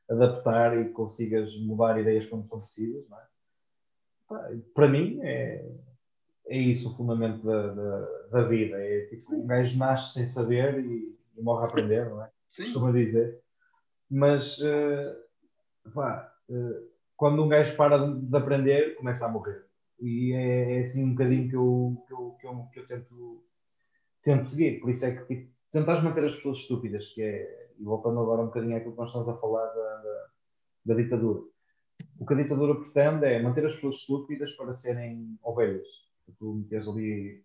adaptar e consigas mudar ideias quando são precisas. Não é? Para mim é, é isso o fundamento da, da, da vida. É tipo, um gajo nasce sem saber e, e morre a aprender, não é? Sim. Costuma dizer. Mas eh, pá, eh, quando um gajo para de, de aprender, começa a morrer. E é, é assim um bocadinho que eu, que eu, que eu, que eu tento, tento seguir. Por isso é que tipo, tentares manter as pessoas estúpidas, que é, e voltando agora um bocadinho àquilo que nós estamos a falar da, da, da ditadura. O que a ditadura pretende é manter as pessoas estúpidas para serem ovelhas. Tu metes ali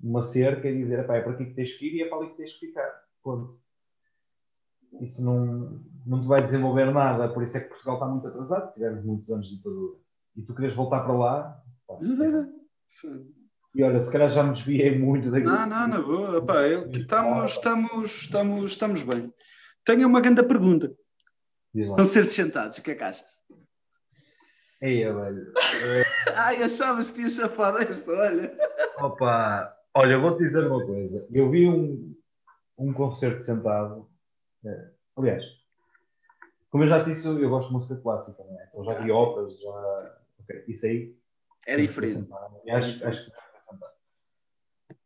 uma cerca e dizer, "Epá, é para aqui que tens que ir e é para ali que tens que ficar. Ponto. Isso não, não te vai desenvolver nada, por isso é que Portugal está muito atrasado, tivemos muitos anos de ditadura. E tu queres voltar para lá, (laughs) E olha, se calhar já me desviei muito daqui. Não, não, na boa. Epá, eu, estamos, estamos, estamos, estamos bem. Tenho uma grande pergunta. Concertos sentados, o que é que achas? Ei, velho. (laughs) Ai, achavas que tinhas chafado esta, olha. Opa, olha, eu vou-te dizer uma coisa. Eu vi um, um concerto sentado. eh, aliás, como eu já disse, eu, gosto de música clássica, não é? Então já vi Ah, óperas, já. ok, Isso aí. É diferente. Acho, acho que.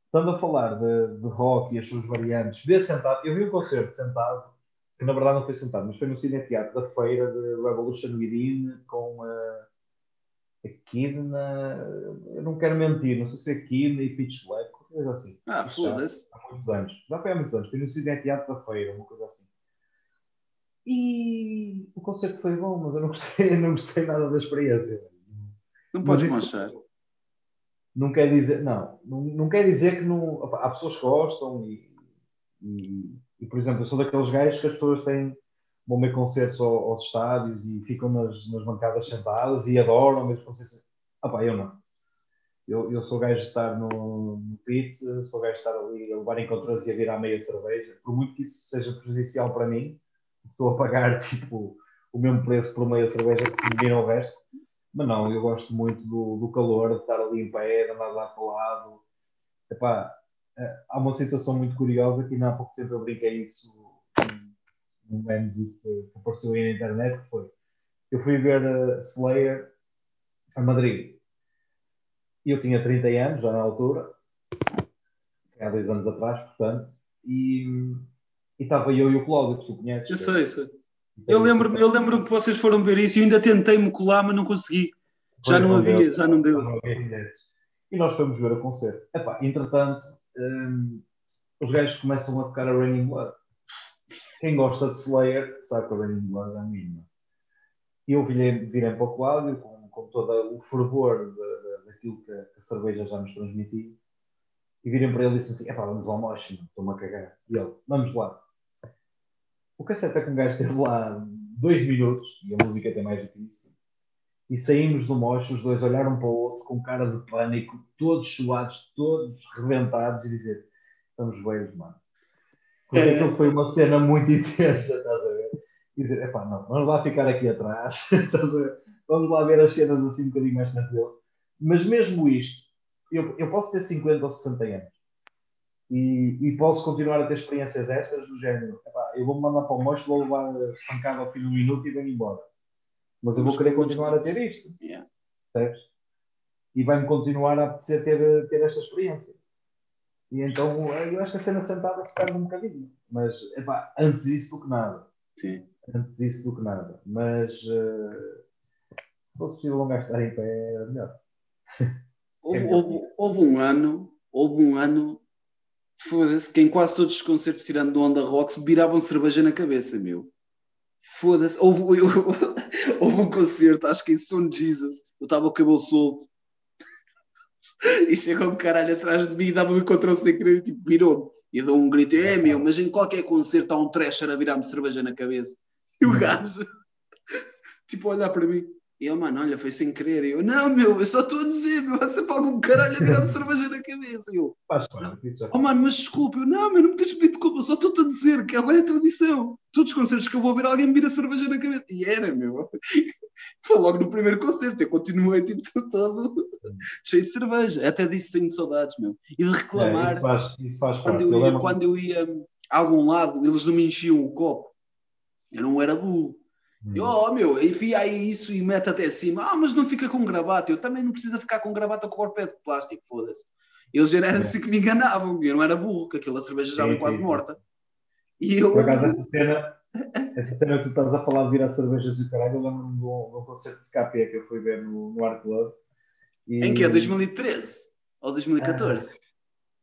Estando a falar de, de rock e as suas variantes, ver sentado, eu vi um concerto sentado, que na verdade não foi sentado, mas foi no Cine Teatro da feira de Revolution Within com a, a Kidna, eu não quero mentir, não sei se foi a Kidna e Pitch Black, qualquer coisa assim. Ah, foda-se. Há muitos anos. Já foi há muitos anos. Foi no Cine Teatro da feira, uma coisa assim. E o concerto foi bom, mas eu não (laughs) gostei, eu não gostei nada da experiência. Não Mas podes isso- manchar. não quer dizer, não, não, não quer dizer que não, opa, há pessoas que gostam e, e, e, por exemplo, eu sou daqueles gajos que as pessoas têm, vão ver concertos ao- aos, estádios e ficam nas, nas bancadas sentadas e adoram ver os concertos. Opa, eu não. Eu, eu sou gajo de estar no, no sou gajo de estar ali a levar encontros e a virar meia cerveja, por muito que isso seja prejudicial para mim, estou a pagar (laughs) tipo o mesmo preço por meia cerveja que me viram o resto. Mas não, eu gosto muito do, do calor, de estar ali em pé, de andar lá para o lado. Epá, há uma situação muito curiosa que ainda há pouco tempo eu brinquei isso num memes que que apareceu aí na internet, que foi, eu fui ver eh, Slayer a Madrid. E eu tinha 30 anos, já na altura, há dois anos atrás, portanto, e, e estava eu e o Cláudio, que tu conheces. Eu sei, sei. Eu lembro-me eu lembro que vocês foram ver isso e ainda tentei me colar, mas não consegui. Já não havia, já não deu. havia. E nós fomos ver o concerto. Epá, entretanto, hum, os gajos começam a tocar a Raining Blood. Quem gosta de Slayer sabe que a Raining Blood é a mínima. Eu virei, virei para o Cláudio com, com todo o fervor de- de- daquilo que a, cerveja já nos transmitia. E virem para ele e disse assim: epá, vamos ao meu, estou-me a cagar. E ele, vamos lá. O cassete é que um gajo esteve lá dois minutos, e a música tem mais do que isso, e saímos do mocho, os dois olharam um para o outro com cara de pânico, todos suados, todos rebentados, e dizer: estamos velhos, mano. Porque É. aquilo foi uma cena muito (laughs) intensa, estás a ver? E dizer: epá, não, vamos lá ficar aqui atrás, (laughs) estás a ver? Vamos lá ver as cenas assim um bocadinho mais tranquilo. Mas mesmo isto, eu, eu posso ter 50 ou 60 anos. E, e posso continuar a ter experiências destas do género. Epá, eu vou-me mandar para o mocho, vou levar pancada ao fim do minuto e venho embora. Mas eu vou querer continuar a ter isto, Yeah. percebes? E vai-me continuar a apetecer ter, ter esta experiência. E então eu acho que a cena sentada se perde um bocadinho. Mas, epá, antes isso do que nada. Sim. Antes isso do que nada. Mas eh, se fosse possível gajo estar em pé, era melhor. (laughs) Houve, houve- houve um ano, houve um ano, foda-se, que em quase todos os concertos, tirando do Onda Rocks, viravam cerveja na cabeça, meu. Foda-se. Houve, (laughs) houve um concerto, acho que em Stone Jesus, eu estava com o cabelo solto. E chegou um caralho atrás de mim e dava-me contra o sem querer, tipo, virou-me. E eu dou um grito, é meu, mas em qualquer concerto há um trasher a virar-me cerveja na cabeça. E o gajo, (laughs) tipo, a olhar para mim. E eu, mano, olha, foi sem querer. E eu, não, meu, eu só estou a dizer, meu, há sempre algum caralho a virar-me cerveja na cabeça. E eu, Faz já oh mano, mas desculpa. Eu, não, meu, não me tens pedido desculpa, só estou-te a dizer que agora é tradição. Todos os concertos que eu vou ver, alguém me vira cerveja na cabeça. E era, meu. (laughs) Foi logo no primeiro concerto, eu continuei, tipo, (laughs) todo cheio de cerveja. Até disso tenho saudades, meu. E de É, reclamar, isso, faz, isso faz quando eu, ia, quando eu ia a algum lado, eles não me enchiam o copo. Eu não era burro. Hum. Eu, oh, meu, enfia aí isso e mete até cima. Ah, mas não fica com gravata. Eu também não precisa ficar com gravata com o corpo é de plástico, foda-se. Eles já eram É. assim que me enganavam. Eu não era burro, que aquela cerveja já veio quase morta. E eu. Por acaso, essa cena, essa cena que tu estás a falar de virar cervejas e o caralho, eu lembro-me de um, concerto de SKP que eu fui ver no, no Art Club. E, Em que é? 2013? Ou 2014?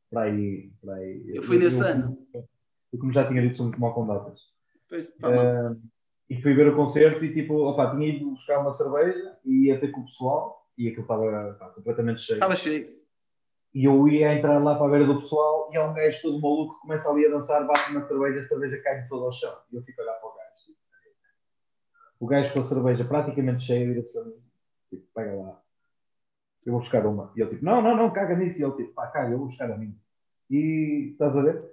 Para aí, para aí. Eu fui nesse ano. Eu, como já tinha dito, sou muito mal com datas. Pois, pá, não. E fui ver o concerto e tipo, opa, tinha ido buscar uma cerveja e ia ter com o pessoal e aquilo estava completamente cheio. Estava cheio. E eu ia entrar lá para a beira do pessoal e há um gajo todo maluco que começa ali a dançar, bate na cerveja, a cerveja cai toda ao chão. E eu fico a olhar para o gajo. tipo, O gajo com a cerveja praticamente cheia vira-se para mim. Tipo, pega lá. eu vou buscar uma. E ele tipo, não, não, não, caga nisso. E ele tipo, pá, caga, eu vou buscar a mim. E estás a ver?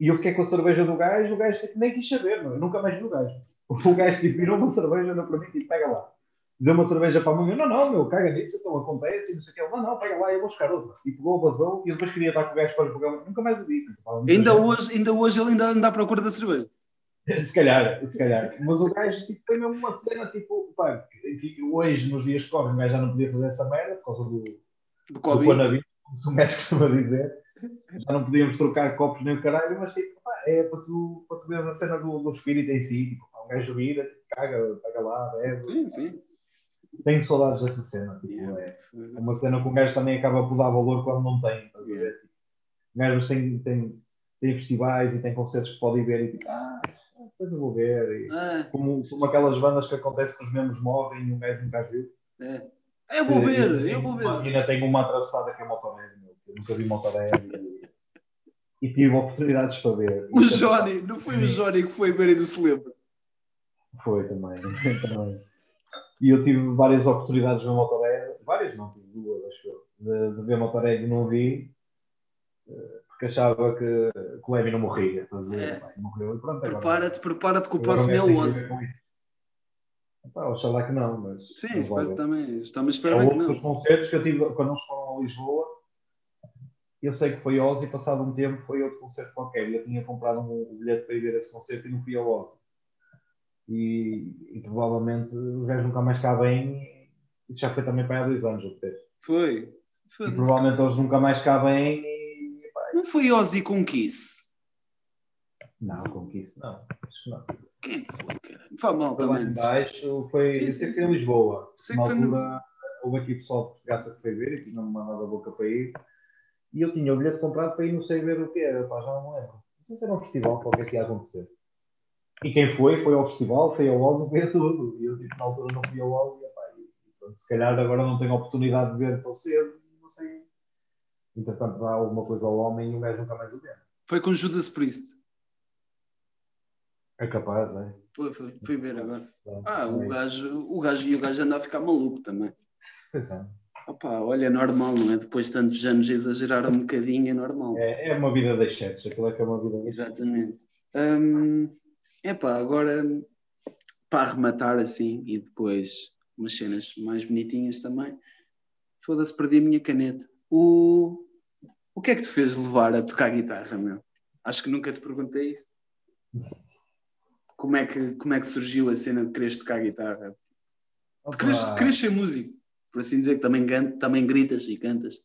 E eu fiquei com a cerveja do gajo, o gajo tipo, nem quis saber, meu. eu nunca mais vi o gajo. O gajo tipo, virou uma cerveja na para mim, tipo, pega lá. Deu uma cerveja para a mãe, não, não, meu, caga nisso, então acontece, e não sei o que. Ele, não, não, pega lá, eu vou buscar outra. E pegou, vazou, e depois queria estar com o gajo para o programa. Nunca mais o vi. Ainda, hoje, ainda hoje ele ainda anda à procura da cerveja. (laughs) Se calhar, se calhar. Mas o gajo tipo, tem mesmo uma cena, tipo, pá, que hoje, nos dias que correm, o gajo já não podia fazer essa merda por causa do, do, COVID. do coronavírus, como o gajo costuma dizer. Já não podíamos trocar copos nem o caralho, mas tipo, pá, é para tu, para tu veres a cena do, do espírito em si. Tipo, um gajo vira, tipo, caga, caga lá, bebe. Sim, sim. Tenho saudades dessa cena. Tipo, yeah. é, é uma cena que um gajo também acaba por dar valor quando não tem. Estás yeah. a ver? Tipo, gajo tem, tem, tem festivais e tem concertos que podem ver e tipo, ah, depois eu vou ver. E, é. como, como aquelas bandas que acontece que os membros morrem e o gajo nunca viu. É. Eu vou ver, eu, eu vou ver. Ainda tenho uma atravessada que é Motorhead, eu nunca vi Motorhead e, (laughs) e tive oportunidades para ver. O Johnny, não foi o Johnny que foi ver e não se lembra? Foi também, (laughs) também. E eu tive várias oportunidades de ver Motorhead, várias não, tive duas, acho eu, de, de ver Motorhead e não vi que achava que, que o Levi não morria. É. morreu e pronto. Prepara-te, prepara-te que o próximo é o 11. Pá, oxalá que não, mas. Sim, espero também. Estamos a esperar que não. Os concertos que eu tive quando eles foram a Lisboa, eu sei que foi Ozzy, passado um tempo foi outro concerto qualquer. Eu tinha comprado um bilhete para ir ver esse concerto e não fui ao Ozzy. E, e provavelmente os gajos nunca mais cá bem. Isso já foi também para há dois anos ou três. Foi. foi e provavelmente eles nunca mais cá bem não foi Ozzy com Kiss? Não, com Kiss não. Acho que não. Quem é foi, cara? Foi mal foi também. Lá embaixo, foi, sim, sim, sim. em Lisboa. Sei Na altura, no... houve aqui pessoal de Portugal que foi ver e tinha-me mandado a boca para ir. E eu tinha o bilhete comprado para ir, não sei ver o que era, pá, já não lembro. Não sei se era um festival, qualquer que ia acontecer. E quem foi, foi ao festival, foi ao Ozzy, foi a tudo. E eu, tipo, na altura não fui ao Ozzy, e, pá, e, pronto, se calhar agora não tenho a oportunidade de ver tão cedo, não sei entretanto dá alguma coisa ao homem e o gajo nunca mais o vê. Foi com Judas Priest. É capaz, é? Foi, foi. Fui ver agora. ah, o, é gajo, o gajo e o gajo anda a ficar maluco também. Pois é. Opa, olha, é normal, não é? Depois de tantos anos exagerar um bocadinho, é normal. É, é uma vida de excessos, aquilo é que é uma vida de Exatamente. Hum, epá, agora para arrematar assim e depois umas cenas mais bonitinhas também. Foda-se, perdi a minha caneta. O, o que é que te fez levar a tocar guitarra, meu? Acho que nunca te perguntei isso. Como é que, como é que surgiu a cena de quereres tocar guitarra? De quereres, de quereres ser músico, por assim dizer, que também, também gritas e cantas.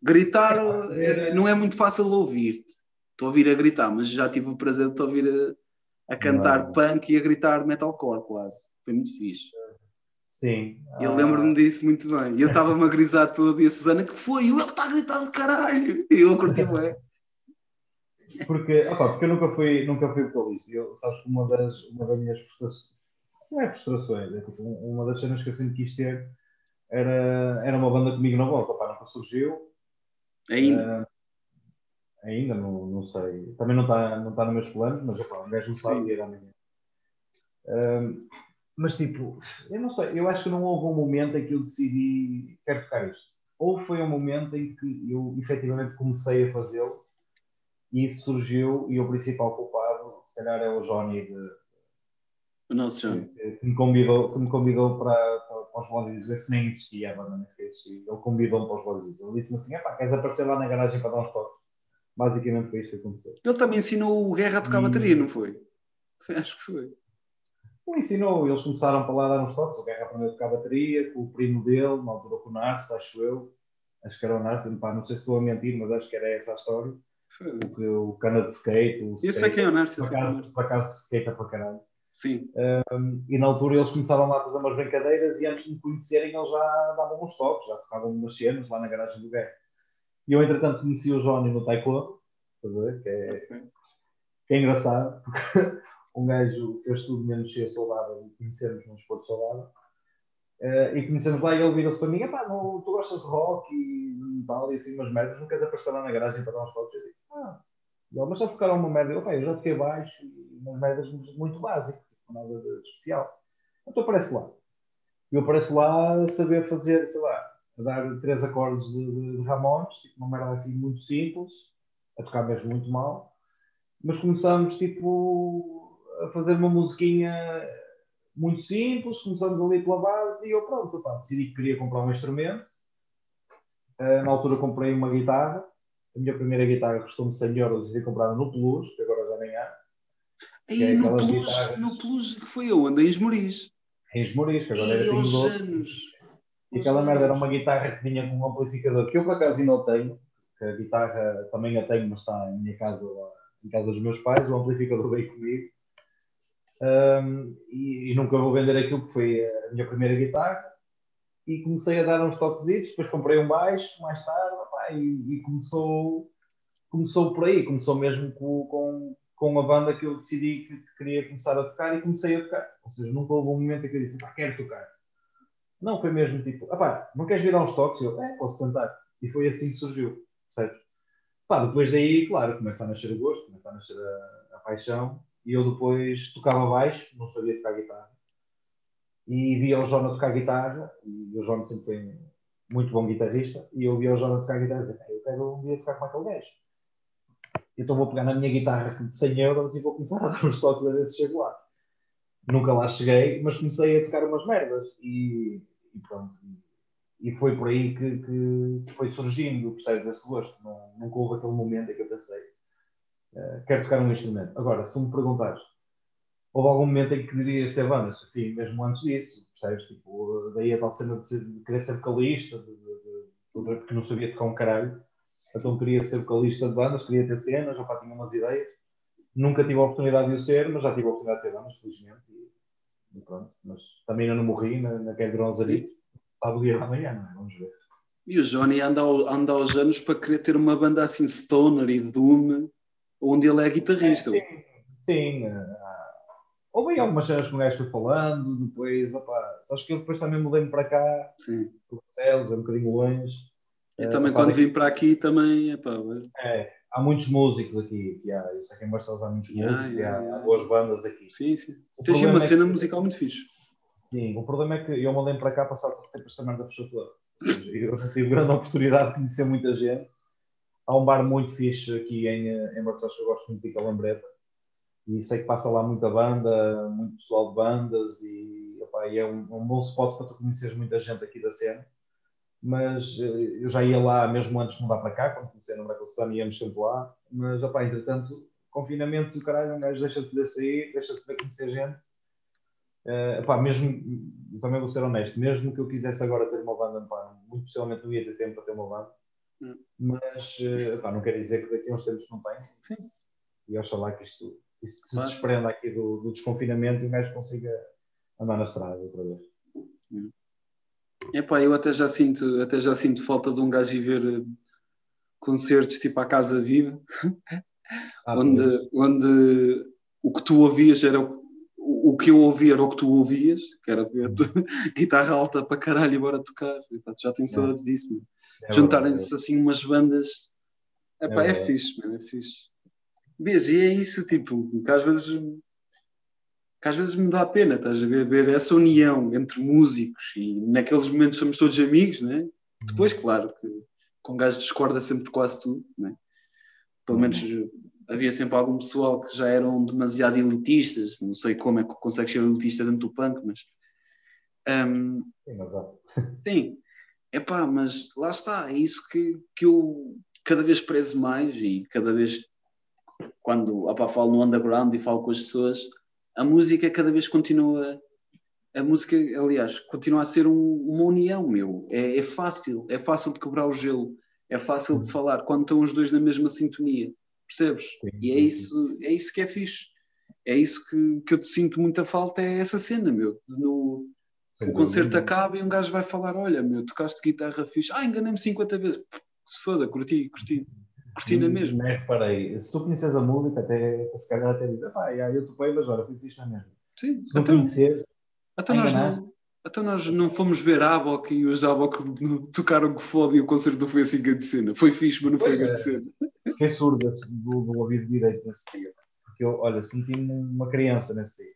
Gritar é, não é muito fácil ouvir-te. Estou a ouvir a gritar, mas já tive o prazer de te ouvir a, a cantar não. punk e a gritar metalcore quase. Foi muito fixe. Sim. Eu lembro-me disso muito bem. Eu estava-me a grisar todo e a Susana que foi, ele está a gritar do caralho. E eu curti bem. Porque, opa, porque eu nunca fui, nunca fui vocalista. Eu, sabes que uma das, uma das minhas frustrações, não é frustrações, é tipo, uma das cenas que eu sempre quis ter era, era uma banda comigo na voz. Opa, nunca surgiu. Ainda? Ainda, não, não sei. Também não está não tá nos meus planos, mas opa, um gajo não sabe ir amanhã. Uh, mas tipo, eu não sei, eu acho que não houve um momento em que eu decidi quero tocar isto. Ou foi um momento em que eu efetivamente comecei a fazê-lo e isso surgiu e o principal culpado, se calhar, é o Johnny de, o nosso Johnny. Que, que, me convidou, que me convidou para, para, para os Vozes, esse nem existia, a banda nem existia. Ele convidou-me para os Vozes. Ele disse-me assim: pá, queres aparecer lá na garagem para dar uns toques? Basicamente foi isto que aconteceu. Ele também ensinou o Guerra a tocar e... bateria, não foi? (laughs) Acho que foi. Ele ensinou, eles começaram para lá dar uns toques. O Guerra aprendeu a tocar bateria com o primo dele, na altura com o Narce, acho eu. Acho que era o Narce, pá, não sei se estou a mentir, mas acho que era essa a história. O, o cana de skate. O eu sei quem é o Narce. Por acaso, por acaso skate para caralho. Sim. Um, e na altura eles começaram lá a fazer umas brincadeiras e antes de me conhecerem eles já davam uns toques, já tocavam umas cenas lá na garagem do Guerra. E eu, entretanto, conheci o Johnny no Taekwondo, que é, que é engraçado, porque (laughs) um gajo fez tudo menos ser soldado e conhecermos num esporte soldado. Uh, e conhecemos lá e ele virou-se para mim: pá, não, tu gostas de rock e tal, e assim umas merdas, não queres aparecer lá na garagem para dar uns toques? Eu digo: ah, ele, mas só tocaram uma merda. Eu, pá, eu já toquei baixo e umas merdas muito básicas, tipo, nada de especial. Então aparece lá. eu apareço lá a saber fazer, sei lá, a dar três acordes de, de, de Ramones, tipo, uma merda assim muito simples, a tocar mesmo muito mal, mas começamos tipo a fazer uma musiquinha muito simples, começamos ali pela base e eu pronto, pá, decidi que queria comprar um instrumento. Uh, na altura comprei uma guitarra, a minha primeira guitarra custou-me 100 euros e fui comprada no Plus, que agora já nem há. Aí é no, Plus, guitarras... no Plus que foi onde? Em Esmoriz. Em Esmoriz, que agora e era aos anos. E aquela merda era uma guitarra que vinha com um amplificador que eu por acaso ainda tenho, que a guitarra também a tenho, mas está em minha casa, em casa dos meus pais, o amplificador veio comigo. Um, e, e, nunca vou vender aquilo que foi a minha primeira guitarra. E comecei a dar uns toquezitos, depois comprei um baixo mais tarde, e, e, começou, começou por aí, começou mesmo com, com, com uma banda que eu decidi que, que, queria começar a tocar e comecei a tocar. Ou seja, nunca houve um momento em que eu disse, quero tocar. Não, foi mesmo tipo, pá, não queres vir dar uns toques? Eu, é, posso tentar. E foi assim que surgiu, certo? Pá, depois daí, claro, começa a nascer o gosto, começa a nascer a, a paixão e eu depois tocava baixo, não sabia tocar guitarra. E via o Jonas tocar guitarra, e o Jonas sempre foi muito bom guitarrista, e eu via o Jonas tocar guitarra e dizia, eu quero um dia tocar com aquele gajo. Então vou pegar na minha guitarra de 100 euros e vou começar a (laughs) dar uns toques a ver se chego lá. Nunca lá cheguei, mas comecei a tocar umas merdas e, e pronto. E, foi por aí que, que foi surgindo, percebes, esse gosto. Não, nunca houve aquele momento em que eu pensei, uh, quero tocar um instrumento. Agora, se me perguntares, houve algum momento em que dirias ter bandas? Sim, mesmo antes disso, percebes? Tipo, daí a tal cena de, ser, de querer ser vocalista, de, de, porque não sabia tocar um caralho. Então queria ser vocalista de bandas, queria ter cenas, já tinha umas ideias. Nunca tive a oportunidade de o ser, mas já tive a oportunidade de ter bandas, felizmente. E pronto. Mas também ainda não morri na, naquele bronzarito. Sabe o dia da manhã, não é? Vamos ver. E o Johnny anda, ao, anda aos anos para querer ter uma banda assim, Stoner e Doom, onde ele é guitarrista. É, sim, sim. Uh, houve algumas cenas que o gajo foi falando, depois, opa, sabes que eu depois também mudei-me para cá, sim. para Barcelos, é um bocadinho longe. E uh, também quando vim para aqui também, epá, é, há muitos músicos aqui, que há, isso aqui em Barcelos há muitos yeah, músicos, yeah, yeah, há, boas bandas aqui. Sim, sim. Tens uma é cena que, musical muito fixe. Sim, o problema é que eu mandei para cá passar por tempo esta merda fechou toda. Eu tive grande oportunidade de conhecer muita gente. Há um bar muito fixe aqui em, em Barcelos que eu gosto muito de Calambreta. E sei que passa lá muita banda, muito pessoal de bandas e, opa, e é um, um bom spot para tu conheceres muita gente aqui da cena mas eh, eu já ia lá mesmo antes de mudar para cá, quando comecei a namorar com o Susana, íamos sempre lá, mas opá, entretanto, confinamento do caralho, um gajo deixa de poder sair, deixa de poder conhecer gente. Uh, opá, mesmo, também vou ser honesto, mesmo que eu quisesse agora ter uma banda, opá, muito possivelmente não ia ter tempo para ter uma banda, hum. mas uh, opá, não quer dizer que daqui a uns tempos não tenha. Sim. E oxalá que isto, isto se desprenda aqui do, do desconfinamento e o gajo consiga andar na estrada outra vez. Hum. Epá, eu até já sinto, até já sinto falta de um gajo ir ver eh, concertos tipo à Casa Viva, (laughs) ah, onde, onde o que tu ouvias era o, o, que eu ouvia era o que tu ouvias, que era ver (laughs) guitarra alta para caralho e bora tocar. Epá, já tenho é. saudades disso, é Juntarem-se assim umas bandas. Epá, é, é fixe, mano, é fixe. Veja, e é isso, tipo, que às vezes que às vezes me dá pena, estás a ver, ver essa união entre músicos e naqueles momentos somos todos amigos, né? Depois, claro, que com gajo discorda sempre de quase tudo, né? Pelo menos havia sempre algum pessoal que já eram demasiado elitistas, não sei como é que consegues ser elitista dentro do punk, mas. Um, sim, é (laughs) pá, mas lá está, é isso que, que eu cada vez prezo mais e cada vez quando opá, falo no underground e falo com as pessoas a música cada vez continua. A música, aliás, continua a ser um, uma união, meu. É, é, fácil, é fácil de quebrar o gelo, é fácil de falar quando estão os dois na mesma sintonia, percebes? E é isso, é isso que é fixe. É isso que, que eu te sinto muita falta, é essa cena, meu. No, o concerto acaba e um gajo vai falar: Olha, meu, tocaste guitarra fixe, ah, enganei-me 50 vezes, se foda, curti, curti. Cortina mesmo. Nem reparei. Se tu conheces a música, até, se calhar até dizes, pá, eu topei, mas olha, fui fixe na mesmo. Sim, se então, conhecer, então nós não, então nós não fomos ver a Abok e os Abok (laughs) tocaram que foda e o concerto foi assim grande cena. Foi fixe, mas não pois foi grande é. cena. Fiquei surdo do, do ouvido direito nesse dia. Porque eu, olha, senti-me uma criança nesse dia.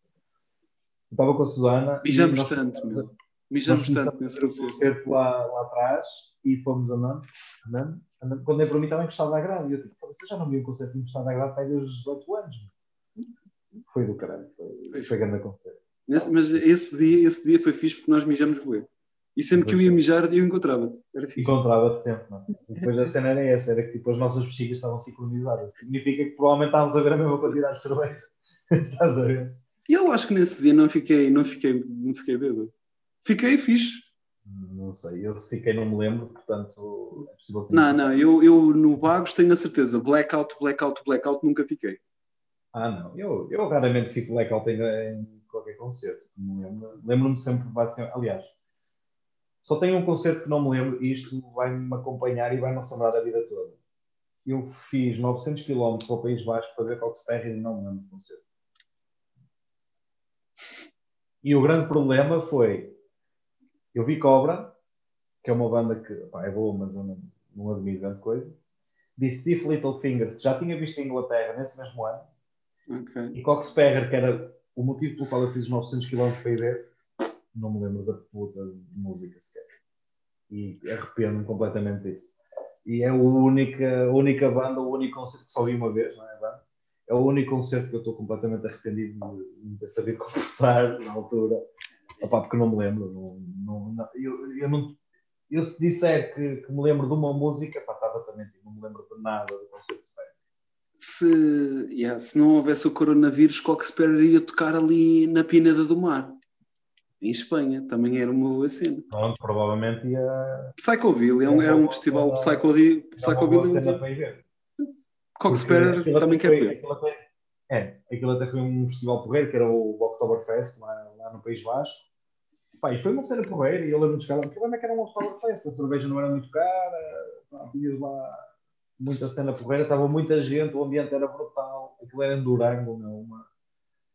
Eu estava com a Susana. Bijamos tanto, meu. Mijamos Nós tanto nesse concerto. lá, lá atrás e fomos andando, andando. Quando é para mim estava encostado à grade. E eu tipo, "Pô, você já não viu um concerto encostado à grade para desde os 18 anos. Foi do caralho. Foi, foi grande concerto. Mas esse dia, esse dia foi fixe porque nós mijamos bué. E sempre que eu ia mijar, eu encontrava-te. Encontrava-te sempre, não é? E Depois a cena era essa, era que tipo, as nossas bexigas estavam sincronizadas. Significa que provavelmente estávamos a ver a mesma quantidade de cerveja. (laughs) Estás a ver? E eu acho que nesse dia não fiquei, não fiquei, não fiquei bêbado. Fiquei fixe. Não sei, eu se fiquei não me lembro, portanto é possível que Não, não, eu, eu no Vagos tenho a certeza. Blackout, blackout, blackout, nunca fiquei. Ah, não, eu, eu raramente fico blackout em, em qualquer concerto. Lembro. Lembro-me sempre, basicamente. Aliás, só tenho um concerto que não me lembro e isto vai-me acompanhar e vai-me assombrar a vida toda. Eu fiz 900 km para o País Vasco para ver Coxperry e não me lembro do concerto. E o grande problema foi eu vi Cobra, que é uma banda que pá, é boa, mas eu não, não admiro grande coisa. Stiff Little Fingers, que já tinha visto em Inglaterra nesse mesmo ano. Ok. E Coxperger, que era o motivo pelo qual eu fiz os 900 km para ir ver, não me lembro da puta de música sequer. E arrependo-me completamente disso. E é a única, a única banda, o único concerto que só vi uma vez, não é? banda? É o único concerto que eu estou completamente arrependido de não ter sabido comportar na altura. Opá, porque não me lembro. Não, não, não- eu, eu, não, eu se disser que, que me lembro de uma música, pá, estava também, não me lembro de nada do concerto de Spare. Se, yeah, se não houvesse o coronavírus, Coxper iria tocar ali na Pineda do Mar, em Espanha. Também era uma boa cena. Pronto, provavelmente ia, Psychoville, é um, era um festival Psychoville. Psychobile onde para ir ver. Coxper Porque aquilo também quer ver. aquilo até- É, aquilo até foi um festival porreiro, que era o Oktoberfest, lá, lá no País Vasco. Pá, e foi uma cena porreira, e eu lembro de chegar lá. O problema é que era um Oktoberfest, a cerveja não era muito cara, pá, tinhas lá muita cena porreira, estava muita gente, o ambiente era brutal, aquilo era em Durango, meu, uma,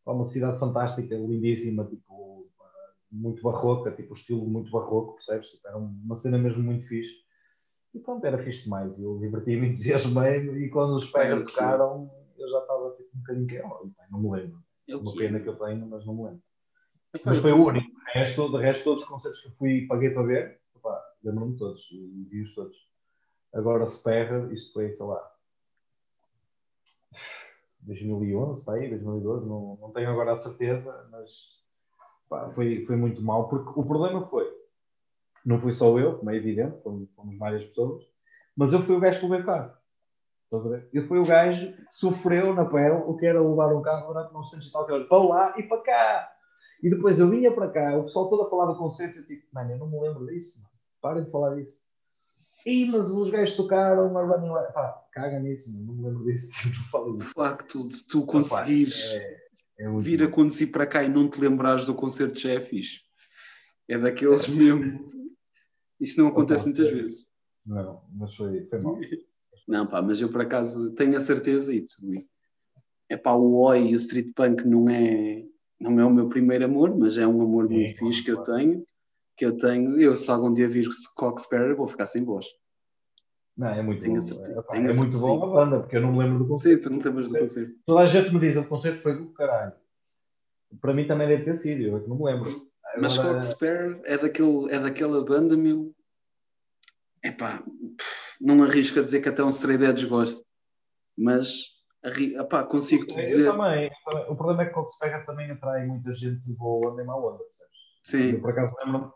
uma cidade fantástica, lindíssima, tipo, muito barroca, tipo, estilo muito barroco, percebes? Tipo, era uma cena mesmo muito fixe. E pronto, era fixe demais. Eu diverti-me, (laughs) entusiasmei-me e quando os pés tocaram, eu já estava tipo, um bocadinho que eu, não me lembro. É o Uma pena é. que eu tenho, mas não me lembro. Mas foi o único. De resto, de resto todos os concertos que eu fui paguei para ver, lembro-me todos e vi-os todos. Agora se perra, isto foi, sei lá, 2011, para aí, 2012, não, não tenho agora a certeza, mas pá, foi, foi muito mal, porque o problema foi, não fui só eu, como é evidente, fomos, fomos várias pessoas, mas eu fui o gajo que levei o carro. Estás a ver? Eu fui o gajo que sofreu na pele o que era levar um carro durante 900 e tal para lá e para cá. E depois eu vinha para cá, o pessoal todo a falar do concerto, eu tipo, mano, eu não me lembro disso, mano. parem de falar disso. Ih, mas os gajos tocaram a Running Red. Pá, caga nisso, mano. não me lembro disso, (laughs) não falo O disso. facto de tu conseguires é, é vir a conduzir para cá e não te lembrares do concerto já é fixe. É daqueles mesmo. Isso não acontece Opa, muitas é. vezes. Não, mas foi, foi mal. (laughs) Não, pá, mas eu por acaso tenho a certeza e tu. É pá, o Oi e o Street Punk não é, não é o meu primeiro amor, mas é um amor Sim, muito claro, fixe que eu tenho. Que eu tenho. Eu, se algum dia vir Coxsparrow, vou ficar sem voz. Não, é muito Tenho bom. certeza, É, pá, é muito bom a banda, porque eu não me lembro do concerto. Sim, tu não te lembras do concerto. Toda a gente me diz, o concerto foi do caralho. Para mim também deve ter sido, eu é não me lembro. Mas Agora, Coxsparrow é, daquele, é daquela banda, meu. Epá, não arrisco a dizer que até um Stray Edge gosta. Mas, arri... epá, consigo-te eu dizer. também, eu também. O problema é que o Coxpega também atrai muita gente boa onda e má onda, percebes? Sim, Eu, por acaso, lembro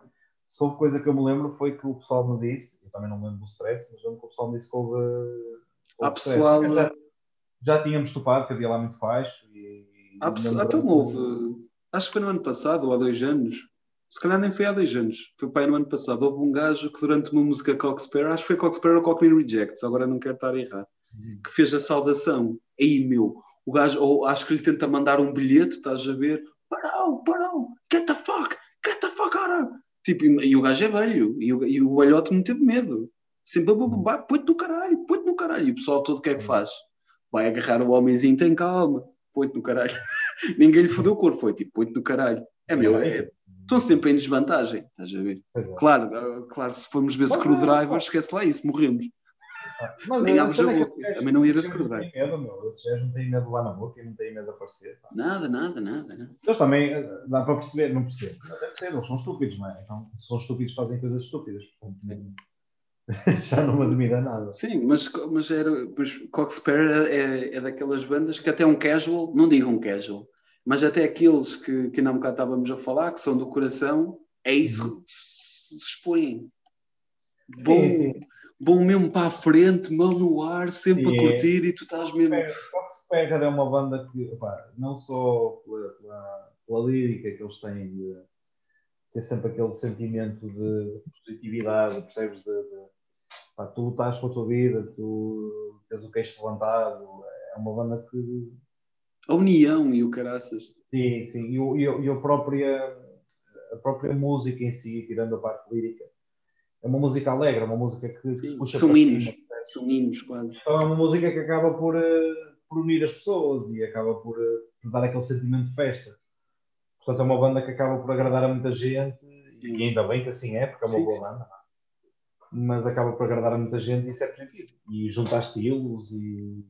se houve coisa que eu me lembro foi que o pessoal me disse, eu também não me lembro do stress, mas lembro que o pessoal me disse que houve. Há houve stress. pessoal- Já, já tínhamos topado que havia lá muito baixo. E, há pessoa... lembro- Então houve. Acho que foi no ano passado ou há dois anos. Se calhar nem foi há dois anos. Foi para aí no ano passado. Houve um gajo que durante uma música Coxsparrow, acho que foi Coxsparrow ou Cockney Rejects, agora não quero estar a errar. Que fez a saudação. Aí, meu, o gajo, ou acho que lhe tenta mandar um bilhete, estás a ver? Parão, parão, get the fuck, get the fuck out of. Tipo, e, e o gajo é velho, e o, e o velhote não teve medo. Sempre, "Bá, bá, bá, põe-te no caralho, põe-te no caralho. E o pessoal todo o que é que faz? Vai agarrar o homenzinho, tem calma, põe-te no caralho. (laughs) Ninguém lhe fodeu o corpo, foi tipo, põe-te no caralho. É meu, é, estão sempre em desvantagem, estás a ver? É. Claro, ah, claro, se formos ver Screwdriver, pá. esquece lá isso, morremos. Mas Ligámos a é boca, gajos- também não ia ver gajos não Screwdriver. têm medo, meu. Esses gajos não têm medo levar na boca e não têm medo de aparecer. pá. Nada, nada, nada. nada. Eles também, eh, dá para perceber, não percebo. Até percebo, eles são estúpidos, não é? Então, se são estúpidos, fazem coisas estúpidas. Não- (laughs) Já não me admira nada. Sim, mas, mas era. Mas Coxspare é, é daquelas bandas que até um casual, não digo um casual, mas até aqueles que, que ainda há um bocado estávamos a falar, que são do coração, é isso que se se expõem. Bom, Uhum. Sim, sim. Bom mesmo para a frente, mão no ar, sempre Sim, a é. curtir e tu estás mesmo. Foxpecker é uma banda que, opá, não só pela, pela, pela lírica que eles têm de ter sempre aquele sentimento de positividade, percebes? De, de, pá, tu lutaste com a tua vida, tu tens o queixo levantado, é uma banda que A união e o caraças. Sim, sim. E, o- e, o- e a, própria, a própria música em si, tirando a parte lírica, é uma música alegre, é uma música que Sim, puxa são para hinos. cima. São hinos quase. Então é uma música que acaba por, eh, por unir as pessoas e acaba por, eh, por dar aquele sentimento de festa. Portanto, é uma banda que acaba por agradar a muita gente e ainda bem que assim é, porque é uma Sim, boa sim. banda. Mas acaba por agradar a muita gente e isso é positivo. E juntar estilos e.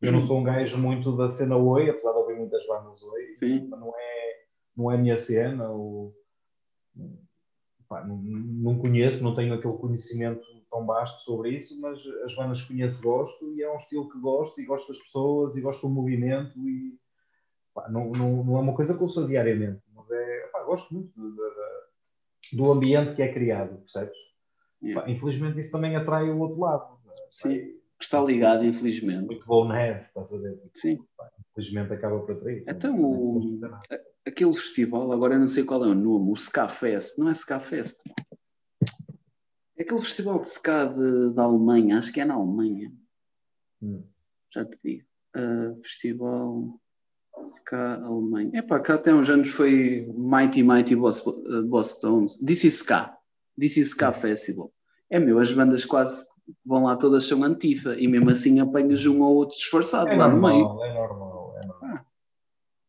Eu não sou um gajo muito da cena Oi, apesar de ouvir muitas bandas Oi, não é, não é a minha cena. Ou, pá, não, conheço, não tenho aquele conhecimento tão vasto sobre isso, mas as bandas que conheço gosto e é um estilo que gosto e gosto das pessoas e gosto do movimento e pá, não, não, não é uma coisa que eu sou diariamente, mas é, pá, gosto muito do, do- do ambiente que é criado, percebes? Yeah. Infelizmente isso também atrai o outro lado. Sim. Que está ligado, infelizmente. Muito bonehead, estás a ver? Sim. Infelizmente acaba por atrair. Então, Não o-. aquele festival, agora eu não sei qual é o nome, o Ska Fest, não é Ska Fest? É aquele festival de Ska de- da Alemanha, acho que é na Alemanha, Hum. já te digo. Ah, festival Ska Alemanha. Epá, cá até uns anos foi Mighty Mighty Boss, uh, Boss Stones. Is Ska. Is Ska Festival. É meu, as bandas quase vão lá todas são antifa e mesmo assim apanhas um ou outro disfarçado É lá no meio. normal, é normal, é normal.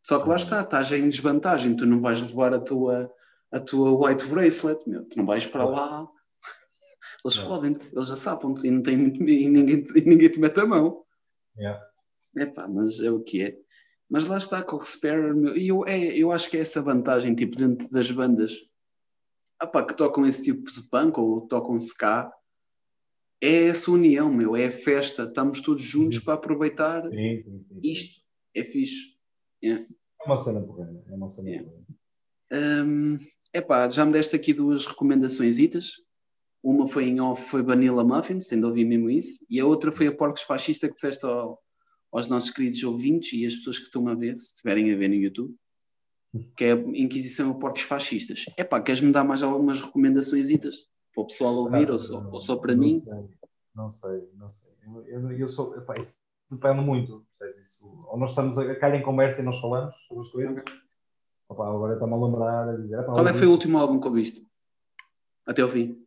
Só que lá está, estás em desvantagem, tu não vais levar a tua, a tua white bracelet, meu, tu não vais para lá. Eles Não. fodem eles já sapam-te e, não tem muito- e ninguém, te- e ninguém te mete a mão. Yeah. Epá, mas é o que é. Mas lá está, Coxspare, meu, e eu, é, eu acho que é essa vantagem, tipo, dentro das bandas epá, que tocam esse tipo de punk ou tocam ska, é essa união, meu, é a festa, estamos todos juntos Uhum. para aproveitar Sim, sim, sim. isto, é fixe. É uma cena porreira, é uma cena Yeah. porreira. Hum, epá, já me deste aqui duas recomendações. Uma foi em off, foi Vanilla Muffins, tendo ouvido mesmo isso, e a outra foi a Porcos Fascista que disseste ao- aos nossos queridos ouvintes e as pessoas que estão a ver, se estiverem a ver no YouTube, que é a Inquisição a Porcos Fascistas. Epá, queres-me dar mais algumas recomendações para o pessoal ouvir Ah, ou, só, ou só para não mim? Sei, não sei, não sei. Eu, eu, eu sou, epá, isso depende muito. Isso, ou nós estamos a cair em conversa e nós falamos sobre as coisas. Opa, agora está-me a lembrar a dizer. Qual é que foi o ouvi- último álbum que ouviste? Até ao fim.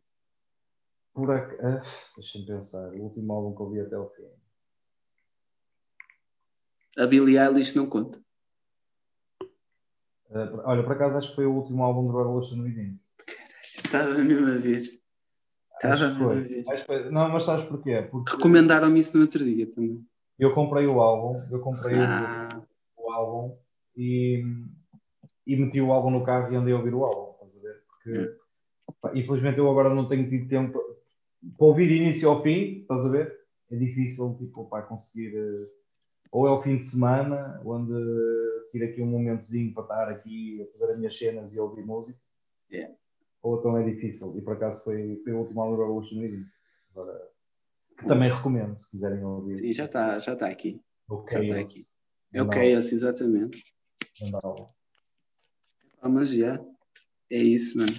Por ac... ah, Deixa-me pensar. O último álbum que eu vi até ao fim. A Billie Eilish não conta. Por- olha, por acaso acho que foi o último álbum do Revolution Within. Estava mesmo a ver. Estava mesmo a ver. Não, mas sabes porquê? Porque Recomendaram-me isso no outro dia também. Eu comprei o álbum, eu comprei o- Ah, o álbum e, e meti o álbum no carro e andei a ouvir o álbum, estás a ver? Porque pá, infelizmente eu agora não tenho tido tempo para ouvir de início ao fim, estás a ver? É difícil tipo, pá, conseguir. eh, Ou é ao fim de semana, onde tiro aqui um momentozinho para estar aqui a fazer as minhas cenas e ouvir música. Yeah. Ou então é difícil. E por acaso foi, foi o último álbum do Revolution Within. Agora, que também recomendo, se quiserem ouvir. sim, já está já tá aqui. O já está Chaos. aqui. É o Chaos, exatamente. Mandava. Ah, mas já. É isso, mano.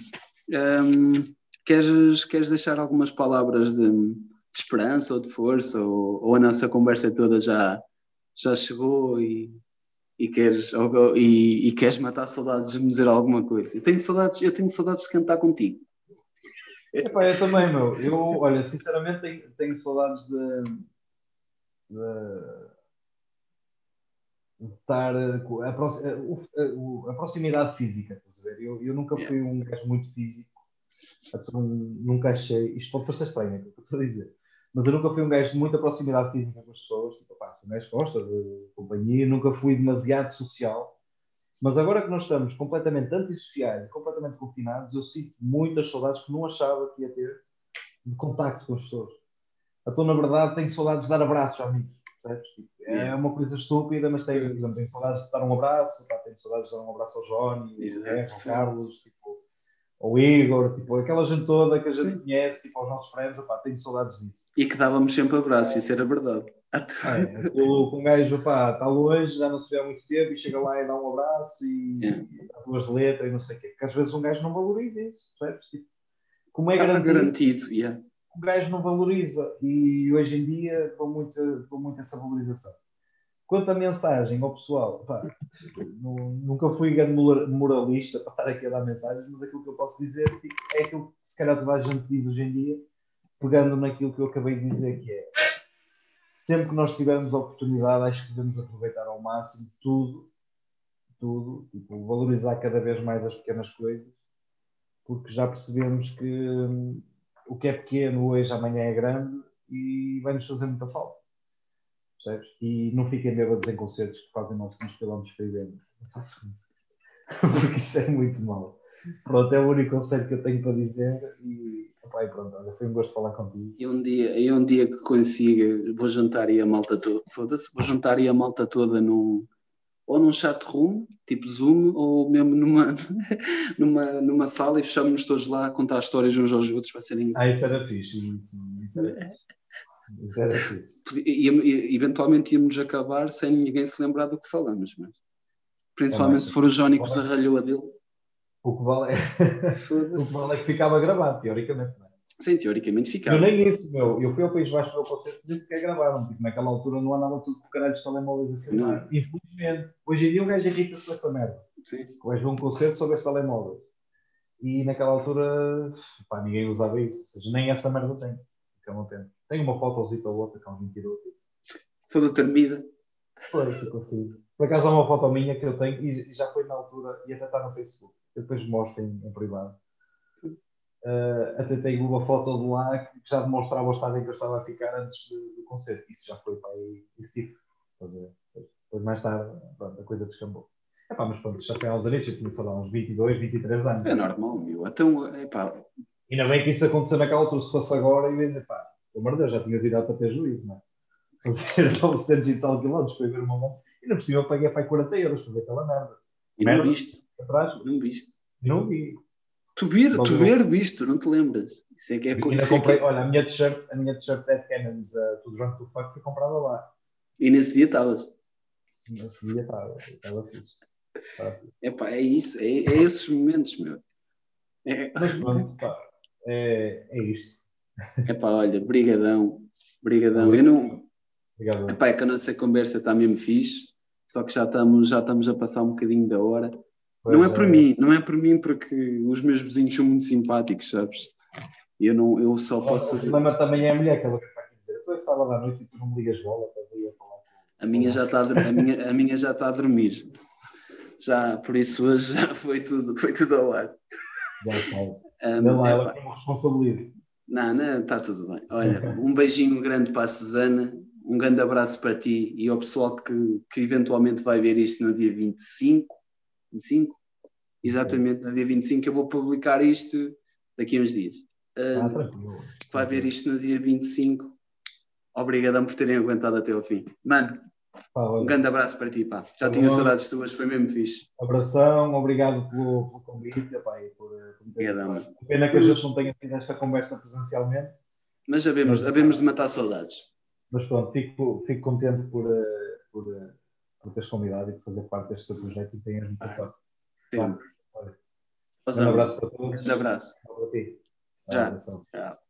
Hum, queres, queres deixar algumas palavras de, de esperança ou de força? Ou, ou a nossa conversa toda já, já chegou e, e, queres, ou- e, e queres matar saudades de me dizer alguma coisa? Eu tenho saudades, eu tenho saudades de cantar contigo. Epá, eu também, meu. Eu, olha, sinceramente tenho, tenho saudades de, de, de estar eh, com a, a- a- o- a proximidade física, estás a ver? Eu, eu nunca fui um gajo muito físico, então nunca achei. Isto pode parecer estranho, é o que eu estou a dizer. mas eu nunca fui um gajo de muita proximidade física com as pessoas. Tipo, pá, sou um gajo gosta de companhia, nunca fui demasiado social. Mas agora que nós estamos completamente antissociais, completamente confinados, eu sinto muitas saudades que não achava que ia ter de contacto com as pessoas. Então, na verdade, tenho saudades de dar abraços a amigos. Tipo, é uma coisa estúpida, mas tenho, tenho saudades de dar um abraço, pá, tenho saudades de dar um abraço ao Johnny, ao Carlos, tipo, ao Igor, tipo, aquela gente toda que a gente conhece, tipo, aos nossos friends, opá, tenho saudades disso. E que dávamos sempre abraço, isso era verdade. É, (laughs) com um gajo, opá, está longe, já não se vê há muito tempo, e chega lá e dá um abraço e dá duas letras e não sei o quê. Porque às vezes um gajo não valoriza isso, percebes? Tipo, como é garantido, garantido yeah. o gajo não valoriza e hoje em dia dou muito, dou muito essa valorização. Quanto à mensagem ao pessoal, pá, nunca fui grande moralista para estar aqui a dar mensagens, mas aquilo que eu posso dizer tipo, é aquilo que se calhar toda a gente diz hoje em dia, pegando naquilo que eu acabei de dizer, que é sempre que nós tivermos oportunidade, acho que devemos aproveitar ao máximo tudo, tudo, tipo, valorizar cada vez mais as pequenas coisas, porque já percebemos que hum, o que é pequeno hoje, amanhã é grande e vai-nos fazer muita falta percebes? E não fiquem bêbados em concertos que fazem 900 km por dentro. Não façam isso. (laughs) Porque isso é muito mau. Pronto, é o único conselho que eu tenho para dizer e, opa, e pronto, olha, foi um gosto falar contigo. E um dia, e um dia que consiga, vou jantar e a malta toda, foda-se, vou jantar e a malta toda num, ou num chat room, tipo Zoom, ou mesmo numa, (laughs) numa, numa sala e fechamos-nos todos lá a contar histórias uns aos outros, vai ser engraçado. Ah, isso era fixe, isso, isso era fixe. E, e, eventualmente íamos acabar sem ninguém se lembrar do que falamos, mas principalmente é se for o Johnny que a dele. O que vale é, (laughs) o que, vale é que ficava gravado, teoricamente. Não é? Sim, teoricamente ficava. Eu nem isso, meu. Eu fui ao País Baixo meu concerto e disse que é gravaram. Tipo, naquela altura não andava tudo com caralho de telemóveis a filmar. Infelizmente. Hoje em dia o gajo irrita-se com essa merda. Sim. O gajo um concerto sobre esse telemóvel. E naquela altura, pá, ninguém usava isso. Ou seja, nem essa merda tem. Que é uma pena. Tenho uma fotozita ou outra, que é um mentiroso. Toda tremida. Foi, que consigo. Por acaso há uma foto minha que eu tenho e já foi na altura, e até está no Facebook. Eu depois mostro em, em privado. Uh, até tenho uma foto de lá que já demonstrava o estado em que eu estava a ficar antes do, do concerto. Isso já foi para aí, isso tive. Depois mais tarde, pronto, a coisa descambou. Epá, mas pronto, já foi uns anos, eu tinha, sei lá, uns 22, 23 anos. É normal, meu. Então, epá. Ainda bem que isso aconteceu naquela altura, se fosse agora, eu ia dizer, pá, pelo amor de Deus, já tinhas idade para ter juízo, não é? Fazer (laughs) 900 e tal quilómetros para ver uma mão. E não possível paguei para 40 euros para ver aquela merda. E não viste? Atrás? Não viste? Não vi. Tu ver, tu ver visto, não te lembras? Isso é que é coisa. Comprei, é que... Olha, a minha t-shirt, a minha t-shirt Dead Cannons, uh, tudo Drunk to Fuck, foi comprada lá. E nesse dia estavas? Nesse dia estava, estava fixe. Epá, é isso, é, é esses momentos, meu. É... Mas pronto, pá, é, é isto. Epá, olha, brigadão, brigadão. Eu não... Obrigado. Epá, é que a nossa conversa está mesmo fixe, só que já estamos, já estamos a passar um bocadinho da hora. Não é, é por mim, não é por mim porque os meus vizinhos são muito simpáticos, sabes? Eu, não, eu só posso... O problema também é a mulher que ela vai dizer, tu é sábado à noite e tu não me ligas bola, estás aí a falar. A minha já está a, a, minha, a minha já está a dormir. Já, por isso hoje já foi tudo, foi tudo ao ar. Já está. Um, lá, ela tem uma responsabilidade. Não, não, está tudo bem. Olha, um beijinho grande para a Susana, um grande abraço para ti e ao pessoal que, que eventualmente vai ver isto no dia 25. 25? Exatamente, no dia 25 eu vou publicar isto daqui a uns dias. Uh, ah, vai ver isto no dia 25. Obrigadão por terem aguentado até ao fim. Mano, Pá, um grande abraço para ti, pá. Já tá tinha saudades tuas, foi mesmo fixe. Abração, obrigado pelo, pelo convite pá, e por, eh, por Obrigado, Pena que a gente não tenha tido esta conversa presencialmente. Mas sabemos, sabemos de matar saudades. Mas pronto, fico, fico contente por, eh, por, eh, por teres convidado e por fazer parte deste projeto e tenhas muita sorte. Sempre. Um abraço para todos. Um abraço. Para ti. Já. Tchau.